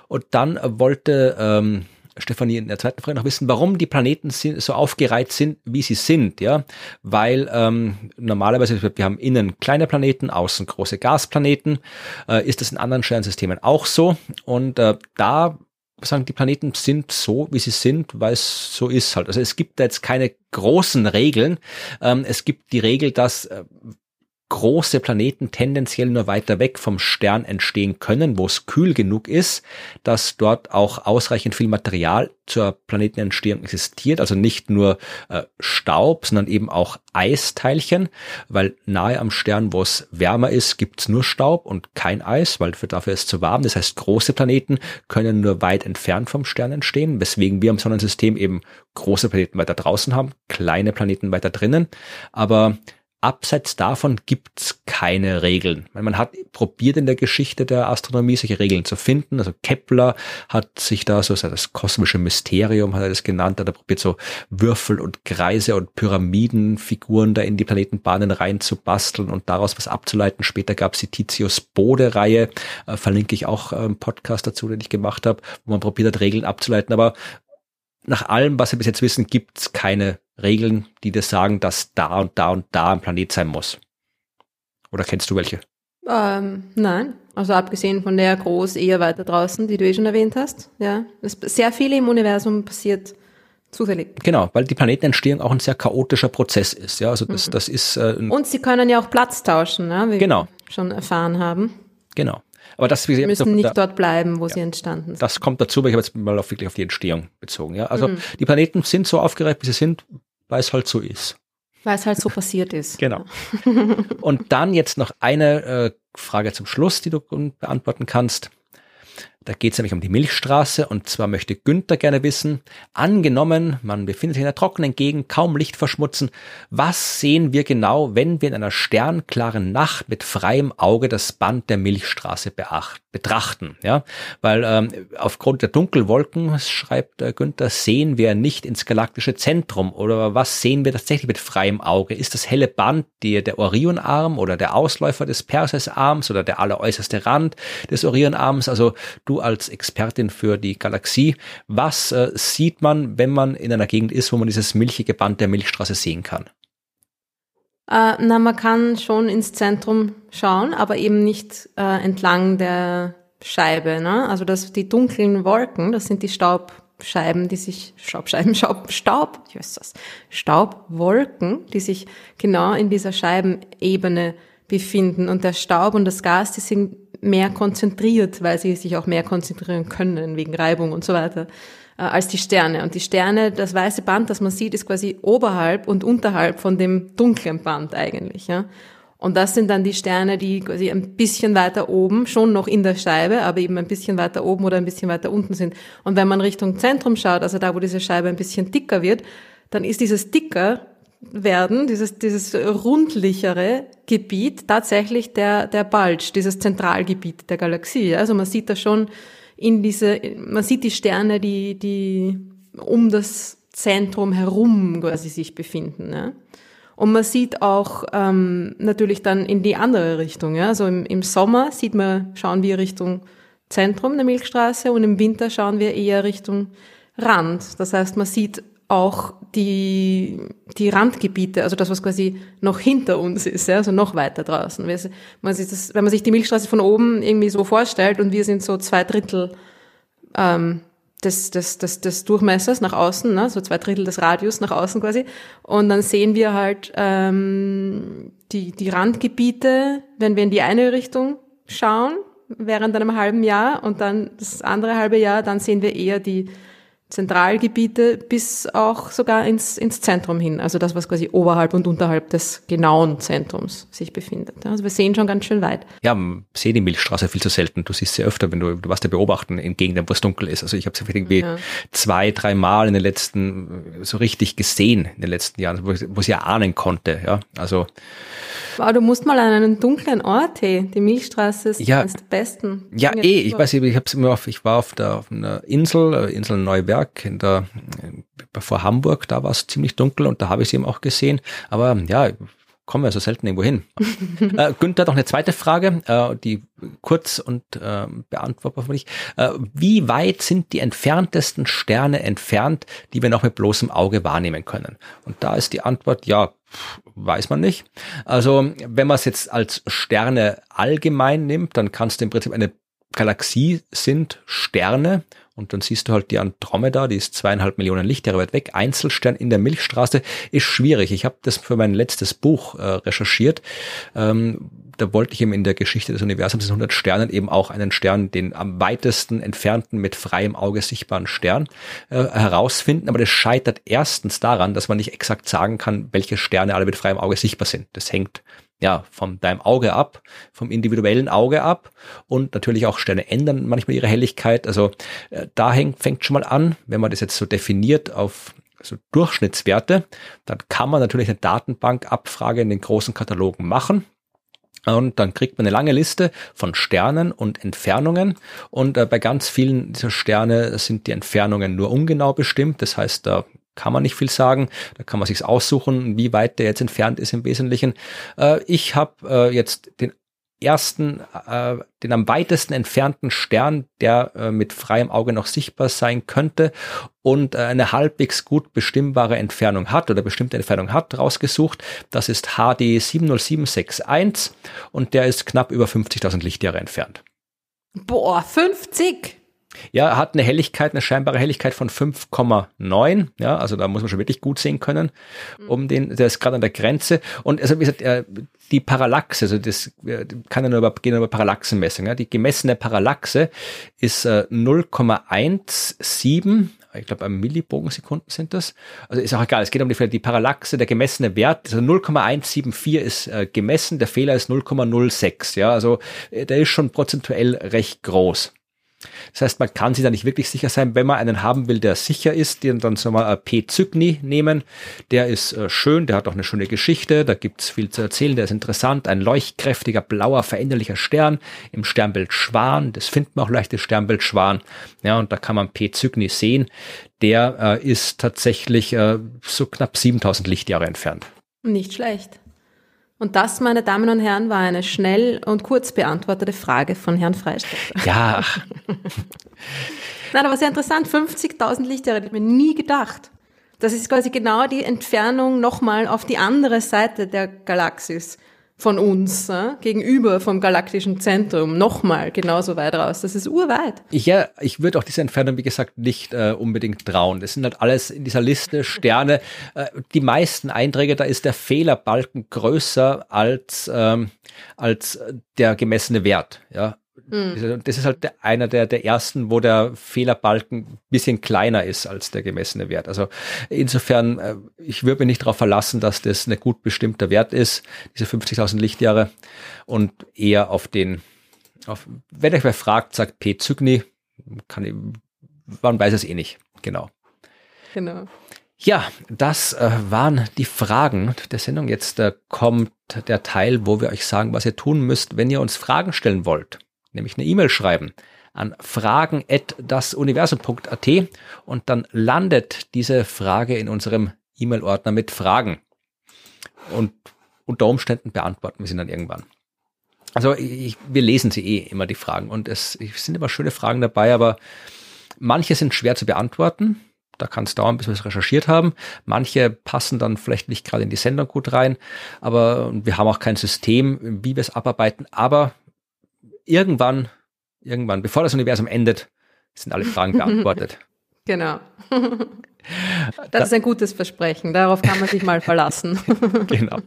Und dann wollte ähm, Stefanie in der zweiten Frage noch wissen, warum die Planeten so aufgereiht sind, wie sie sind, ja, weil ähm, normalerweise wir haben innen kleine Planeten, außen große Gasplaneten, äh, ist das in anderen Sternsystemen auch so und äh, da sagen die Planeten sind so, wie sie sind, weil es so ist halt. Also es gibt da jetzt keine großen Regeln. Ähm, es gibt die Regel, dass äh, große Planeten tendenziell nur weiter weg vom Stern entstehen können, wo es kühl genug ist, dass dort auch ausreichend viel Material zur Planetenentstehung existiert, also nicht nur äh, Staub, sondern eben auch Eisteilchen, weil nahe am Stern, wo es wärmer ist, gibt's nur Staub und kein Eis, weil dafür ist es zu warm. Das heißt, große Planeten können nur weit entfernt vom Stern entstehen, weswegen wir im Sonnensystem eben große Planeten weiter draußen haben, kleine Planeten weiter drinnen. Aber abseits davon gibt's keine Regeln. Man hat probiert in der Geschichte der Astronomie solche Regeln zu finden. Also Kepler hat sich da so das kosmische Mysterium hat er das genannt, hat er probiert so Würfel und Kreise und Pyramidenfiguren da in die Planetenbahnen reinzubasteln und daraus was abzuleiten. Später gab's die Titius Bode Reihe, äh, verlinke ich auch einen Podcast dazu, den ich gemacht habe, wo man probiert hat Regeln abzuleiten, aber nach allem, was wir bis jetzt wissen, gibt es keine Regeln, die dir sagen, dass da und da und da ein Planet sein muss. Oder kennst du welche? Ähm, nein. Also abgesehen von der groß eher weiter draußen, die du eh schon erwähnt hast. Ja. sehr viel im Universum passiert zufällig. Genau, weil die Planetenentstehung auch ein sehr chaotischer Prozess ist. Ja, also das, mhm. das ist. Äh, und sie können ja auch Platz tauschen, ne, wie genau. wir schon erfahren haben. Genau. Aber das, wie Sie müssen nicht da, dort bleiben, wo ja, sie entstanden sind. Das kommt dazu, weil ich habe jetzt mal auf, wirklich auf die Entstehung bezogen. Ja, also mhm. die Planeten sind so aufgereiht, wie sie sind, weil es halt so ist. Weil es halt so passiert ist. Genau. Und dann jetzt noch eine äh, Frage zum Schluss, die du beantworten kannst. Da geht es nämlich um die Milchstraße und zwar möchte Günther gerne wissen, angenommen, man befindet sich in einer trockenen Gegend, kaum Licht verschmutzen, was sehen wir genau, wenn wir in einer sternklaren Nacht mit freiem Auge das Band der Milchstraße beacht, betrachten? Ja, weil ähm, aufgrund der Dunkelwolken, schreibt äh, Günther, sehen wir nicht ins galaktische Zentrum oder was sehen wir tatsächlich mit freiem Auge? Ist das helle Band die, der Orionarm oder der Ausläufer des Perseusarms oder der alleräußerste Rand des Orionarms? Also du als Expertin für die Galaxie, was äh, sieht man, wenn man in einer Gegend ist, wo man dieses milchige Band der Milchstraße sehen kann? Äh, na, man kann schon ins Zentrum schauen, aber eben nicht äh, entlang der Scheibe. Ne? Also das, die dunklen Wolken, das sind die Staubscheiben, die sich Staubscheiben, Staub, Staub, Jesus, Staubwolken, die sich genau in dieser Scheibenebene befinden. Und der Staub und das Gas, die sind mehr konzentriert, weil sie sich auch mehr konzentrieren können wegen Reibung und so weiter, äh, als die Sterne. Und die Sterne, das weiße Band, das man sieht, ist quasi oberhalb und unterhalb von dem dunklen Band eigentlich. Ja? Und das sind dann die Sterne, die quasi ein bisschen weiter oben, schon noch in der Scheibe, aber eben ein bisschen weiter oben oder ein bisschen weiter unten sind. Und wenn man Richtung Zentrum schaut, also da, wo diese Scheibe ein bisschen dicker wird, dann ist dieses dicker werden, dieses, dieses rundlichere Gebiet tatsächlich der, der Bulge, dieses Zentralgebiet der Galaxie. Also man sieht da schon in diese, man sieht die Sterne, die, die um das Zentrum herum quasi sich befinden. Ja. Und man sieht auch ähm, natürlich dann in die andere Richtung. Ja. Also im, im Sommer sieht man, schauen wir Richtung Zentrum der Milchstraße und im Winter schauen wir eher Richtung Rand. Das heißt, man sieht auch die, die Randgebiete, also das, was quasi noch hinter uns ist, ja, also noch weiter draußen. Wenn man sich, wenn man sich die Milchstraße von oben irgendwie so vorstellt und wir sind so zwei Drittel ähm, des, des, des, des Durchmessers nach außen, ne, so zwei Drittel des Radius nach außen quasi. Und dann sehen wir halt ähm, die, die Randgebiete, wenn wir in die eine Richtung schauen, während einem halben Jahr und dann das andere halbe Jahr, dann sehen wir eher die Zentralgebiete bis auch sogar ins, ins Zentrum hin, also das, was quasi oberhalb und unterhalb des genauen Zentrums sich befindet. Also wir sehen schon ganz schön weit. Ja, sehe die Milchstraße viel zu selten. Du siehst sie öfter, wenn du, du warst ja beobachten in Gegenden, wo es dunkel ist. Also ich habe sie irgendwie ja. zwei, drei Mal in den letzten, so richtig gesehen in den letzten Jahren, wo, wo ich ja ahnen konnte. Ja, also Wow, du musst mal an einen dunklen Ort, hey. Die Milchstraße ist ja, eines der besten. Ja, eh, ich weiß, ich hab's immer auf, ich war auf der auf einer Insel, äh, Insel Neuberg in der äh, vor Hamburg, da war es ziemlich dunkel und da habe ich sie eben auch gesehen. Aber ja, kommen wir so selten irgendwo hin. äh, Günther hat noch eine zweite Frage, äh, die kurz und äh, beantwortbar für dich. Äh, wie weit sind die entferntesten Sterne entfernt, die wir noch mit bloßem Auge wahrnehmen können? Und da ist die Antwort, ja, weiß man nicht. Also wenn man es jetzt als Sterne allgemein nimmt, dann kannst du im Prinzip eine Galaxie sind Sterne und dann siehst du halt die Andromeda, die ist zweieinhalb Millionen Lichtjahre weit weg. Einzelstern in der Milchstraße ist schwierig. Ich habe das für mein letztes Buch äh, recherchiert. Ähm, da wollte ich eben in der Geschichte des Universums des 100 Sternen eben auch einen Stern, den am weitesten entfernten mit freiem Auge sichtbaren Stern äh, herausfinden. Aber das scheitert erstens daran, dass man nicht exakt sagen kann, welche Sterne alle mit freiem Auge sichtbar sind. Das hängt ja, von deinem Auge ab, vom individuellen Auge ab und natürlich auch Sterne ändern manchmal ihre Helligkeit. Also äh, da hängt, fängt schon mal an, wenn man das jetzt so definiert auf also Durchschnittswerte, dann kann man natürlich eine Datenbankabfrage in den großen Katalogen machen. Und dann kriegt man eine lange Liste von Sternen und Entfernungen. Und äh, bei ganz vielen dieser Sterne sind die Entfernungen nur ungenau bestimmt. Das heißt, da kann man nicht viel sagen. Da kann man sich's aussuchen, wie weit der jetzt entfernt ist im Wesentlichen. Äh, ich habe äh, jetzt den ersten, äh, den am weitesten entfernten Stern, der äh, mit freiem Auge noch sichtbar sein könnte und äh, eine halbwegs gut bestimmbare Entfernung hat oder bestimmte Entfernung hat, rausgesucht. Das ist HD 70761 und der ist knapp über 50.000 Lichtjahre entfernt. Boah, 50? Ja, hat eine Helligkeit, eine scheinbare Helligkeit von 5,9. Ja, also da muss man schon wirklich gut sehen können. Mhm. Um den, der ist gerade an der Grenze. Und also wie gesagt, äh, die Parallaxe, also das kann ja nur über, gehen über Parallaxenmessung. Ja. Die gemessene Parallaxe ist äh, 0,17 ich glaube, Millibogensekunden sind das. Also ist auch egal, es geht um die, die Parallaxe, der gemessene Wert, also 0,174 ist äh, gemessen, der Fehler ist 0,06, ja, also äh, der ist schon prozentuell recht groß. Das heißt, man kann sich da nicht wirklich sicher sein. Wenn man einen haben will, der sicher ist, den dann soll man P. Zygni nehmen. Der ist äh, schön, der hat auch eine schöne Geschichte, da gibt's viel zu erzählen, der ist interessant. Ein leuchtkräftiger, blauer, veränderlicher Stern im Sternbild Schwan. Das findet man auch leicht, das Sternbild Schwan. Ja, und da kann man P. Zygni sehen. Der äh, ist tatsächlich äh, so knapp 7000 Lichtjahre entfernt. Nicht schlecht. Und das, meine Damen und Herren, war eine schnell und kurz beantwortete Frage von Herrn Freistetter. Ja. Nein, aber sehr interessant. 50.000 Lichtjahre, hätte ich mir nie gedacht. Das ist quasi genau die Entfernung nochmal auf die andere Seite der Galaxis von uns äh, gegenüber vom galaktischen Zentrum nochmal genauso weit raus. Das ist urweit. Ja, ich würde auch diese Entfernung, wie gesagt, nicht äh, unbedingt trauen. Das sind halt alles in dieser Liste Sterne. Äh, die meisten Einträge, da ist der Fehlerbalken größer als, ähm, als der gemessene Wert. Ja, Mhm. Das ist halt der, einer der, der ersten, wo der Fehlerbalken bisschen kleiner ist als der gemessene Wert. Also insofern, äh, ich würde mich nicht darauf verlassen, dass das ein gut bestimmter Wert ist, diese 50.000 Lichtjahre, und eher auf den, auf, wenn euch wer fragt, sagt P. Zygni, kann ich, man weiß es eh nicht, genau. Genau. Ja, das äh, waren die Fragen der Sendung. Jetzt äh, kommt der Teil, wo wir euch sagen, was ihr tun müsst, wenn ihr uns Fragen stellen wollt nämlich eine E-Mail schreiben an fragen@dasuniversum.at und dann landet diese Frage in unserem E-Mail-Ordner mit Fragen. Und unter Umständen beantworten wir sie dann irgendwann. Also ich, wir lesen sie eh immer die Fragen und es, es sind immer schöne Fragen dabei, aber manche sind schwer zu beantworten. Da kann es dauern, bis wir es recherchiert haben. Manche passen dann vielleicht nicht gerade in die Sendung gut rein, aber wir haben auch kein System, wie wir es abarbeiten. Aber irgendwann, irgendwann, bevor das Universum endet, sind alle Fragen beantwortet. genau. Das ist ein gutes Versprechen, darauf kann man sich mal verlassen. genau.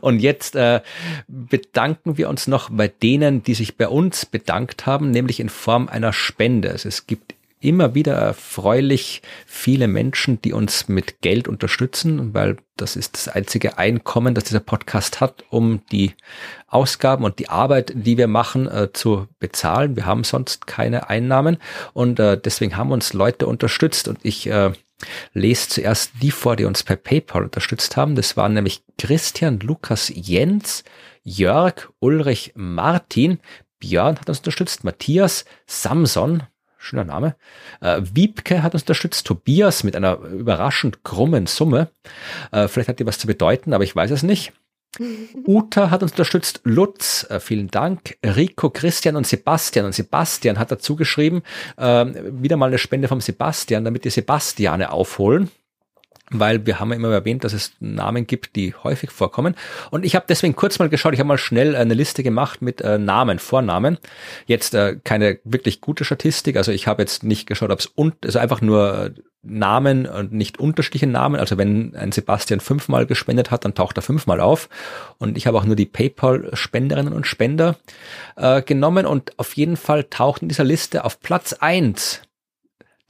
Und jetzt äh, bedanken wir uns noch bei denen, die sich bei uns bedankt haben, nämlich in Form einer Spende. Also es gibt immer wieder erfreulich viele Menschen, die uns mit Geld unterstützen, weil das ist das einzige Einkommen, das dieser Podcast hat, um die Ausgaben und die Arbeit, die wir machen, äh, zu bezahlen. Wir haben sonst keine Einnahmen und äh, deswegen haben uns Leute unterstützt und ich äh, lese zuerst die vor, die uns per PayPal unterstützt haben. Das waren nämlich Christian, Lukas, Jens, Jörg, Ulrich, Martin, Björn hat uns unterstützt, Matthias, Samson, schöner Name. Äh, Wiebke hat uns unterstützt, Tobias mit einer überraschend krummen Summe. Äh, vielleicht hat die was zu bedeuten, aber ich weiß es nicht. Uta hat uns unterstützt, Lutz, äh, vielen Dank, Rico, Christian und Sebastian. Und Sebastian hat dazu geschrieben, äh, wieder mal eine Spende vom Sebastian, damit die Sebastiane aufholen weil wir haben ja immer erwähnt, dass es Namen gibt, die häufig vorkommen. Und ich habe deswegen kurz mal geschaut, ich habe mal schnell eine Liste gemacht mit äh, Namen, Vornamen. Jetzt äh, keine wirklich gute Statistik, also ich habe jetzt nicht geschaut, ob es also einfach nur Namen und nicht unterschiedliche Namen. Also wenn ein Sebastian fünfmal gespendet hat, dann taucht er fünfmal auf. Und ich habe auch nur die PayPal-Spenderinnen und Spender äh, genommen und auf jeden Fall taucht in dieser Liste auf Platz eins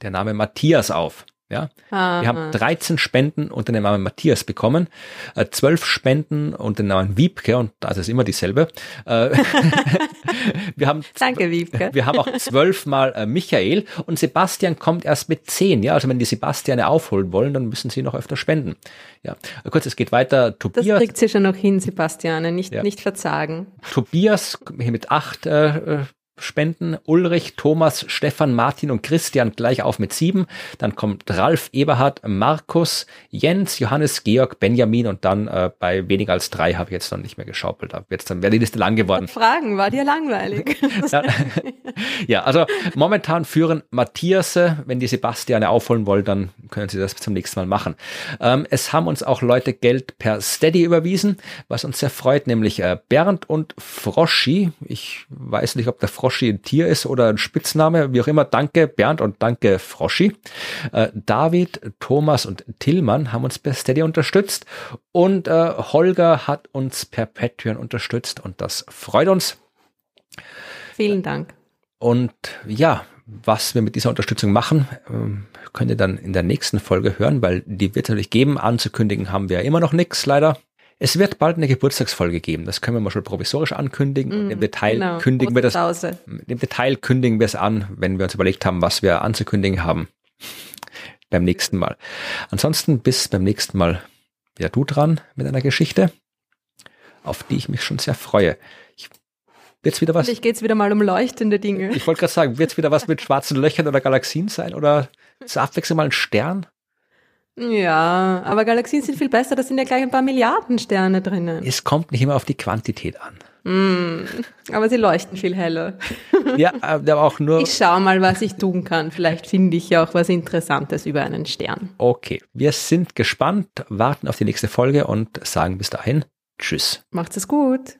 der Name Matthias auf. Ja, Aha. wir haben 13 Spenden unter dem Namen Matthias bekommen, äh, 12 Spenden unter dem Namen Wiebke und das ist immer dieselbe. Äh, wir haben Danke Wiebke. Wir haben auch zwölfmal äh, Michael und Sebastian kommt erst mit zehn. Ja, also wenn die Sebastiane aufholen wollen, dann müssen sie noch öfter spenden. Ja, kurz, es geht weiter. Tobias. Das kriegt sie schon noch hin, Sebastiane, nicht ja. nicht verzagen. Tobias hier mit acht äh, spenden. Ulrich, Thomas, Stefan, Martin und Christian gleich auf mit sieben. Dann kommt Ralf, Eberhard, Markus, Jens, Johannes, Georg, Benjamin und dann äh, bei weniger als drei habe ich jetzt noch nicht mehr geschaupelt. Jetzt dann wäre die Liste lang geworden. Fragen, war dir langweilig? ja, ja, also momentan führen Matthias, wenn die Sebastiane aufholen wollen, dann können sie das zum nächsten Mal machen. Ähm, es haben uns auch Leute Geld per Steady überwiesen, was uns sehr freut, nämlich äh, Bernd und Froschi. Ich weiß nicht, ob der Froschi Froschi ein Tier ist oder ein Spitzname, wie auch immer. Danke Bernd und danke Froschi. Äh, David, Thomas und Tillmann haben uns per Steady unterstützt und äh, Holger hat uns per Patreon unterstützt und das freut uns. Vielen Dank. Und ja, was wir mit dieser Unterstützung machen, ähm, könnt ihr dann in der nächsten Folge hören, weil die wird es natürlich geben. Anzukündigen haben wir ja immer noch nichts, leider. Es wird bald eine Geburtstagsfolge geben. Das können wir mal schon provisorisch ankündigen. Mm, Im Detail genau. kündigen wir das. Im Detail kündigen wir es an, wenn wir uns überlegt haben, was wir anzukündigen haben. beim nächsten Mal. Ansonsten bis beim nächsten Mal wieder du dran mit einer Geschichte, auf die ich mich schon sehr freue. Ich, wird's wieder was? Ich geht's wieder mal um leuchtende Dinge. Ich wollte gerade sagen, wird's wieder was mit schwarzen Löchern oder Galaxien sein oder zur Abwechslung mal ein Stern? Ja, aber Galaxien sind viel besser, da sind ja gleich ein paar Milliarden Sterne drinnen. Es kommt nicht immer auf die Quantität an. Mm, aber sie leuchten viel heller. Ja, aber auch nur. Ich schau mal, was ich tun kann. Vielleicht finde ich ja auch was Interessantes über einen Stern. Okay, wir sind gespannt, warten auf die nächste Folge und sagen bis dahin Tschüss. Macht's es gut.